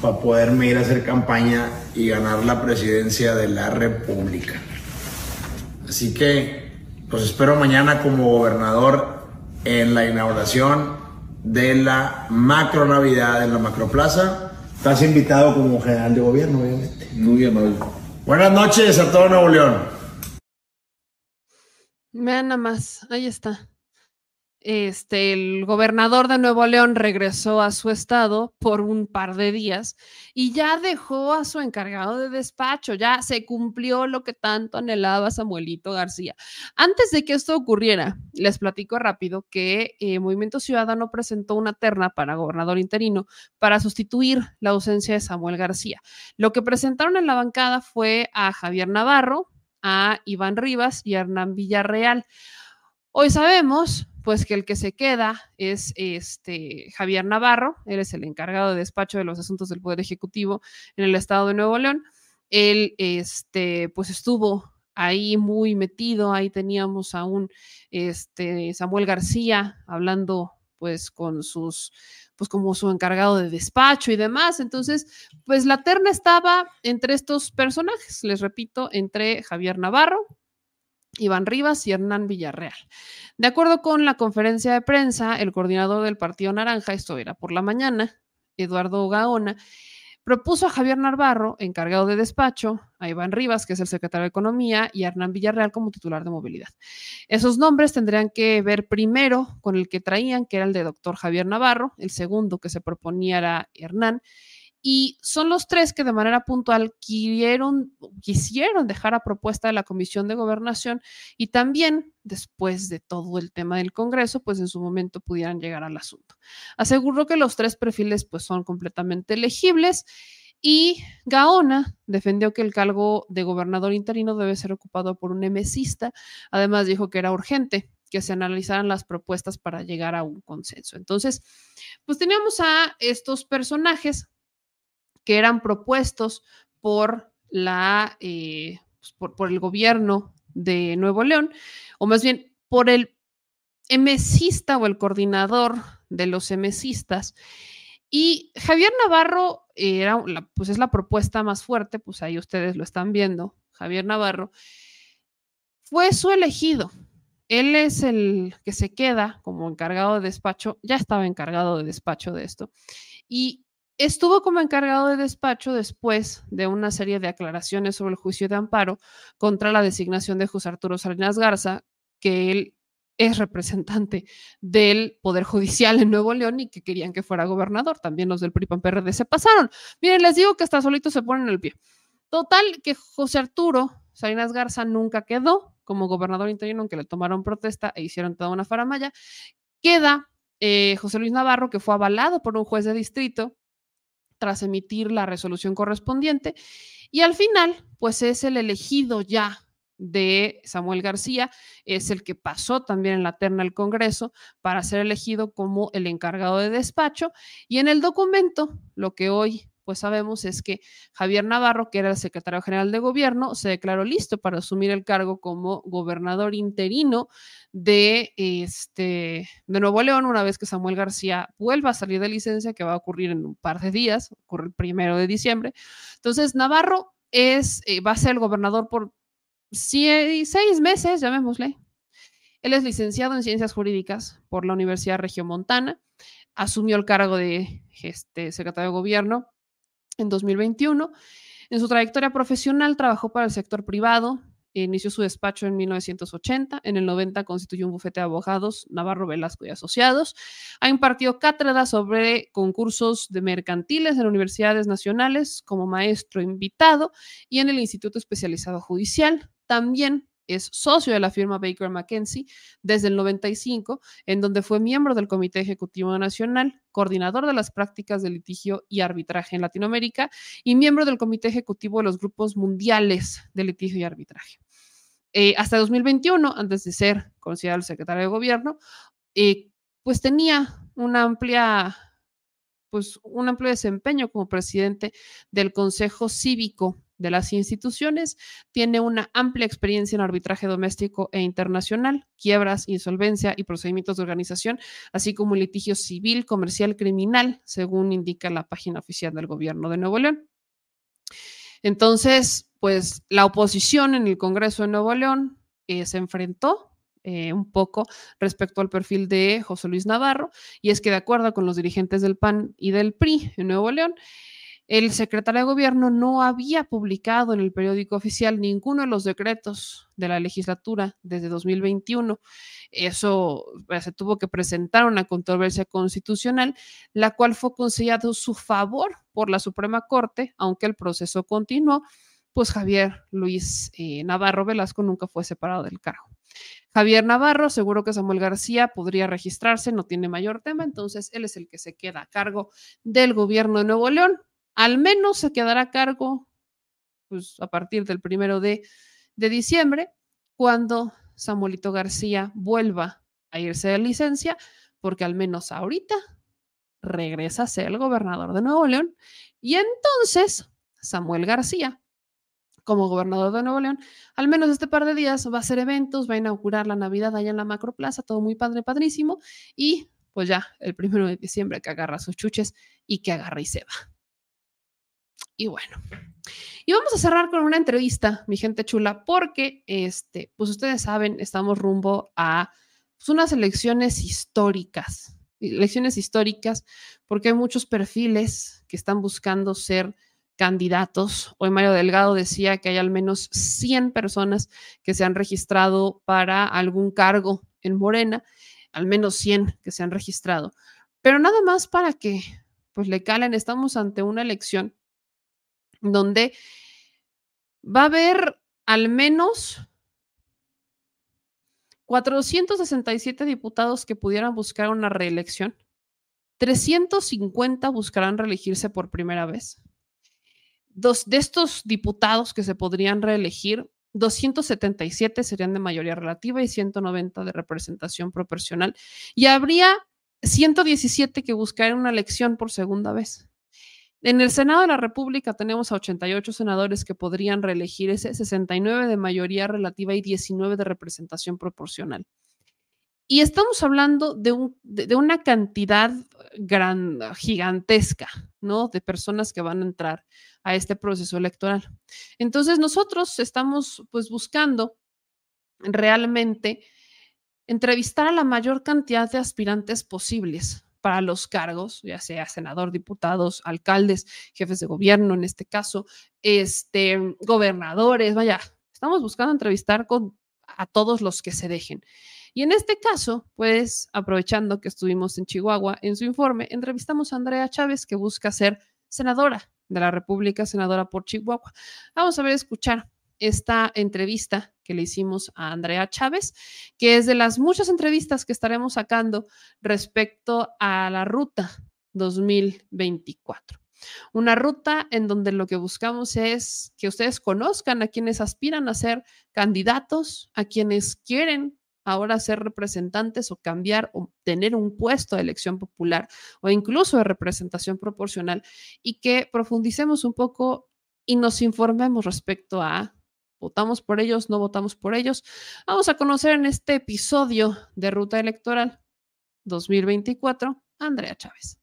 para poderme ir a hacer campaña y ganar la presidencia de la República. Así que, pues espero mañana como gobernador en la inauguración de la macro Navidad en la Macroplaza Estás invitado como general de gobierno, obviamente. Muy amable. Buenas noches a todo Nuevo León. Vean nada más, ahí está este, el gobernador de Nuevo León regresó a su estado por un par de días y ya dejó a su encargado de despacho, ya se cumplió lo que tanto anhelaba Samuelito García. Antes de que esto ocurriera, les platico rápido que eh, Movimiento Ciudadano presentó una terna para gobernador interino para sustituir la ausencia de Samuel García. Lo que presentaron en la bancada fue a Javier Navarro, a Iván Rivas y a Hernán Villarreal. Hoy sabemos pues que el que se queda es este Javier Navarro, él es el encargado de despacho de los asuntos del Poder Ejecutivo en el estado de Nuevo León. Él este pues estuvo ahí muy metido, ahí teníamos a un este Samuel García hablando pues con sus pues como su encargado de despacho y demás. Entonces, pues la terna estaba entre estos personajes, les repito, entre Javier Navarro, Iván Rivas y Hernán Villarreal. De acuerdo con la conferencia de prensa, el coordinador del Partido Naranja, esto era por la mañana, Eduardo Gaona, propuso a Javier Navarro, encargado de despacho, a Iván Rivas, que es el secretario de Economía, y a Hernán Villarreal como titular de movilidad. Esos nombres tendrían que ver primero con el que traían, que era el de doctor Javier Navarro, el segundo que se proponía era Hernán, y son los tres que de manera puntual quisieron, quisieron dejar a propuesta de la Comisión de Gobernación y también, después de todo el tema del Congreso, pues en su momento pudieran llegar al asunto. Aseguró que los tres perfiles pues son completamente elegibles y Gaona defendió que el cargo de gobernador interino debe ser ocupado por un mesista. Además dijo que era urgente que se analizaran las propuestas para llegar a un consenso. Entonces, pues teníamos a estos personajes que eran propuestos por la eh, pues, por, el gobierno de Nuevo León, o más bien por el emesista o el coordinador de los emesistas. Y Javier Navarro era pues es la propuesta más fuerte, pues ahí ustedes lo están viendo. Javier Navarro fue su elegido. Él es el que se queda como encargado de despacho, ya estaba encargado de despacho de esto, y Estuvo como encargado de despacho después de una serie de aclaraciones sobre el juicio de amparo contra la designación de José Arturo Salinas Garza, que él es representante del Poder Judicial en Nuevo León y que querían que fuera gobernador. También los del PRI PRD se pasaron. Miren, les digo que hasta solito se ponen el pie. Total, que José Arturo Salinas Garza nunca quedó como gobernador interino, aunque le tomaron protesta e hicieron toda una faramaya. Queda eh, José Luis Navarro, que fue avalado por un juez de distrito tras emitir la resolución correspondiente. Y al final, pues es el elegido ya de Samuel García, es el que pasó también en la terna del Congreso para ser elegido como el encargado de despacho. Y en el documento, lo que hoy pues sabemos es que Javier Navarro, que era el secretario general de gobierno, se declaró listo para asumir el cargo como gobernador interino de, este, de Nuevo León, una vez que Samuel García vuelva a salir de licencia, que va a ocurrir en un par de días, ocurre el primero de diciembre. Entonces, Navarro es, eh, va a ser el gobernador por seis meses, llamémosle. Él es licenciado en Ciencias Jurídicas por la Universidad Regiomontana, asumió el cargo de este, secretario de Gobierno en 2021. En su trayectoria profesional trabajó para el sector privado, inició su despacho en 1980, en el 90 constituyó un bufete de abogados, Navarro Velasco y Asociados, ha impartido cátedras sobre concursos de mercantiles en universidades nacionales como maestro invitado y en el Instituto Especializado Judicial. También es socio de la firma Baker McKenzie desde el 95, en donde fue miembro del Comité Ejecutivo Nacional, coordinador de las prácticas de litigio y arbitraje en Latinoamérica y miembro del Comité Ejecutivo de los Grupos Mundiales de Litigio y Arbitraje. Eh, hasta 2021, antes de ser considerado el secretario de Gobierno, eh, pues tenía una amplia pues un amplio desempeño como presidente del Consejo Cívico de las instituciones, tiene una amplia experiencia en arbitraje doméstico e internacional, quiebras, insolvencia y procedimientos de organización, así como litigio civil, comercial, criminal, según indica la página oficial del gobierno de Nuevo León. Entonces, pues la oposición en el Congreso de Nuevo León eh, se enfrentó eh, un poco respecto al perfil de José Luis Navarro, y es que de acuerdo con los dirigentes del PAN y del PRI en Nuevo León, el secretario de gobierno no había publicado en el periódico oficial ninguno de los decretos de la legislatura desde 2021. Eso pues, se tuvo que presentar una controversia constitucional, la cual fue concedido su favor por la Suprema Corte, aunque el proceso continuó, pues Javier Luis eh, Navarro Velasco nunca fue separado del cargo. Javier Navarro, seguro que Samuel García podría registrarse, no tiene mayor tema, entonces él es el que se queda a cargo del gobierno de Nuevo León al menos se quedará a cargo pues, a partir del primero de diciembre, cuando Samuelito García vuelva a irse de licencia, porque al menos ahorita regresa a ser el gobernador de Nuevo León. Y entonces Samuel García, como gobernador de Nuevo León, al menos este par de días va a hacer eventos, va a inaugurar la Navidad allá en la Macroplaza, todo muy padre, padrísimo. Y pues ya el primero de diciembre que agarra sus chuches y que agarra y se va. Y bueno, y vamos a cerrar con una entrevista, mi gente chula, porque este, pues ustedes saben, estamos rumbo a pues, unas elecciones históricas, elecciones históricas, porque hay muchos perfiles que están buscando ser candidatos. Hoy Mario Delgado decía que hay al menos 100 personas que se han registrado para algún cargo en Morena, al menos 100 que se han registrado. Pero nada más para que pues le calen, estamos ante una elección donde va a haber al menos 467 diputados que pudieran buscar una reelección. 350 buscarán reelegirse por primera vez. Dos, de estos diputados que se podrían reelegir, 277 serían de mayoría relativa y 190 de representación proporcional. Y habría 117 que buscarían una elección por segunda vez. En el Senado de la República tenemos a 88 senadores que podrían reelegirse, 69 de mayoría relativa y 19 de representación proporcional. Y estamos hablando de, un, de, una cantidad gigantesca, ¿no? De personas que van a entrar a este proceso electoral. Entonces, nosotros estamos pues buscando realmente entrevistar a la mayor cantidad de aspirantes posibles para los cargos, ya sea senador, diputados, alcaldes, jefes de gobierno en este caso, este, gobernadores, vaya, estamos buscando entrevistar con, a todos los que se dejen. Y en este caso, pues aprovechando que estuvimos en Chihuahua en su informe, entrevistamos a Andrea Chávez, que busca ser senadora de la República, senadora por Chihuahua. Vamos a ver, escuchar esta entrevista que le hicimos a Andrea Chávez, que es de las muchas entrevistas que estaremos sacando respecto a la ruta 2024. Una ruta en donde lo que buscamos es que ustedes conozcan a quienes aspiran a ser candidatos, a quienes quieren ahora ser representantes o cambiar o tener un puesto de elección popular o incluso de representación proporcional y que profundicemos un poco y nos informemos respecto a ¿Votamos por ellos? ¿No votamos por ellos? Vamos a conocer en este episodio de Ruta Electoral 2024 a Andrea Chávez.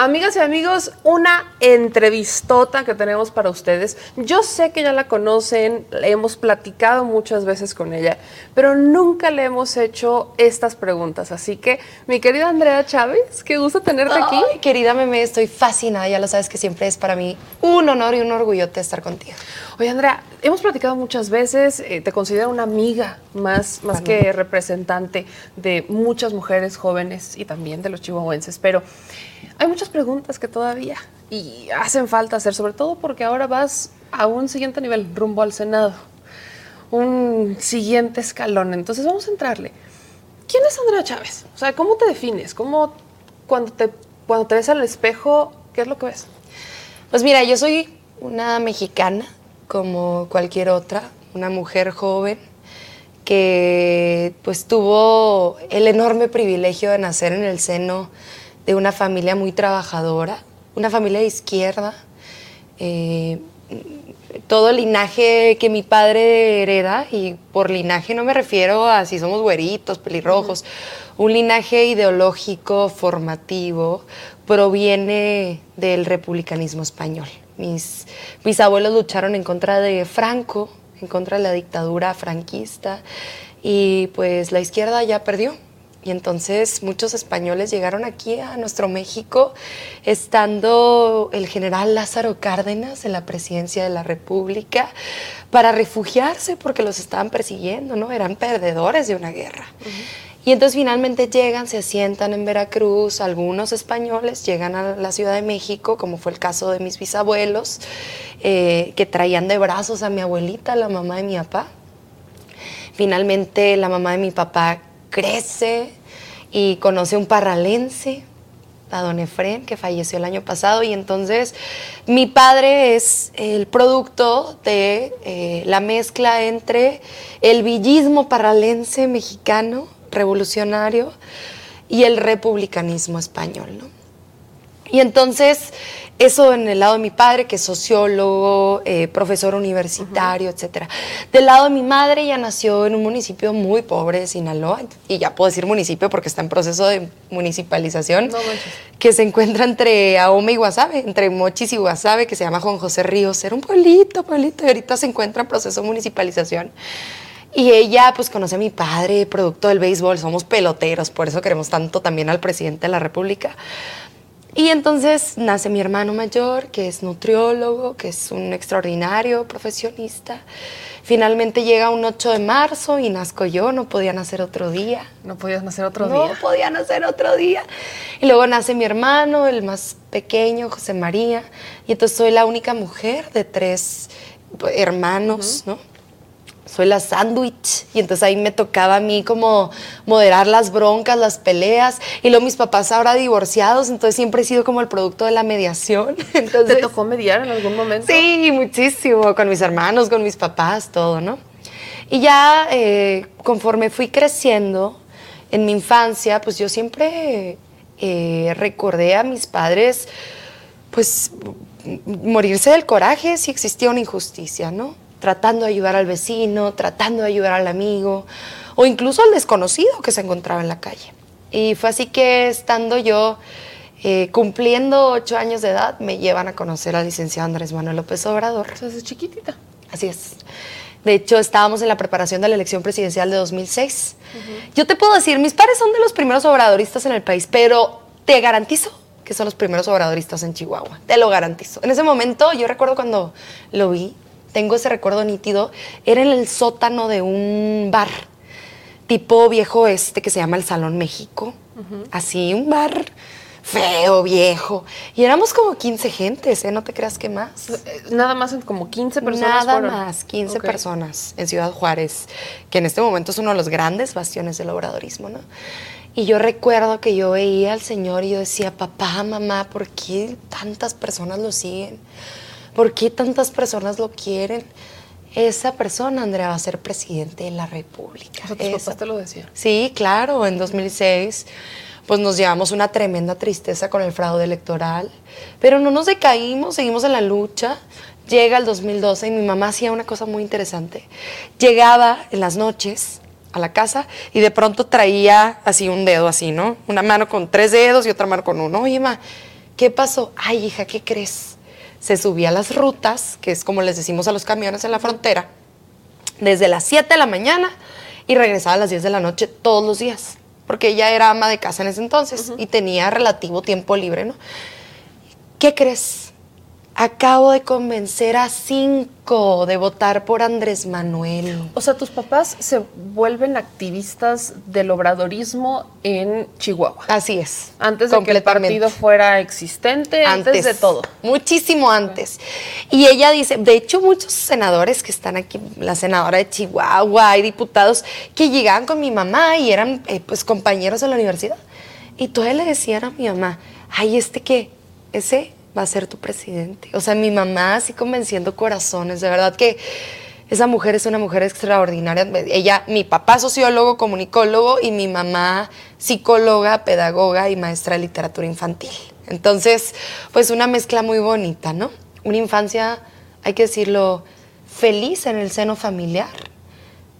Amigas y amigos, una entrevistota que tenemos para ustedes. Yo sé que ya la conocen, hemos platicado muchas veces con ella, pero nunca le hemos hecho estas preguntas. Así que, mi querida Andrea Chávez, qué gusto tenerte aquí. Querida Meme, estoy fascinada, ya lo sabes que siempre es para mí un honor y un orgullote estar contigo. Oye, Andrea, hemos platicado muchas veces, eh, te considero una amiga más, más que representante de muchas mujeres jóvenes y también de los chihuahuenses, pero hay muchas preguntas que todavía y hacen falta hacer, sobre todo porque ahora vas a un siguiente nivel, rumbo al Senado, un siguiente escalón. Entonces vamos a entrarle. ¿Quién es Andrea Chávez? O sea, ¿cómo te defines? ¿Cómo cuando te, cuando te ves al espejo, qué es lo que ves? Pues mira, yo soy una mexicana como cualquier otra, una mujer joven que pues tuvo el enorme privilegio de nacer en el seno de una familia muy trabajadora, una familia de izquierda. Eh, todo el linaje que mi padre hereda, y por linaje no me refiero a si somos güeritos, pelirrojos, un linaje ideológico, formativo, proviene del republicanismo español. Mis, mis abuelos lucharon en contra de Franco, en contra de la dictadura franquista, y pues la izquierda ya perdió y entonces muchos españoles llegaron aquí a nuestro México estando el general Lázaro Cárdenas en la presidencia de la República para refugiarse porque los estaban persiguiendo, ¿no? Eran perdedores de una guerra. Y entonces finalmente llegan, se asientan en Veracruz, algunos españoles llegan a la Ciudad de México, como fue el caso de mis bisabuelos, eh, que traían de brazos a mi abuelita, la mamá de mi papá. Finalmente la mamá de mi papá crece y conoce un parralense a don Efren, que falleció el año pasado, y entonces mi padre es el producto de eh, la mezcla entre el villismo paralense mexicano, revolucionario, y el republicanismo español, ¿no? Y entonces, eso en el lado de mi padre, que es sociólogo, eh, profesor universitario, etcétera. Del lado de mi madre, ella nació en un municipio muy pobre de Sinaloa, y ya puedo decir municipio porque está en proceso de municipalización, que se encuentra entre Ahome y Guasave, entre Mochis y Guasave, que se llama Juan José Ríos. Era un pueblito, pueblito, y ahorita se encuentra en proceso de municipalización. Y ella pues conoce a mi padre, producto del béisbol, somos peloteros, por eso queremos tanto también al presidente de la República. Y entonces nace mi hermano mayor, que es nutriólogo, que es un extraordinario profesionista. Finalmente llega un 8 de marzo y nazco yo, no podía nacer otro día. No podías nacer otro no día. No podía nacer otro día. Y luego nace mi hermano, el más pequeño, José María. Y entonces soy la única mujer de tres hermanos, ¿no? Soy la sándwich y entonces ahí me tocaba a mí como moderar las broncas, las peleas y luego mis papás ahora divorciados, entonces siempre he sido como el producto de la mediación. *laughs* Entonces, ¿Te tocó mediar en algún momento? Sí, muchísimo, con mis hermanos, con mis papás, todo, ¿no? Y ya eh, conforme fui creciendo en mi infancia, pues yo siempre eh, recordé a mis padres, pues morirse del coraje si existía una injusticia, ¿no? Tratando de ayudar al vecino, tratando de ayudar al amigo o incluso al desconocido que se encontraba en la calle. Y fue así que estando yo eh, cumpliendo ocho años de edad, me llevan a conocer al licenciado Andrés Manuel López Obrador. Desde chiquitita. Así es. De hecho, estábamos en la preparación de la elección presidencial de 2006. Yo te puedo decir, mis padres son de los primeros obradoristas en el país, pero te garantizo que son los primeros obradoristas en Chihuahua. Te lo garantizo. En ese momento, yo recuerdo cuando lo vi, tengo ese recuerdo nítido, era en el sótano de un bar tipo viejo este que se llama el Salón México. Así, un bar feo, viejo. Y éramos como 15 gentes, ¿eh? No te creas que más. Eh, nada más como 15 personas. Nada más, 15 personas en Ciudad Juárez, que en este momento es uno de los grandes bastiones del obradorismo, ¿no? Y yo recuerdo que yo veía al Señor y yo decía, papá, mamá, ¿por qué tantas personas lo siguen? ¿Por qué tantas personas lo quieren? Esa persona, Andrea, va a ser presidente de la República. O sea, tus te lo decían. Sí, claro, en 2006 pues nos llevamos una tremenda tristeza con el fraude electoral, pero no nos decaímos, seguimos en la lucha. Llega el 2012 y mi mamá hacía una cosa muy interesante. Llegaba en las noches a la casa y de pronto traía así un dedo así, ¿no? Una mano con tres dedos y otra mano con uno. Oye, ma, ¿qué pasó? Ay, hija, ¿qué crees? Se subía a las rutas, que es como les decimos a los camiones en la frontera, desde las 7 de la mañana y regresaba a las 10 de la noche todos los días, porque ella era ama de casa en ese entonces y tenía relativo tiempo libre, ¿no? ¿Qué crees? Acabo de convencer a cinco de votar por Andrés Manuel. O sea, tus papás se vuelven activistas del obradorismo en Chihuahua. Así es. Antes de que el partido fuera existente, antes, de todo. Muchísimo antes. Y ella dice, de hecho, muchos senadores que están aquí, la senadora de Chihuahua, hay diputados que llegaban con mi mamá y eran eh, pues compañeros de la universidad. Y todavía le decían a mi mamá, ay, este que, ese va a ser tu presidente. O sea, mi mamá así convenciendo corazones, de verdad que esa mujer es una mujer extraordinaria. Ella, mi papá sociólogo, comunicólogo y mi mamá psicóloga, pedagoga y maestra de literatura infantil. Entonces, pues una mezcla muy bonita, ¿no? Una infancia, hay que decirlo, feliz en el seno familiar,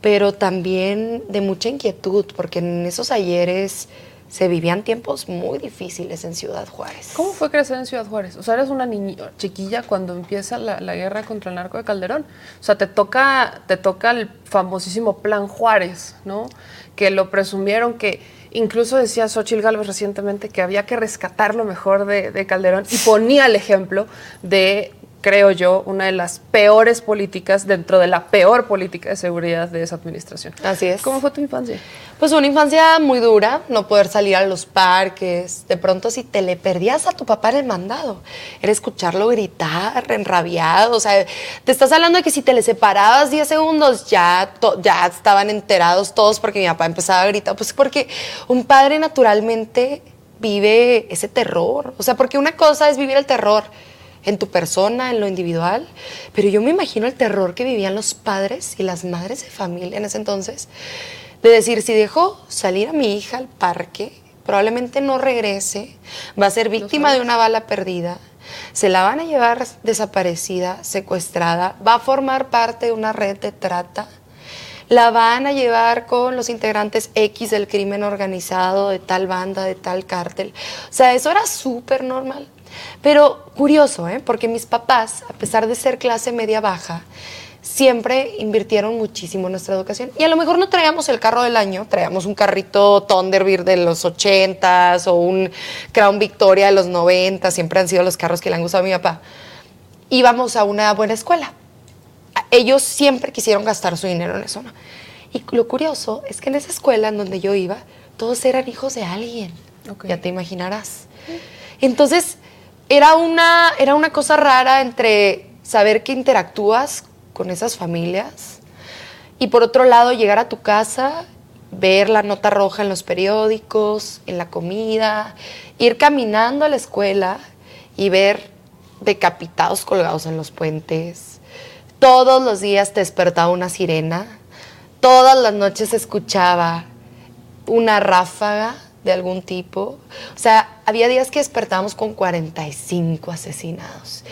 pero también de mucha inquietud, porque en esos ayeres se vivían tiempos muy difíciles en Ciudad Juárez. ¿Cómo fue crecer en Ciudad Juárez? O sea, eres una niña chiquilla cuando empieza la, guerra contra el narco de Calderón. O sea, te toca, te toca el famosísimo Plan Juárez, ¿no? Que lo presumieron que incluso decía Xochitl Gálvez recientemente que había que rescatar lo mejor de Calderón y ponía el ejemplo de creo yo, una de las peores políticas dentro de la peor política de seguridad de esa administración. Así es. ¿Cómo fue tu infancia? Pues una infancia muy dura, no poder salir a los parques, de pronto si te le perdías a tu papá en el mandado, era escucharlo gritar, enrabiado, o sea, te estás hablando de que si te le separabas 10 segundos ya, ya estaban enterados todos porque mi papá empezaba a gritar, pues porque un padre naturalmente vive ese terror. O sea, porque una cosa es vivir el terror en tu persona, en lo individual, pero yo me imagino el terror que vivían los padres y las madres de familia en ese entonces, de decir, si dejo salir a mi hija al parque, probablemente no regrese, va a ser víctima de una bala perdida, se la van a llevar desaparecida, secuestrada, va a formar parte de una red de trata, la van a llevar con los integrantes X del crimen organizado, de tal banda, de tal cártel. O sea, eso era súper normal. Pero curioso, ¿eh? porque mis papás, a pesar de ser clase media baja, siempre invirtieron muchísimo en nuestra educación. Y a lo mejor no traíamos el carro del año, traíamos un carrito Thunderbird de los 80s o un Crown Victoria de los 90, siempre han sido los carros que le han gustado a mi papá. Íbamos a una buena escuela. Ellos siempre quisieron gastar su dinero en eso. ¿no? Y lo curioso es que en esa escuela en donde yo iba, todos eran hijos de alguien. Ya te imaginarás. Entonces, era una, era una cosa rara entre saber que interactúas con esas familias y por otro lado llegar a tu casa, ver la nota roja en los periódicos, en la comida, ir caminando a la escuela y ver decapitados colgados en los puentes. Todos los días te despertaba una sirena, todas las noches escuchaba una ráfaga de algún tipo. O sea, había días que despertábamos con 45 asesinados.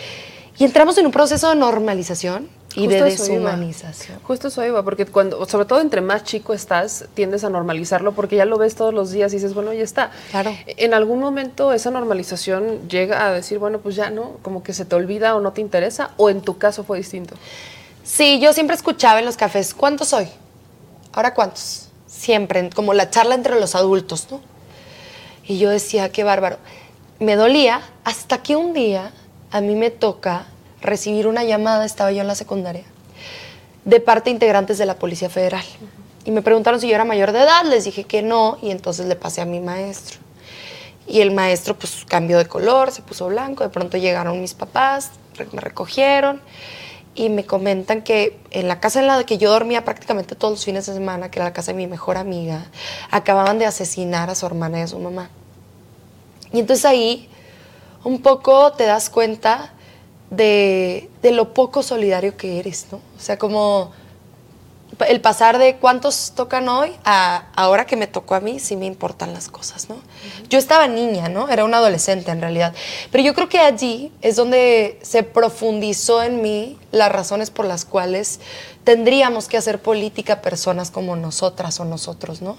Y entramos en un proceso de normalización y de deshumanización. Justo eso iba, porque cuando, sobre todo entre más chico estás, tiendes a normalizarlo porque ya lo ves todos los días y dices, bueno, ya está. Claro. En algún momento esa normalización llega a decir, bueno, pues ya no, como que se te olvida o no te interesa, o en tu caso fue distinto. Sí, yo siempre escuchaba en los cafés, ¿cuántos soy? ¿Ahora cuántos? Siempre, como la charla entre los adultos, ¿no? Y yo decía, qué bárbaro. Me dolía hasta que un día a mí me toca recibir una llamada, estaba yo en la secundaria, de parte integrantes de la Policía Federal. Y me preguntaron si yo era mayor de edad, les dije que no, y entonces le pasé a mi maestro. Y el maestro pues cambió de color, se puso blanco, de pronto llegaron mis papás, me recogieron y me comentan que en la casa en la que yo dormía prácticamente todos los fines de semana, que era la casa de mi mejor amiga, acababan de asesinar a su hermana y a su mamá. Y entonces ahí un poco te das cuenta de, de, lo poco solidario que eres, ¿no? O sea, como el pasar de cuántos tocan hoy a ahora que me tocó a mí, sí me importan las cosas, ¿no? Yo estaba niña, ¿no? Era una adolescente en realidad. Pero yo creo que allí es donde se profundizó en mí las razones por las cuales tendríamos que hacer política personas como nosotras o nosotros, ¿no?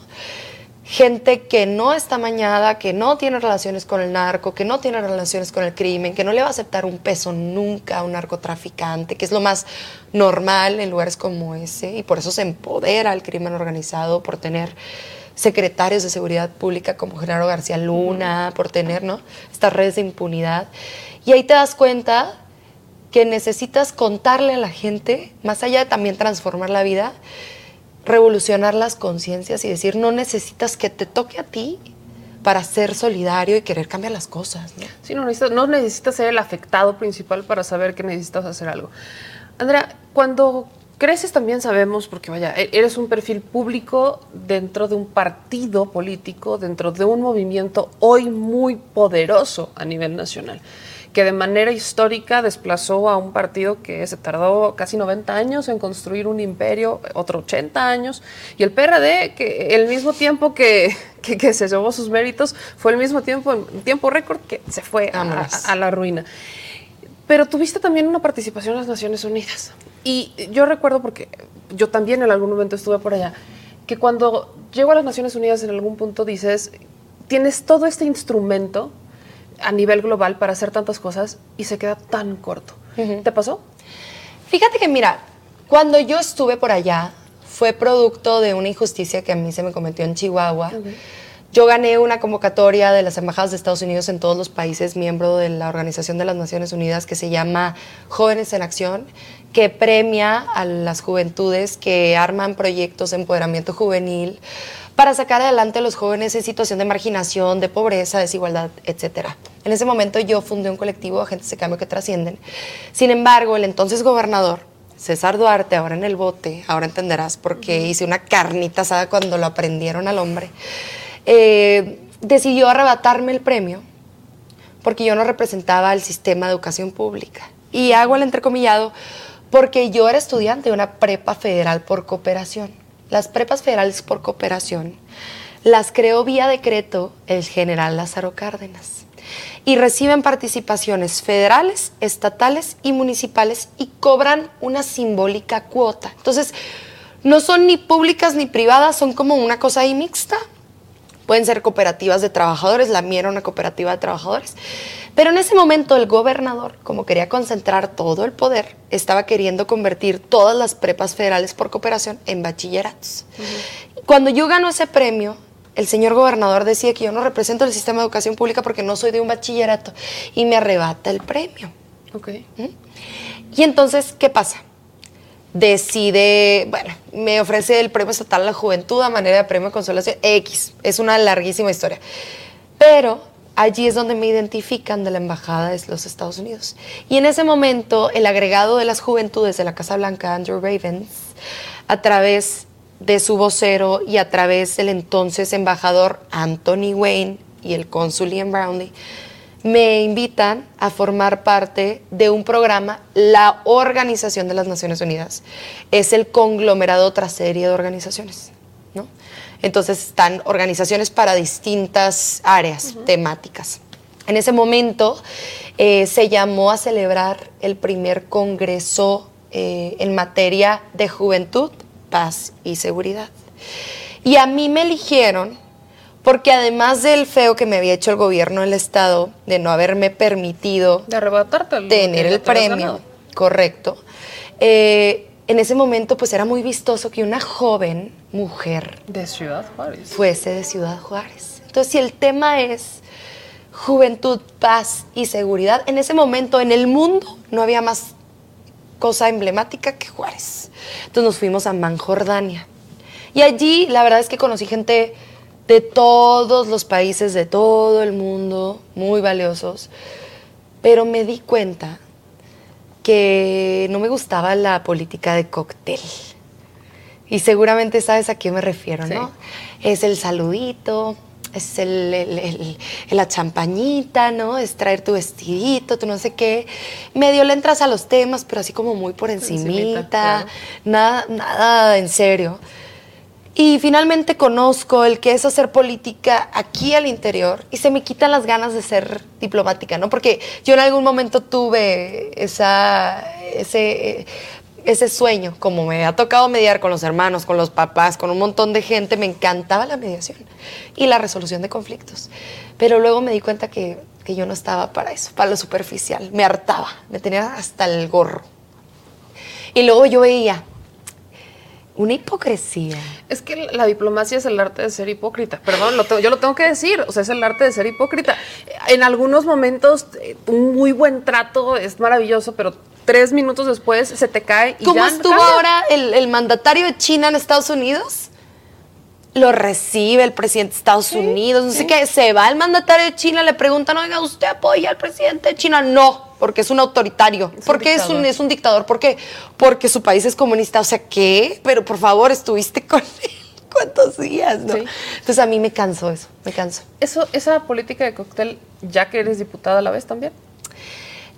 Gente que no está mañada, que no tiene relaciones con el narco, que no tiene relaciones con el crimen, que no le va a aceptar un peso nunca a un narcotraficante, que es lo más normal en lugares como ese, y por eso se empodera al crimen organizado, por tener secretarios de seguridad pública como Genaro García Luna, por tener ¿no? estas redes de impunidad. Y ahí te das cuenta que necesitas contarle a la gente, más allá de también transformar la vida, revolucionar las conciencias y decir, no necesitas que te toque a ti para ser solidario y querer cambiar las cosas. Sí, no necesitas, no necesitas ser el afectado principal para saber que necesitas hacer algo. Andrea, cuando creces también sabemos, porque vaya, e-, eres un perfil público dentro de un partido político, dentro de un movimiento hoy muy poderoso a nivel nacional que de manera histórica desplazó a un partido que se tardó casi 90 años en construir un imperio, otro 80 años, y el PRD, que el mismo tiempo que, que, se llevó sus méritos, fue el mismo tiempo, en tiempo récord, que se fue a, la ruina. Pero tuviste también una participación en las Naciones Unidas. Y yo recuerdo, porque yo también en algún momento estuve por allá, que cuando llego a las Naciones Unidas en algún punto dices, tienes todo este instrumento a nivel global para hacer tantas cosas y se queda tan corto. ¿Te pasó? Fíjate que mira, cuando yo estuve por allá fue producto de una injusticia que a mí se me cometió en Chihuahua. Yo gané una convocatoria de las embajadas de Estados Unidos en todos los países, miembro de la Organización de las Naciones Unidas, que se llama Jóvenes en Acción, que premia a las juventudes que arman proyectos de empoderamiento juvenil para sacar adelante a los jóvenes en situación de marginación, de pobreza, desigualdad, etc. En ese momento yo fundé un colectivo de agentes de cambio que trascienden. Sin embargo, el entonces gobernador, César Duarte, ahora en el bote, ahora entenderás por qué hice una carnita asada cuando lo aprendieron al hombre, eh, decidió arrebatarme el premio porque yo no representaba el sistema de educación pública. Y hago el entrecomillado porque yo era estudiante de una prepa federal por cooperación. Las prepas federales por cooperación las creó vía decreto el general Lázaro Cárdenas y reciben participaciones federales, estatales y municipales y cobran una simbólica cuota. Entonces, no son ni públicas ni privadas, son como una cosa ahí mixta. Pueden ser cooperativas de trabajadores, la mía era una cooperativa de trabajadores. Pero en ese momento el gobernador, como quería concentrar todo el poder, estaba queriendo convertir todas las prepas federales por cooperación en bachilleratos. Cuando yo gano ese premio, el señor gobernador decía que yo no represento el sistema de educación pública porque no soy de un bachillerato y me arrebata el premio. Ok. Y entonces, ¿qué pasa? Decide, bueno, me ofrece el premio estatal a la juventud a manera de premio de consolación X. Es una larguísima historia. Pero allí es donde me identifican de la embajada de los Estados Unidos. Y en ese momento, el agregado de las juventudes de la Casa Blanca, Andrew Ravens, a través de su vocero y a través del entonces embajador Anthony Wayne y el cónsul Ian Brownlee, me invitan a formar parte de un programa, la Organización de las Naciones Unidas. Es el conglomerado tras serie de organizaciones. ¿no? Entonces están organizaciones para distintas áreas temáticas. En ese momento eh, se llamó a celebrar el primer congreso eh, en materia de juventud paz y seguridad. Y a mí me eligieron porque además del feo que me había hecho el gobierno del Estado de no haberme permitido de tener el premio, correcto, eh, en ese momento pues era muy vistoso que una joven mujer de Ciudad Juárez fuese de Ciudad Juárez. Entonces, si el tema es juventud, paz y seguridad, en ese momento en el mundo no había más cosa emblemática que Juárez. Entonces nos fuimos a Manjordania. Y allí la verdad es que conocí gente de todos los países, de todo el mundo, muy valiosos. Pero me di cuenta que no me gustaba la política de cóctel. Y seguramente sabes a qué me refiero, ¿no? Es el saludito, es el, la champañita, ¿no? Es traer tu vestidito, tú no sé qué. Medio le entras a los temas, pero así como muy por encimita, nada, nada en serio. Y finalmente conozco el que es hacer política aquí al interior y se me quitan las ganas de ser diplomática, ¿no? Porque yo en algún momento tuve esa, ese ese sueño, como me ha tocado mediar con los hermanos, con los papás, con un montón de gente, me encantaba la mediación y la resolución de conflictos. Pero luego me di cuenta que, que yo no estaba para eso, para lo superficial. Me hartaba, me tenía hasta el gorro. Y luego yo veía una hipocresía. Es que la diplomacia es el arte de ser hipócrita. Perdón, yo lo tengo que decir. O sea, es el arte de ser hipócrita. En algunos momentos, eh, un muy buen trato es maravilloso, pero tres minutos después se te cae y ¿Cómo ya estuvo ahora el, mandatario de China en Estados Unidos? Lo recibe el presidente de Estados Unidos, no sé qué, se va el mandatario de China, le preguntan, oiga, ¿usted apoya al presidente de China? No, porque es un autoritario. ¿Por qué es un, es un dictador? ¿Por qué? Porque su país es comunista. O sea, ¿qué? Pero por favor, estuviste con *laughs* él. ¿Cuántos días? No? Entonces a mí me cansó eso, me canso. Eso, ¿Esa política de cóctel, ya que eres diputada a la vez también?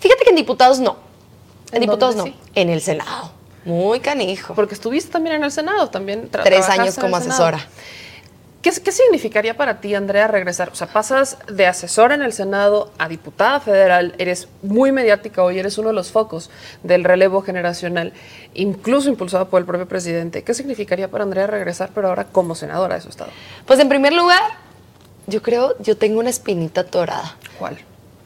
Fíjate que en diputados no. En diputados no, en el Senado. Muy canijo. Porque estuviste también en el Senado, también. Tres años como asesora. ¿Qué, ¿Qué, significaría para ti, Andrea, regresar? O sea, pasas de asesora en el Senado a diputada federal, eres muy mediática hoy, eres uno de los focos del relevo generacional, incluso impulsado por el propio presidente. ¿Qué significaría para Andrea regresar, pero ahora como senadora de su estado? Pues en primer lugar, yo creo, yo tengo una espinita torada. ¿Cuál?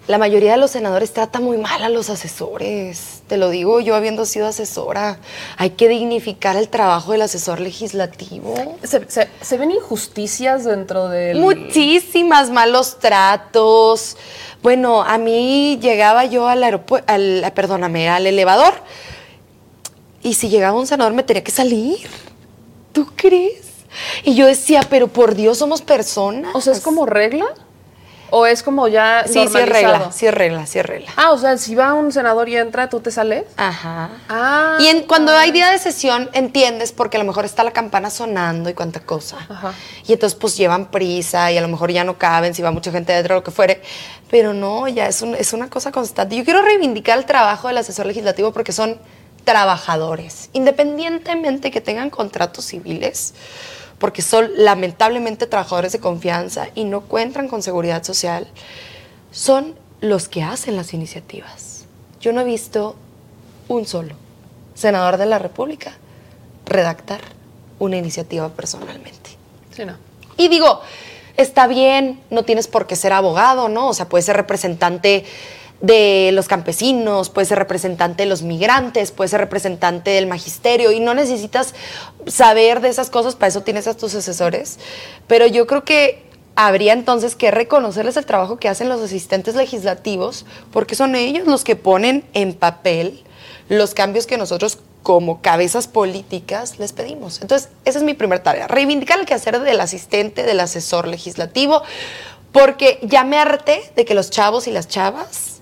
La mayoría de los senadores trata muy mal a los asesores. Te lo digo yo habiendo sido asesora. Hay que dignificar el trabajo del asesor legislativo. ¿Se, ven injusticias dentro del...? Muchísimas, malos tratos. Bueno, a mí llegaba yo al aeropuerto, al, perdóname, al elevador, y si llegaba un senador me tenía que salir. ¿Tú crees? Y yo decía, pero por Dios somos personas. O sea, ¿es como regla? ¿O es como ya Sí, sí es regla, sí es regla, sí es regla. Ah, o sea, si va un senador y entra, ¿tú te sales? Ajá. Ah. Y en- cuando hay día de sesión, entiendes, porque a lo mejor está la campana sonando y cuánta cosa. Y entonces, pues llevan prisa y a lo mejor ya no caben si va mucha gente dentro, lo que fuere. Pero no, ya es, un- es una cosa constante. Yo quiero reivindicar el trabajo del asesor legislativo porque son trabajadores, independientemente que tengan contratos civiles, porque son lamentablemente trabajadores de confianza y no cuentan con seguridad social, son los que hacen las iniciativas. Yo no he visto un solo senador de la República redactar una iniciativa personalmente. Sí, no. Y digo, está bien, no tienes por qué ser abogado, ¿no? O sea, puedes ser representante de los campesinos, puedes ser representante de los migrantes, puedes ser representante del magisterio y no necesitas saber de esas cosas, para eso tienes a tus asesores. Pero yo creo que habría entonces que reconocerles el trabajo que hacen los asistentes legislativos, porque son ellos los que ponen en papel los cambios que nosotros como cabezas políticas les pedimos. Entonces, esa es mi primera tarea, reivindicar el quehacer del asistente, del asesor legislativo, porque ya me harté de que los chavos y las chavas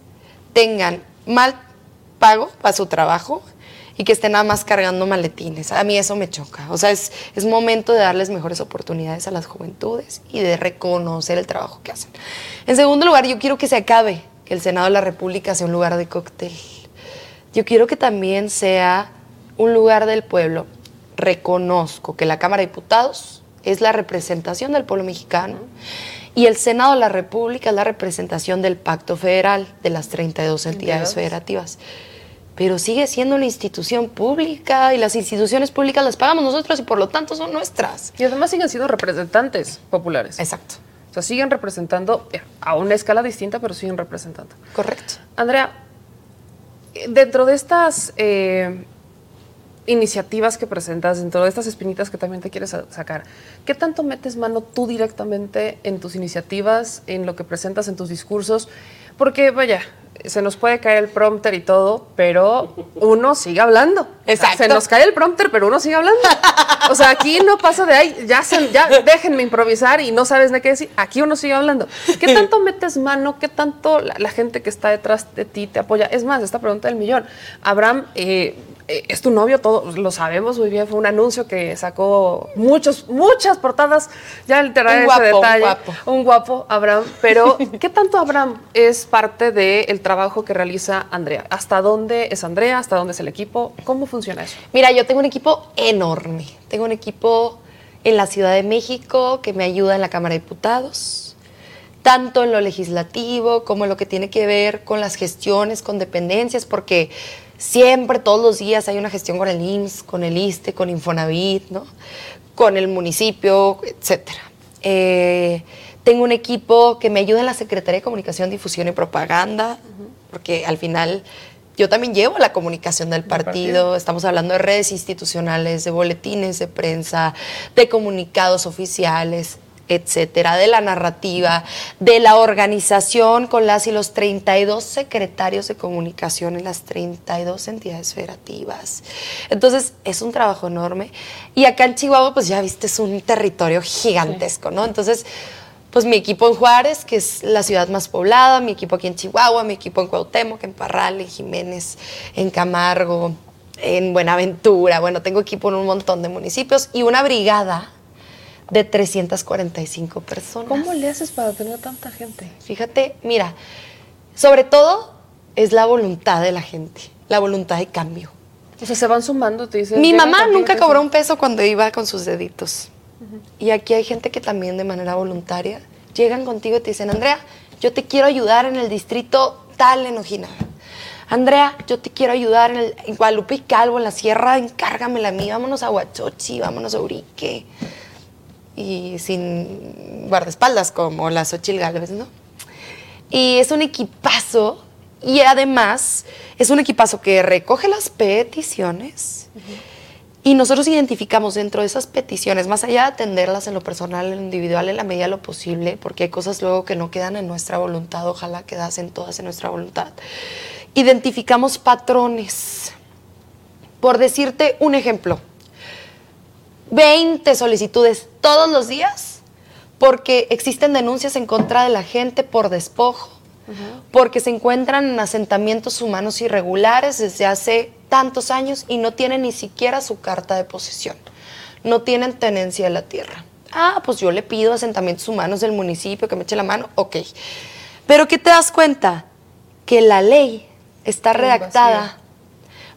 tengan mal pago para su trabajo y que estén nada más cargando maletines. A mí eso me choca. O sea, es, es momento de darles mejores oportunidades a las juventudes y de reconocer el trabajo que hacen. En segundo lugar, yo quiero que se acabe que el Senado de la República sea un lugar de cóctel. Yo quiero que también sea un lugar del pueblo. Reconozco que la Cámara de Diputados es la representación del pueblo mexicano y el Senado de la República es la representación del Pacto Federal de las 32 entidades Entidades. federativas. Pero sigue siendo una institución pública y las instituciones públicas las pagamos nosotros y por lo tanto son nuestras. Y además siguen siendo representantes populares. Exacto. O sea, siguen representando a una escala distinta, pero siguen representando. Correcto. Andrea, eh, dentro de estas eh, iniciativas que presentas, dentro de estas espinitas que también te quieres sa- sacar, ¿qué tanto metes mano tú directamente en tus iniciativas, en lo que presentas en tus discursos? Porque, vaya, se nos puede caer el prompter y todo, pero uno sigue hablando. Exacto. Se nos cae el prompter, pero uno sigue hablando. O sea, aquí no pasa de ahí, ya, se- ya déjenme improvisar y no sabes de qué decir. Aquí uno sigue hablando. ¿Qué tanto metes mano? ¿Qué tanto la, la gente que está detrás de ti te apoya? Es más, esta pregunta del millón. Abraham, eh, es tu novio, todos lo sabemos muy bien. Fue un anuncio que sacó muchos, muchas portadas. Ya Un en guapo, ese un detalle. guapo. Un guapo, Abraham. Pero, *laughs* ¿qué tanto Abraham es parte del trabajo que realiza Andrea? ¿Hasta dónde es Andrea? ¿Hasta dónde es el equipo? ¿Cómo funciona eso? Mira, yo tengo un equipo enorme. Tengo un equipo en la Ciudad de México que me ayuda en la Cámara de Diputados, tanto en lo legislativo como en lo que tiene que ver con las gestiones, con dependencias, porque siempre, todos los días hay una gestión con el IMSS, con el ISTE, con Infonavit, ¿no? con el municipio, etcétera. Eh, tengo un equipo que me ayuda en la Secretaría de Comunicación, Difusión y Propaganda, porque al final yo también llevo la comunicación del partido. Estamos hablando de redes institucionales, de boletines de prensa, de comunicados oficiales, etcétera, de la narrativa, de la organización con las y los 32 secretarios de comunicación en las 32 entidades federativas. Entonces, es un trabajo enorme. Y acá en Chihuahua, pues ya viste, es un territorio gigantesco, ¿no? Entonces, pues mi equipo en Juárez, que es la ciudad más poblada, mi equipo aquí en Chihuahua, mi equipo en Cuauhtémoc, en Parral, en Jiménez, en Camargo, en Buenaventura. Bueno, tengo equipo en un montón de municipios y una brigada de 345 personas. ¿Cómo le haces para tener tanta gente? Fíjate, mira, sobre todo es la voluntad de la gente, la voluntad de cambio. O sea, se van sumando, te dicen. Mi "Llega mamá nunca cobró dicen". un peso cuando iba con sus deditos. Y aquí hay gente que también de manera voluntaria llegan contigo y te dicen, Andrea, yo te quiero ayudar en el distrito tal en Ojinaga. Andrea, yo te quiero ayudar en, el, en Guadalupe y Calvo, en la sierra, encárgamela a mí, vámonos a Huachochi, vámonos a Urique. Y sin guardaespaldas como la Xochil Gálvez, ¿no? Y es un equipazo y además es un equipazo que recoge las peticiones y nosotros identificamos dentro de esas peticiones, más allá de atenderlas en lo personal, en lo individual, en la medida de lo posible, porque hay cosas luego que no quedan en nuestra voluntad, ojalá quedasen todas en nuestra voluntad, identificamos patrones. Por decirte un ejemplo, 20 solicitudes todos los días porque existen denuncias en contra de la gente por despojo, porque se encuentran en asentamientos humanos irregulares desde hace tantos años y no tienen ni siquiera su carta de posesión, no tienen tenencia de la tierra. Ah, pues yo le pido asentamientos humanos del municipio que me eche la mano, ok. Pero ¿qué te das cuenta? Que la ley está redactada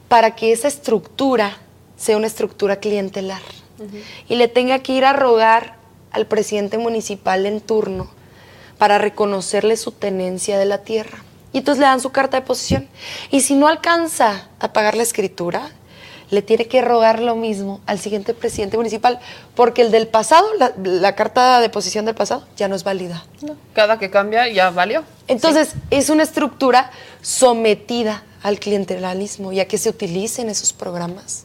para que esa estructura sea una estructura clientelar y le tenga que ir a rogar al presidente municipal en turno para reconocerle su tenencia de la tierra. Y entonces le dan su carta de posesión. Y si no alcanza a pagar la escritura, le tiene que rogar lo mismo al siguiente presidente municipal, porque el del pasado, la, carta de posesión del pasado, ya no es válida. Cada que cambia ya valió. Entonces, es una estructura sometida al clientelismo y a que se utilicen esos programas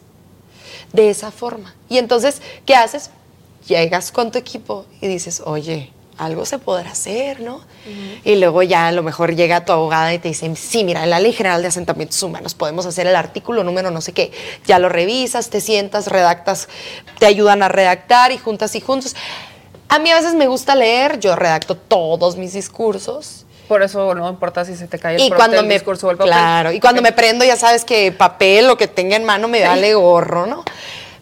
de esa forma. Y entonces, ¿qué haces? Llegas con tu equipo y dices, oye, algo se podrá hacer, ¿no? Y luego ya a lo mejor llega tu abogada y te dice, sí, mira, en la Ley General de Asentamientos Humanos podemos hacer el artículo número no sé qué. Ya lo revisas, te sientas, redactas, te ayudan a redactar y juntas y juntos. A mí a veces me gusta leer, yo redacto todos mis discursos. Por eso no importa si se te cae el, y cuando me, discurso o el papel. Claro, y cuando me prendo ya sabes que papel, lo que tenga en mano me vale gorro, ¿no?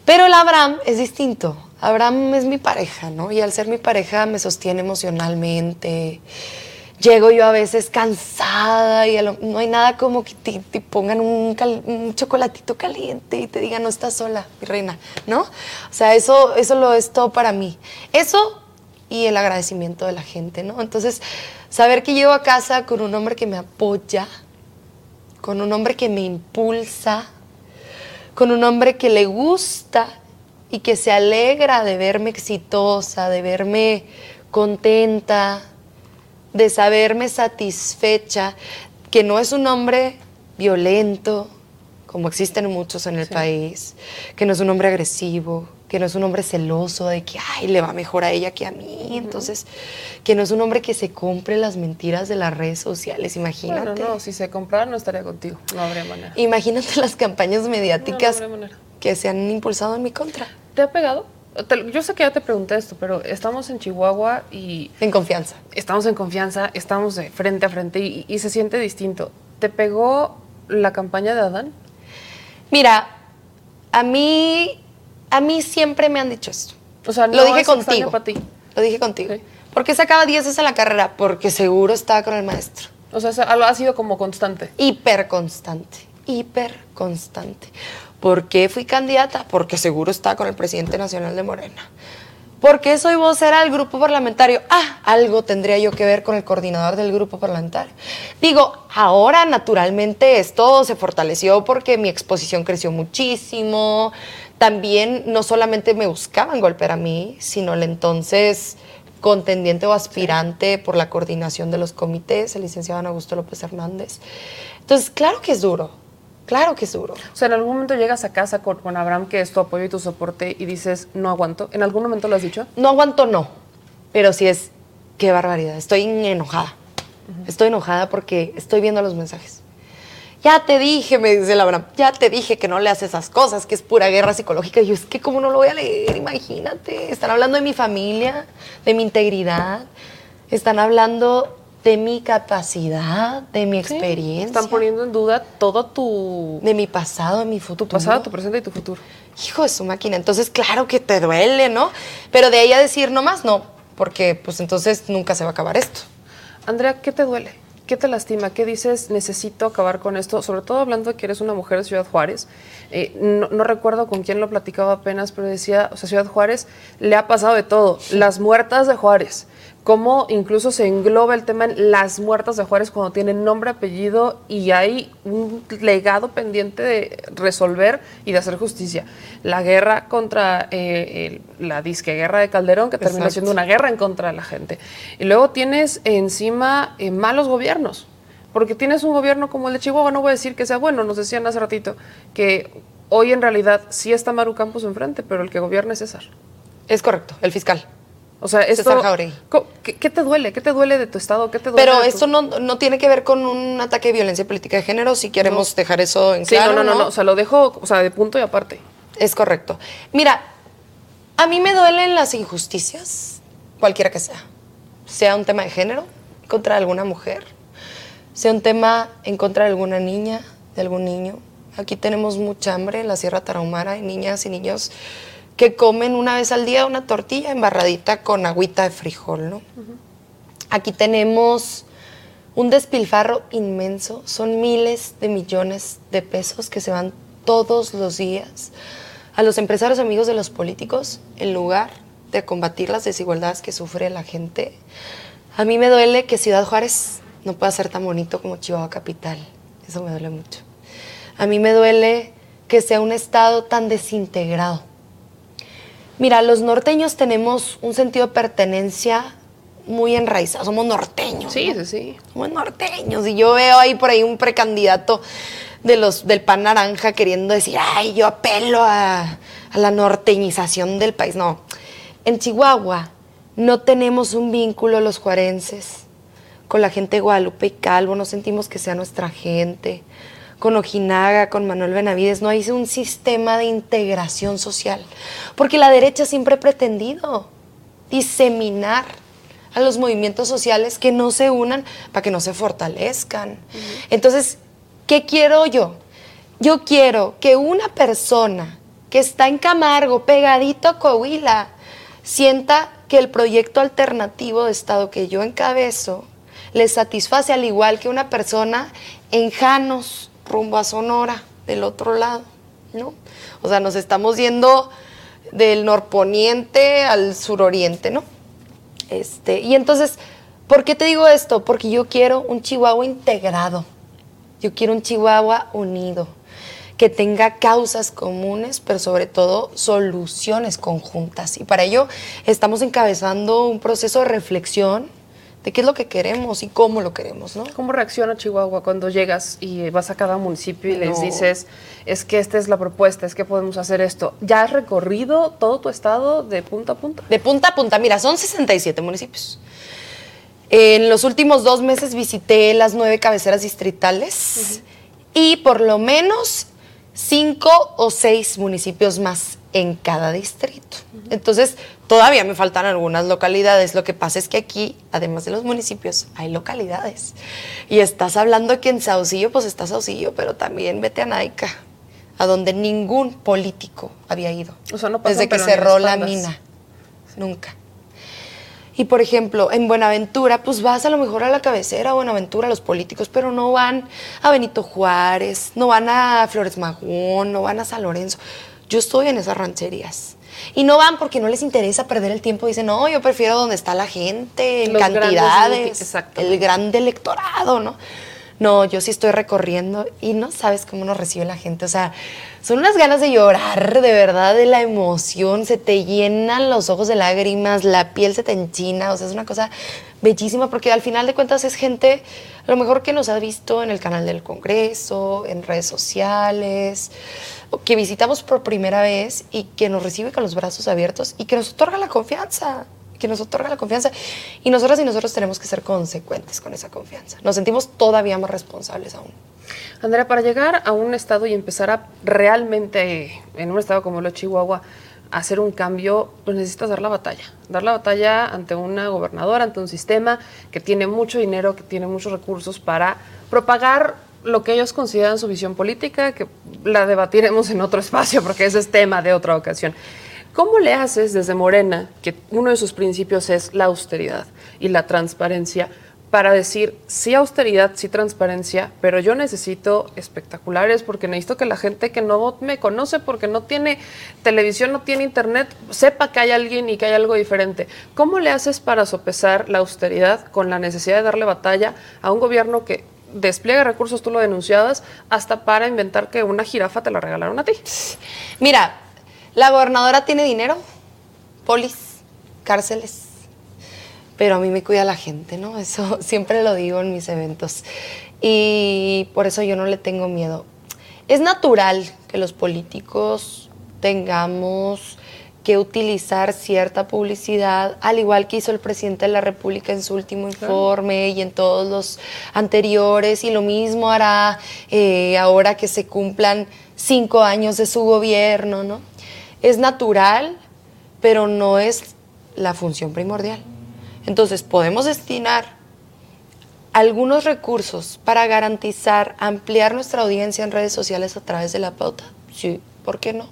Pero el Abraham es distinto. Abraham es mi pareja, ¿no? Y al ser mi pareja me sostiene emocionalmente. Llego yo a veces cansada y no hay nada como que te, pongan un, chocolatito caliente y te digan, no estás sola, mi reina, ¿no? O sea, eso, eso lo es todo para mí. Eso y el agradecimiento de la gente, ¿no? Entonces, saber que llego a casa con un hombre que me apoya, con un hombre que me impulsa, con un hombre que le gusta y que se alegra de verme exitosa, de verme contenta, de saberme satisfecha, que no es un hombre violento, como existen muchos en el país, que no es un hombre agresivo, que no es un hombre celoso de que, ay, le va mejor a ella que a mí. Entonces, que no es un hombre que se compre las mentiras de las redes sociales, imagínate. Bueno, no, si se comprara no estaría contigo, no habría manera. Imagínate las campañas mediáticas que se han impulsado en mi contra. ¿Te ha pegado? yo sé que ya te pregunté esto, pero estamos en Chihuahua y... En confianza. Estamos en confianza, estamos de frente a frente y, se siente distinto. ¿Te pegó la campaña de Adán? Mira, a mí, a mí siempre me han dicho esto. O sea, lo dije contigo. Para ti. Lo dije contigo. ¿Por qué sacaba 10 en la carrera? Porque seguro estaba con el maestro. O sea, ha sido como constante. Hiper constante. Hiper constante. ¿Por qué fui candidata? Porque seguro está con el presidente nacional de Morena. ¿Por qué soy vocera del grupo parlamentario? Ah, algo tendría yo que ver con el coordinador del grupo parlamentario. Digo, ahora naturalmente esto se fortaleció porque mi exposición creció muchísimo. También no solamente me buscaban golpear a mí, sino el entonces contendiente o aspirante por la coordinación de los comités, el licenciado Augusto López Hernández. Entonces, claro que es duro. Claro que es duro. O sea, en algún momento llegas a casa con, Abraham, que es tu apoyo y tu soporte, y dices, no aguanto. ¿En algún momento lo has dicho? No aguanto, no. Pero sí es, qué barbaridad. Estoy enojada. Estoy enojada porque estoy viendo los mensajes. Ya te dije, me dice el Abraham, ya te dije que no leas esas cosas, que es pura guerra psicológica. Y yo, es que, ¿cómo no lo voy a leer? Imagínate. Están hablando de mi familia, de mi integridad. Están hablando de mi capacidad, de mi experiencia. Están poniendo en duda todo tu... De mi pasado, de mi futuro. Tu pasado, tu presente y tu futuro. Hijo de su máquina. Entonces, claro que te duele, ¿no? Pero de ahí a decir no más, no. Porque, pues, entonces nunca se va a acabar esto. Andrea, ¿qué te duele? ¿Qué te lastima? ¿Qué dices, necesito acabar con esto? Sobre todo hablando de que eres una mujer de Ciudad Juárez. Eh, no, no, recuerdo con quién lo platicaba apenas, pero decía, o sea, Ciudad Juárez le ha pasado de todo. Las muertas de Juárez, cómo incluso se engloba el tema en las muertas de Juárez cuando tienen nombre, apellido y hay un legado pendiente de resolver y de hacer justicia. La guerra contra eh, la disque guerra de Calderón, que termina siendo una guerra en contra de la gente. Y luego tienes encima eh, malos gobiernos, porque tienes un gobierno como el de Chihuahua, no voy a decir que sea bueno, nos decían hace ratito, que hoy en realidad sí está Maru Campos enfrente, pero el que gobierna es César. Es correcto, el fiscal. O sea, esto, ¿qué, te duele? ¿Qué te duele de tu estado? ¿Qué te duele Pero esto no, no, tiene que ver con un ataque de violencia política de género, si queremos dejar eso en claro. Sí, no, no, no, o sea, lo dejo, o sea, de punto y aparte. Es correcto. Mira, a mí me duelen las injusticias cualquiera que sea. Sea un tema de género, contra alguna mujer, sea un tema en contra de alguna niña, de algún niño. Aquí tenemos mucha hambre en la Sierra Tarahumara, hay niñas y niños que comen una vez al día una tortilla embarradita con agüita de frijol, ¿no? Aquí tenemos un despilfarro inmenso, son miles de millones de pesos que se van todos los días a los empresarios amigos de los políticos en lugar de combatir las desigualdades que sufre la gente. A mí me duele que Ciudad Juárez no pueda ser tan bonito como Chihuahua Capital. Eso me duele mucho. A mí me duele que sea un estado tan desintegrado. Mira, los norteños tenemos un sentido de pertenencia muy enraizado. Somos norteños. Sí, sí, sí. Somos norteños. Y yo veo ahí por ahí un precandidato de los, del pan naranja queriendo decir, ay, yo apelo a, a la norteñización del país. No. En Chihuahua no tenemos un vínculo los juarenses con la gente de Guadalupe y Calvo, no sentimos que sea nuestra gente. Con Ojinaga, con Manuel Benavides, no hay un sistema de integración social. Porque la derecha siempre ha pretendido diseminar a los movimientos sociales que no se unan para que no se fortalezcan. Entonces, ¿qué quiero yo? Yo quiero que una persona que está en Camargo, pegadito a Coahuila, sienta que el proyecto alternativo de Estado que yo encabezo le satisface al igual que una persona en Janos, rumbo a Sonora, del otro lado, ¿no? O sea, nos estamos yendo del norponiente al suroriente, ¿no? Este, y entonces, ¿por qué te digo esto? Porque yo quiero un Chihuahua integrado. Yo quiero un Chihuahua unido, que tenga causas comunes, pero sobre todo soluciones conjuntas. Y para ello estamos encabezando un proceso de reflexión de qué es lo que queremos y cómo lo queremos, ¿no? ¿Cómo reacciona Chihuahua cuando llegas y vas a cada municipio y les dices, es que esta es la propuesta, es que podemos hacer esto? ¿Ya has recorrido todo tu estado de punta a punta? De punta a punta, mira, son 67 municipios. En los últimos dos meses visité las nueve cabeceras distritales y por lo menos cinco o seis municipios más en cada distrito. Entonces, todavía me faltan algunas localidades. Lo que pasa es que aquí, además de los municipios, hay localidades. Y estás hablando que en Saucillo, pues está Saucillo, pero también vete a Naica, a donde ningún político había ido. O sea, no Desde que cerró la mina. Nunca. Y por ejemplo, en Buenaventura, pues vas a lo mejor a la cabecera, a Buenaventura, los políticos, pero no van a Benito Juárez, no van a Flores Magón, no van a San Lorenzo. Yo estoy en esas rancherías. Y no van porque no les interesa perder el tiempo. Dicen, no, yo prefiero donde está la gente, en Los cantidades, el grande electorado, ¿no? No, yo sí estoy recorriendo y no sabes cómo nos recibe la gente. O sea, son unas ganas de llorar, de verdad, de la emoción. Se te llenan los ojos de lágrimas, la piel se te enchina. O sea, es una cosa bellísima porque al final de cuentas es gente, a lo mejor que nos ha visto en el canal del Congreso, en redes sociales, que visitamos por primera vez y que nos recibe con los brazos abiertos y que nos otorga la confianza que nos otorga la confianza. Y nosotras y nosotros tenemos que ser consecuentes con esa confianza. Nos sentimos todavía más responsables aún. Andrea, para llegar a un estado y empezar a realmente, en un estado como lo Chihuahua, hacer un cambio, pues necesitas dar la batalla. Dar la batalla ante una gobernadora, ante un sistema que tiene mucho dinero, que tiene muchos recursos para propagar lo que ellos consideran su visión política, que la debatiremos en otro espacio porque ese es tema de otra ocasión. ¿Cómo le haces desde Morena, que uno de sus principios es la austeridad y la transparencia, para decir sí austeridad, sí transparencia, pero yo necesito espectaculares porque necesito que la gente que no me conoce porque no tiene televisión, no tiene internet, sepa que hay alguien y que hay algo diferente. ¿Cómo le haces para sopesar la austeridad con la necesidad de darle batalla a un gobierno que despliega recursos, tú lo denunciabas, hasta para inventar que una jirafa te la regalaron a ti? Mira, la gobernadora tiene dinero, polis, cárceles, pero a mí me cuida la gente, ¿no? Eso *laughs* siempre lo digo en mis eventos. Y por eso yo no le tengo miedo. Es natural que los políticos tengamos que utilizar cierta publicidad, al igual que hizo el presidente de la República en su último informe y en todos los anteriores, y lo mismo hará eh, ahora que se cumplan cinco años de su gobierno, ¿no? Es natural, pero no es la función primordial. Entonces, podemos destinar algunos recursos para garantizar ampliar nuestra audiencia en redes sociales a través de la pauta. Sí, ¿por qué no?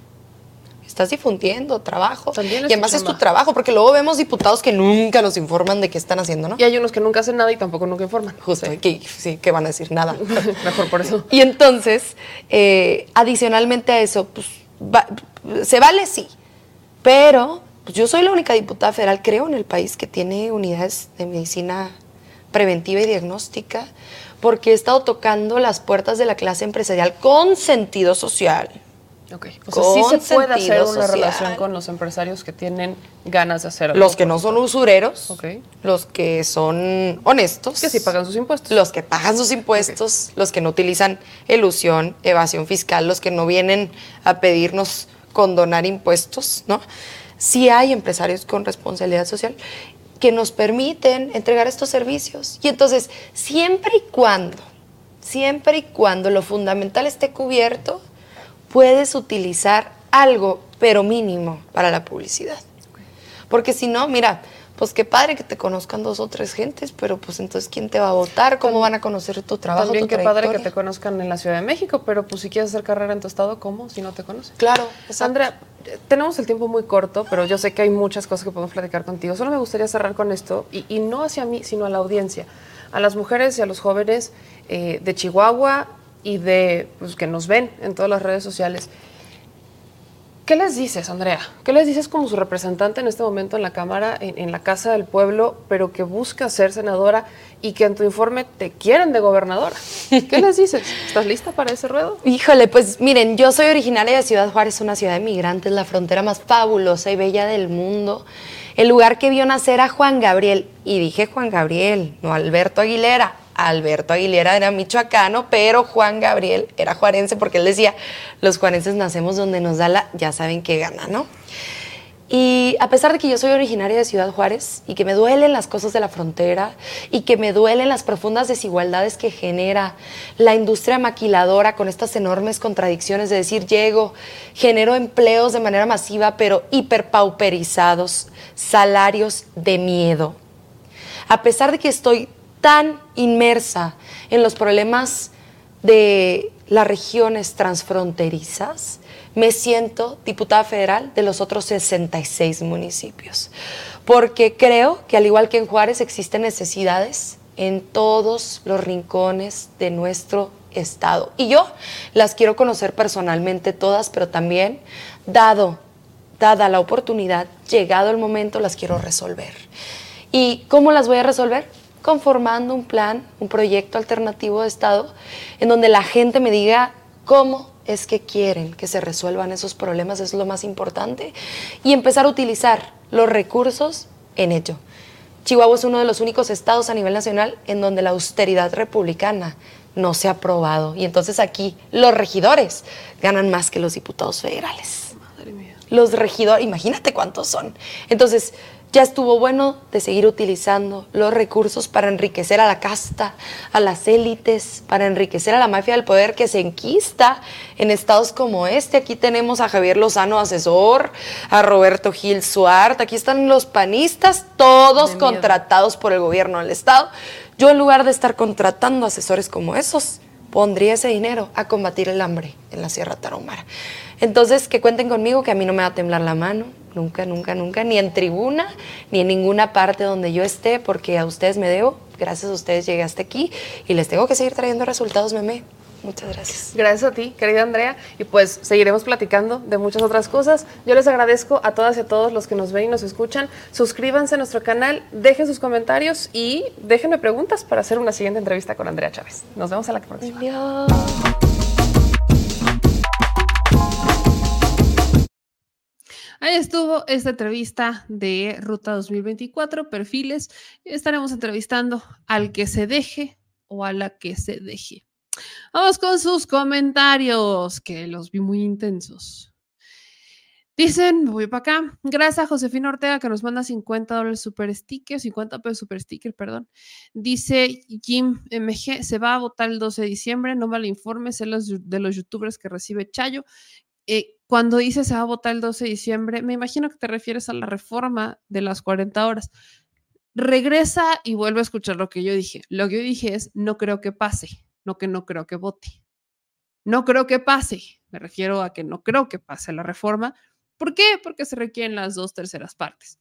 Estás difundiendo trabajo. También es y además tu es tu trabajo, porque luego vemos diputados que nunca nos informan de qué están haciendo, ¿no? Y hay unos que nunca hacen nada y tampoco nunca informan. Justo, que, sí, que van a decir nada. *laughs* Mejor por eso. Y entonces, eh, adicionalmente a eso, pues, se vale sí, pero pues, yo soy la única diputada federal, creo, en el país que tiene unidades de medicina preventiva y diagnóstica, porque he estado tocando las puertas de la clase empresarial con sentido social. Ok. O sea, sí se puede hacer una social. relación con los empresarios que tienen ganas de hacer algo. Los que no son usureros, Ok. los que son honestos. Que sí pagan sus impuestos. Los que pagan sus impuestos, los que no utilizan elusión, evasión fiscal, los que no vienen a pedirnos condonar impuestos, ¿no? Sí hay empresarios con responsabilidad social que nos permiten entregar estos servicios. Y entonces, siempre y cuando, siempre y cuando lo fundamental esté cubierto, puedes utilizar algo, pero mínimo, para la publicidad. Porque si no, mira, pues qué padre que te conozcan dos o tres gentes, pero pues entonces ¿quién te va a votar? ¿Cómo van a conocer tu trabajo? También tu qué padre que te conozcan en la Ciudad de México, pero pues si quieres hacer carrera en tu estado, ¿cómo? Si no te conocen. Claro, Sandra, eh, tenemos el tiempo muy corto, pero yo sé que hay muchas cosas que podemos platicar contigo. Solo me gustaría cerrar con esto, y, y no hacia mí, sino a la audiencia, a las mujeres y a los jóvenes eh, de Chihuahua y de pues, que nos ven en todas las redes sociales. ¿Qué les dices, Andrea? ¿Qué les dices como su representante en este momento en la Cámara, en, en la Casa del Pueblo, pero que busca ser senadora y que en tu informe te quieren de gobernadora? ¿Qué les dices? ¿Estás lista para ese ruedo? *laughs* Híjole, pues miren, yo soy originaria de Ciudad Juárez, una ciudad de migrantes, la frontera más fabulosa y bella del mundo. El lugar que vio nacer a Juan Gabriel. Y dije Juan Gabriel, no Alberto Aguilera. Alberto Aguilera era michoacano, pero Juan Gabriel era juarense porque él decía, los juarenses nacemos donde nos da la, ya saben que gana, ¿no? Y a pesar de que yo soy originaria de Ciudad Juárez y que me duelen las cosas de la frontera y que me duelen las profundas desigualdades que genera la industria maquiladora con estas enormes contradicciones de decir llego, genero empleos de manera masiva pero hiperpauperizados, salarios de miedo. A pesar de que estoy tan inmersa en los problemas de las regiones transfronterizas, me siento diputada federal de los otros 66 municipios, porque creo que al igual que en Juárez existen necesidades en todos los rincones de nuestro estado. Y yo las quiero conocer personalmente todas, pero también, dado, dada la oportunidad, llegado el momento, las quiero resolver. ¿Y cómo las voy a resolver? Conformando un plan, un proyecto alternativo de Estado, en donde la gente me diga cómo es que quieren que se resuelvan esos problemas, es lo más importante, y empezar a utilizar los recursos en ello. Chihuahua es uno de los únicos estados a nivel nacional en donde la austeridad republicana no se ha aprobado. Y entonces aquí los regidores ganan más que los diputados federales. Los regidores, imagínate cuántos son. Entonces, ya estuvo bueno de seguir utilizando los recursos para enriquecer a la casta, a las élites, para enriquecer a la mafia del poder que se enquista en estados como este. Aquí tenemos a Javier Lozano, asesor, a Roberto Gil Suart, aquí están los panistas, todos contratados por el gobierno del estado. Yo en lugar de estar contratando asesores como esos, pondría ese dinero a combatir el hambre en la Sierra Tarahumara. Entonces, que cuenten conmigo, que a mí no me va a temblar la mano, nunca, nunca, nunca, ni en tribuna, ni en ninguna parte donde yo esté, porque a ustedes me debo, gracias a ustedes llegué hasta aquí y les tengo que seguir trayendo resultados, meme. Muchas gracias. Gracias a ti, querida Andrea, y pues seguiremos platicando de muchas otras cosas. Yo les agradezco a todas y a todos los que nos ven y nos escuchan. Suscríbanse a nuestro canal, dejen sus comentarios y déjenme preguntas para hacer una siguiente entrevista con Andrea Chávez. Nos vemos a la próxima. Ahí estuvo esta entrevista de Ruta 2024, perfiles. Estaremos entrevistando al que se deje o a la que se deje. Vamos con sus comentarios, que los vi muy intensos. Dicen, voy para acá. Gracias a Josefina Ortega que nos manda 50 dólares super sticker, 50 pesos super sticker, perdón. Dice Jim MG, se va a votar el 12 de diciembre, no mal informes los, de los youtubers que recibe Chayo. Eh, cuando dice se va a votar el 12 de diciembre, me imagino que te refieres a la reforma de las 40 horas. regresa y vuelve a escuchar lo que yo dije. Lo que yo dije es, no creo que pase, no que no creo que vote. No creo que pase. Me refiero a que no creo que pase la reforma. ¿Por qué? Porque se requieren las dos terceras partes.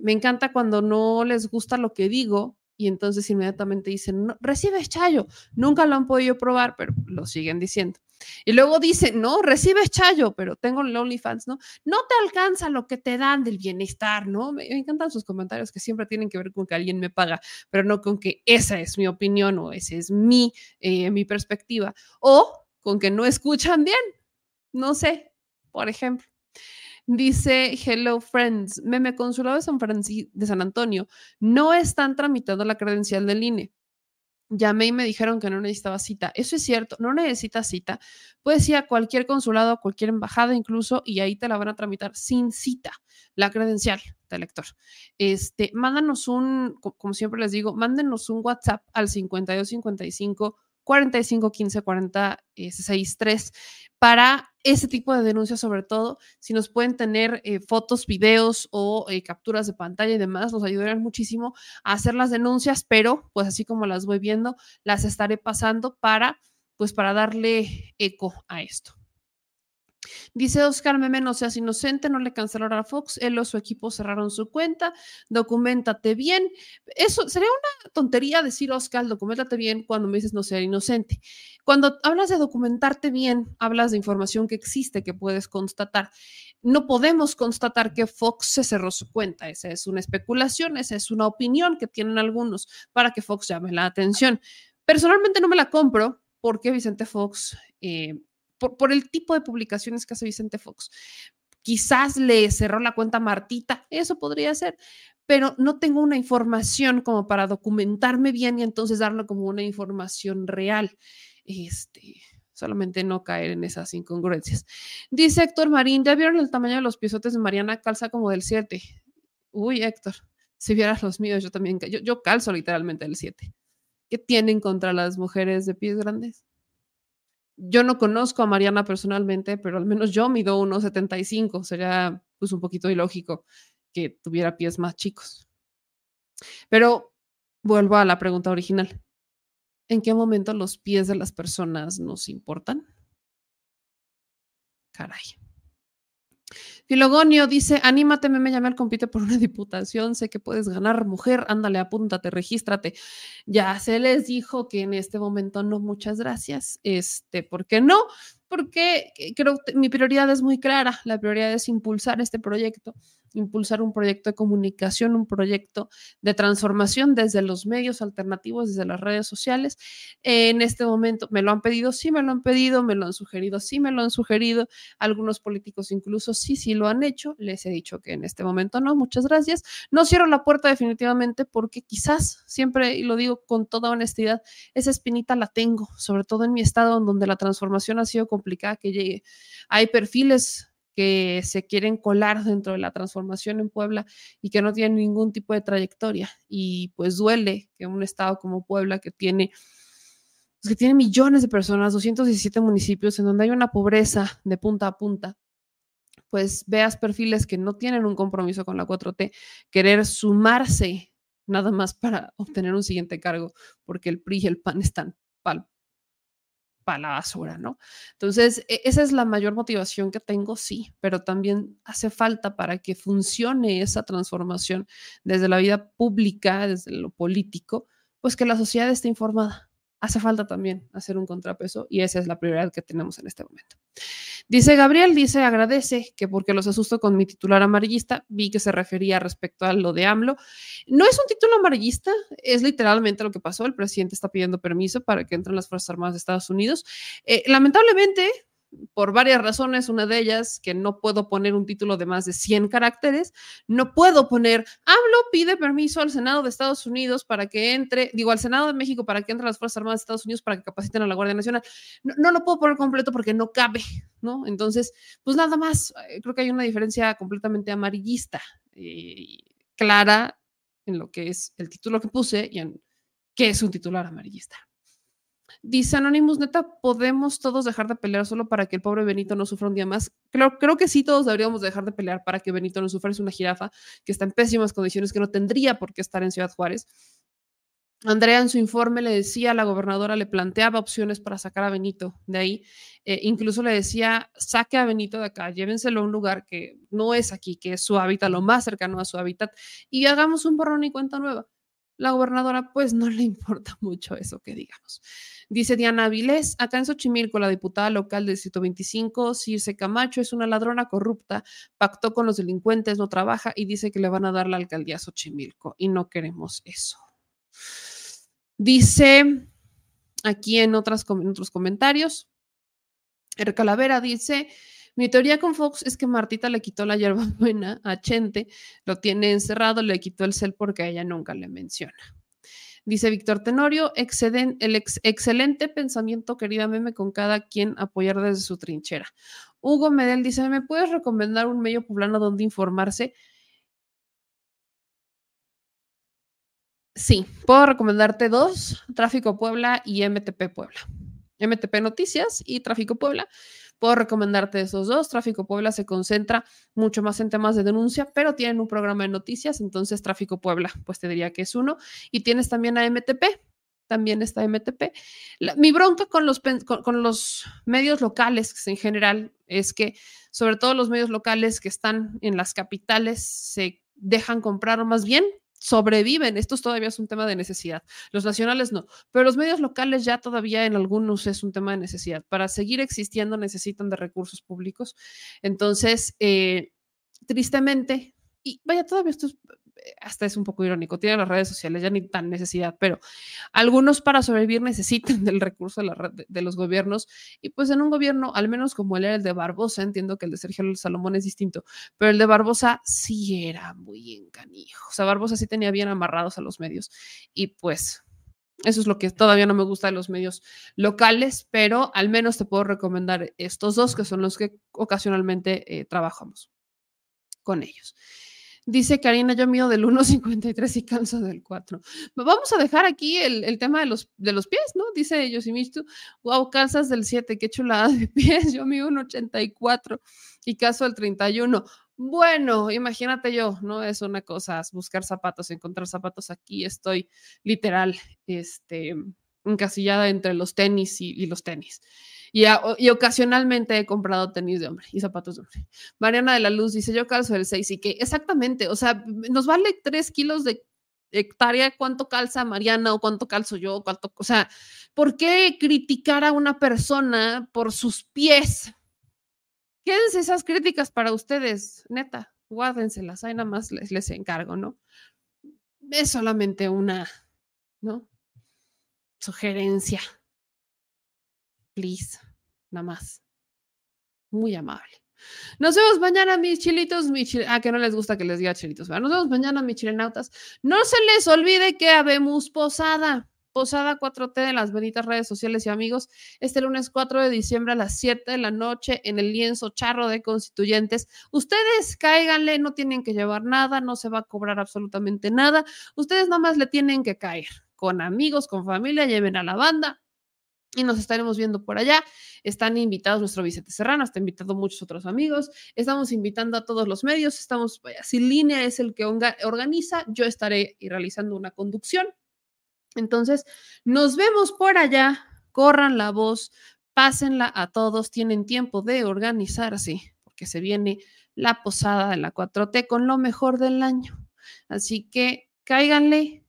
Me encanta cuando no les gusta lo que digo y entonces inmediatamente dicen, no, recibes chayo. Nunca lo han podido probar, pero lo siguen diciendo. Y luego dicen, no, recibes chayo, pero tengo el OnlyFans, ¿no? No te alcanza lo que te dan del bienestar, ¿no? Me, encantan sus comentarios que siempre tienen que ver con que alguien me paga, pero no con que esa es mi opinión o esa es mi, eh, mi perspectiva. O con que no escuchan bien. No sé, por ejemplo. Dice Hello Friends, meme consulado de San, Francisco, de San Antonio, no están tramitando la credencial del INE. Llamé y me dijeron que no necesitaba cita. Eso es cierto, no necesitas cita. Puedes ir a cualquier consulado, a cualquier embajada incluso, y ahí te la van a tramitar sin cita, la credencial del lector. Este, mándanos un, como siempre les digo, mándenos un WhatsApp al 5255 45 15 40 63 para ese tipo de denuncias, sobre todo, si nos pueden tener eh, fotos, videos o eh, capturas de pantalla y demás, nos ayudarán muchísimo a hacer las denuncias, pero pues así como las voy viendo, las estaré pasando para, pues para darle eco a esto. Dice Oscar Meme, no seas inocente, no le cancelaron a Fox, él o su equipo cerraron su cuenta, documentate bien. Eso sería una tontería decir, Oscar, documentate bien cuando me dices no ser inocente. Cuando hablas de documentarte bien, hablas de información que existe, que puedes constatar. No podemos constatar que Fox se cerró su cuenta, esa es una especulación, esa es una opinión que tienen algunos para que Fox llame la atención. Personalmente no me la compro porque Vicente Fox... Eh, por, el tipo de publicaciones que hace Vicente Fox. Quizás le cerró la cuenta a Martita, eso podría ser, pero no tengo una información como para documentarme bien y entonces darle como una información real. Este, solamente no caer en esas incongruencias. Dice Héctor Marín, ¿ya vieron el tamaño de los piezotes de Mariana? Calza como del 7. Uy, Héctor, si vieras los míos, yo también, yo, yo calzo literalmente el 7. ¿Qué tienen contra las mujeres de pies grandes? Yo no conozco a Mariana personalmente, pero al menos yo mido 1,75. Sería pues un poquito ilógico que tuviera pies más chicos. Pero vuelvo a la pregunta original. ¿En qué momento los pies de las personas nos importan? Caray. Filogonio dice, anímate, me llamé al compite por una diputación, sé que puedes ganar, mujer, ándale, apúntate, regístrate. Ya se les dijo que en este momento no, muchas gracias. Este, ¿por qué no? Porque creo que mi prioridad es muy clara, la prioridad es impulsar este proyecto impulsar un proyecto de comunicación, un proyecto de transformación desde los medios alternativos, desde las redes sociales. En este momento me lo han pedido, sí me lo han pedido, me lo han sugerido, sí me lo han sugerido. Algunos políticos incluso sí, sí lo han hecho. Les he dicho que en este momento no, muchas gracias. No cierro la puerta definitivamente porque quizás, siempre, y lo digo con toda honestidad, esa espinita la tengo, sobre todo en mi estado donde la transformación ha sido complicada que llegue. Hay perfiles que se quieren colar dentro de la transformación en Puebla y que no tienen ningún tipo de trayectoria. Y pues duele que un estado como Puebla, que tiene, pues, que tiene millones de personas, 217 municipios, en donde hay una pobreza de punta a punta, pues veas perfiles que no tienen un compromiso con la 4T, querer sumarse nada más para obtener un siguiente cargo, porque el PRI y el PAN están pal para la basura, ¿no? Entonces, e, esa es la mayor motivación que tengo, sí, pero también hace falta para que funcione esa transformación desde la vida pública, desde lo político, pues que la sociedad esté informada hace falta también hacer un contrapeso y esa es la prioridad que tenemos en este momento. Dice Gabriel, dice, agradece que porque los asusto con mi titular amarillista, vi que se refería respecto a lo de AMLO. No es un título amarillista, es literalmente lo que pasó. El presidente está pidiendo permiso para que entren las Fuerzas Armadas de Estados Unidos. Eh, lamentablemente, por varias razones, una de ellas que no puedo poner un título de más de 100 caracteres, no puedo poner, hablo, pide permiso al Senado de Estados Unidos para que entre, digo, al Senado de México para que entre las Fuerzas Armadas de Estados Unidos para que capaciten a la Guardia Nacional. No, lo puedo poner completo porque no cabe, ¿no? Entonces, pues nada más, eh, creo que hay una diferencia completamente amarillista, y eh, clara en lo que es el título que puse y en qué es un titular amarillista. Dice Anonymous, neta, ¿podemos todos dejar de pelear solo para que el pobre Benito no sufra un día más? Creo, creo que sí, todos deberíamos dejar de pelear para que Benito no sufra. Es una jirafa que está en pésimas condiciones, que no tendría por qué estar en Ciudad Juárez. Andrea en su informe le decía a la gobernadora, le planteaba opciones para sacar a Benito de ahí. Eh, incluso le decía, saque a Benito de acá, llévenselo a un lugar que no es aquí, que es su hábitat, lo más cercano a su hábitat, y hagamos un borrón y cuenta nueva. La gobernadora, pues no le importa mucho eso que digamos. Dice Diana Avilés, acá en Xochimilco, la diputada local del Distrito 25, Circe Camacho, es una ladrona corrupta, pactó con los delincuentes, no trabaja y dice que le van a dar la alcaldía a Xochimilco y no queremos eso. Dice aquí en, en otros comentarios, El Calavera dice, mi teoría con Fox es que Martita le quitó la hierba *laughs* buena a Chente, lo tiene encerrado, le quitó el cel porque a ella nunca le menciona. Dice Víctor Tenorio, exceden, el excelente pensamiento, querida meme, con cada quien apoyar desde su trinchera. Hugo Medel dice, ¿me puedes recomendar un medio poblano donde informarse? Sí, puedo recomendarte dos, Tráfico Puebla y MTP Puebla. MTP Noticias y Tráfico Puebla. Puedo recomendarte esos dos. Tráfico Puebla se concentra mucho más en temas de denuncia, pero tienen un programa de noticias, entonces Tráfico Puebla, pues te diría que es uno. Y tienes también a MTP, también está MTP. mi bronca con los, medios locales en general es que, sobre todo los medios locales que están en las capitales, se dejan comprar más bien sobreviven. Esto todavía es un tema de necesidad. Los nacionales no, pero los medios locales ya todavía en algunos es un tema de necesidad. Para seguir existiendo necesitan de recursos públicos. Entonces, eh, tristemente, y vaya, todavía esto es hasta es un poco irónico, tienen las redes sociales, ya ni tan necesidad, pero algunos para sobrevivir necesitan del recurso de, los gobiernos y pues en un gobierno, al menos como el era el de Barbosa, entiendo que el de Sergio Salomón es distinto, pero el de Barbosa sí era muy encanijo, o sea, Barbosa sí tenía bien amarrados a los medios y pues... Eso es lo que todavía no me gusta de los medios locales, pero al menos te puedo recomendar estos dos que son los que ocasionalmente eh, trabajamos con ellos. Dice Karina, yo mido del 1.53 y calzo del 4. Vamos a dejar aquí el, tema de los, de los pies, ¿no? Dice Yosimistu, wow, calzas del 7, qué chulada de *laughs* pies. Yo mido 1.84 y calzo el 31. Bueno, imagínate yo, ¿no? Es una cosa, buscar zapatos, encontrar zapatos aquí. Estoy literal, este, encasillada entre los tenis y los tenis. Y, ocasionalmente he comprado tenis de hombre y zapatos de hombre. Mariana de la Luz dice, yo calzo el 6 y que exactamente, o sea, nos vale 3 kilos de hectárea cuánto calza Mariana o cuánto calzo yo, cuánto, o sea, ¿por qué criticar a una persona por sus pies? Quédense esas críticas para ustedes, neta, guárdenselas, ahí nada más les, les encargo, ¿no? Es solamente una, ¿no? Sugerencia please, nada más. Muy amable. Nos vemos mañana, mis chilitos, mis ah, que no les gusta que les diga chilitos. Nos vemos mañana, mis chilenautas. No se les olvide que habemos posada. Posada 4T de las benditas redes sociales y amigos, este lunes 4 de diciembre a las 7 de la noche en el lienzo charro de constituyentes. Ustedes cáiganle, no tienen que llevar nada, no se va a cobrar absolutamente nada. Ustedes nada más le tienen que caer con amigos, con familia, lleven a la banda, y nos estaremos viendo por allá. Están invitados nuestro Vicente Serrano, está invitado muchos otros amigos. Estamos invitando a todos los medios. Estamos, sin línea es el que organiza. Yo estaré realizando una conducción. Entonces, nos vemos por allá. Corran la voz, pásenla a todos. Tienen tiempo de organizarse porque se viene la posada de la 4T con lo mejor del año. Así que cáiganle,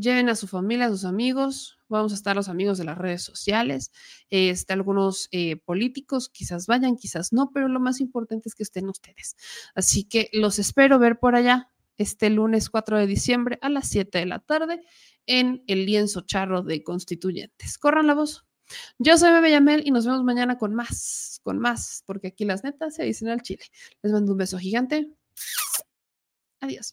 lleven a su familia, a sus amigos, vamos a estar los amigos de las redes sociales, este, algunos eh, políticos, quizás vayan, quizás no, pero lo más importante es que estén ustedes. Así que los espero ver por allá este lunes 4 de diciembre a las 7 de la tarde en el lienzo charro de constituyentes. Corran la voz. Yo soy Bebe Yamel y nos vemos mañana con más, con más, porque aquí las netas se dicen al chile. Les mando un beso gigante. Adiós.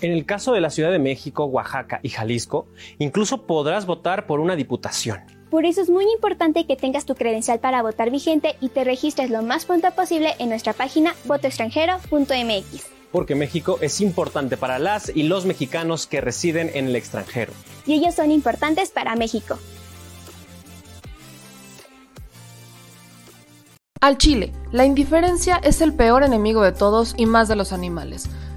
En el caso de la Ciudad de México, Oaxaca y Jalisco, incluso podrás votar por una diputación. Por eso es muy importante que tengas tu credencial para votar vigente y te registres lo más pronto posible en nuestra página votoextranjero.mx porque México es importante para las y los mexicanos que residen en el extranjero. Y ellos son importantes para México. Al Chile, la indiferencia es el peor enemigo de todos y más de los animales.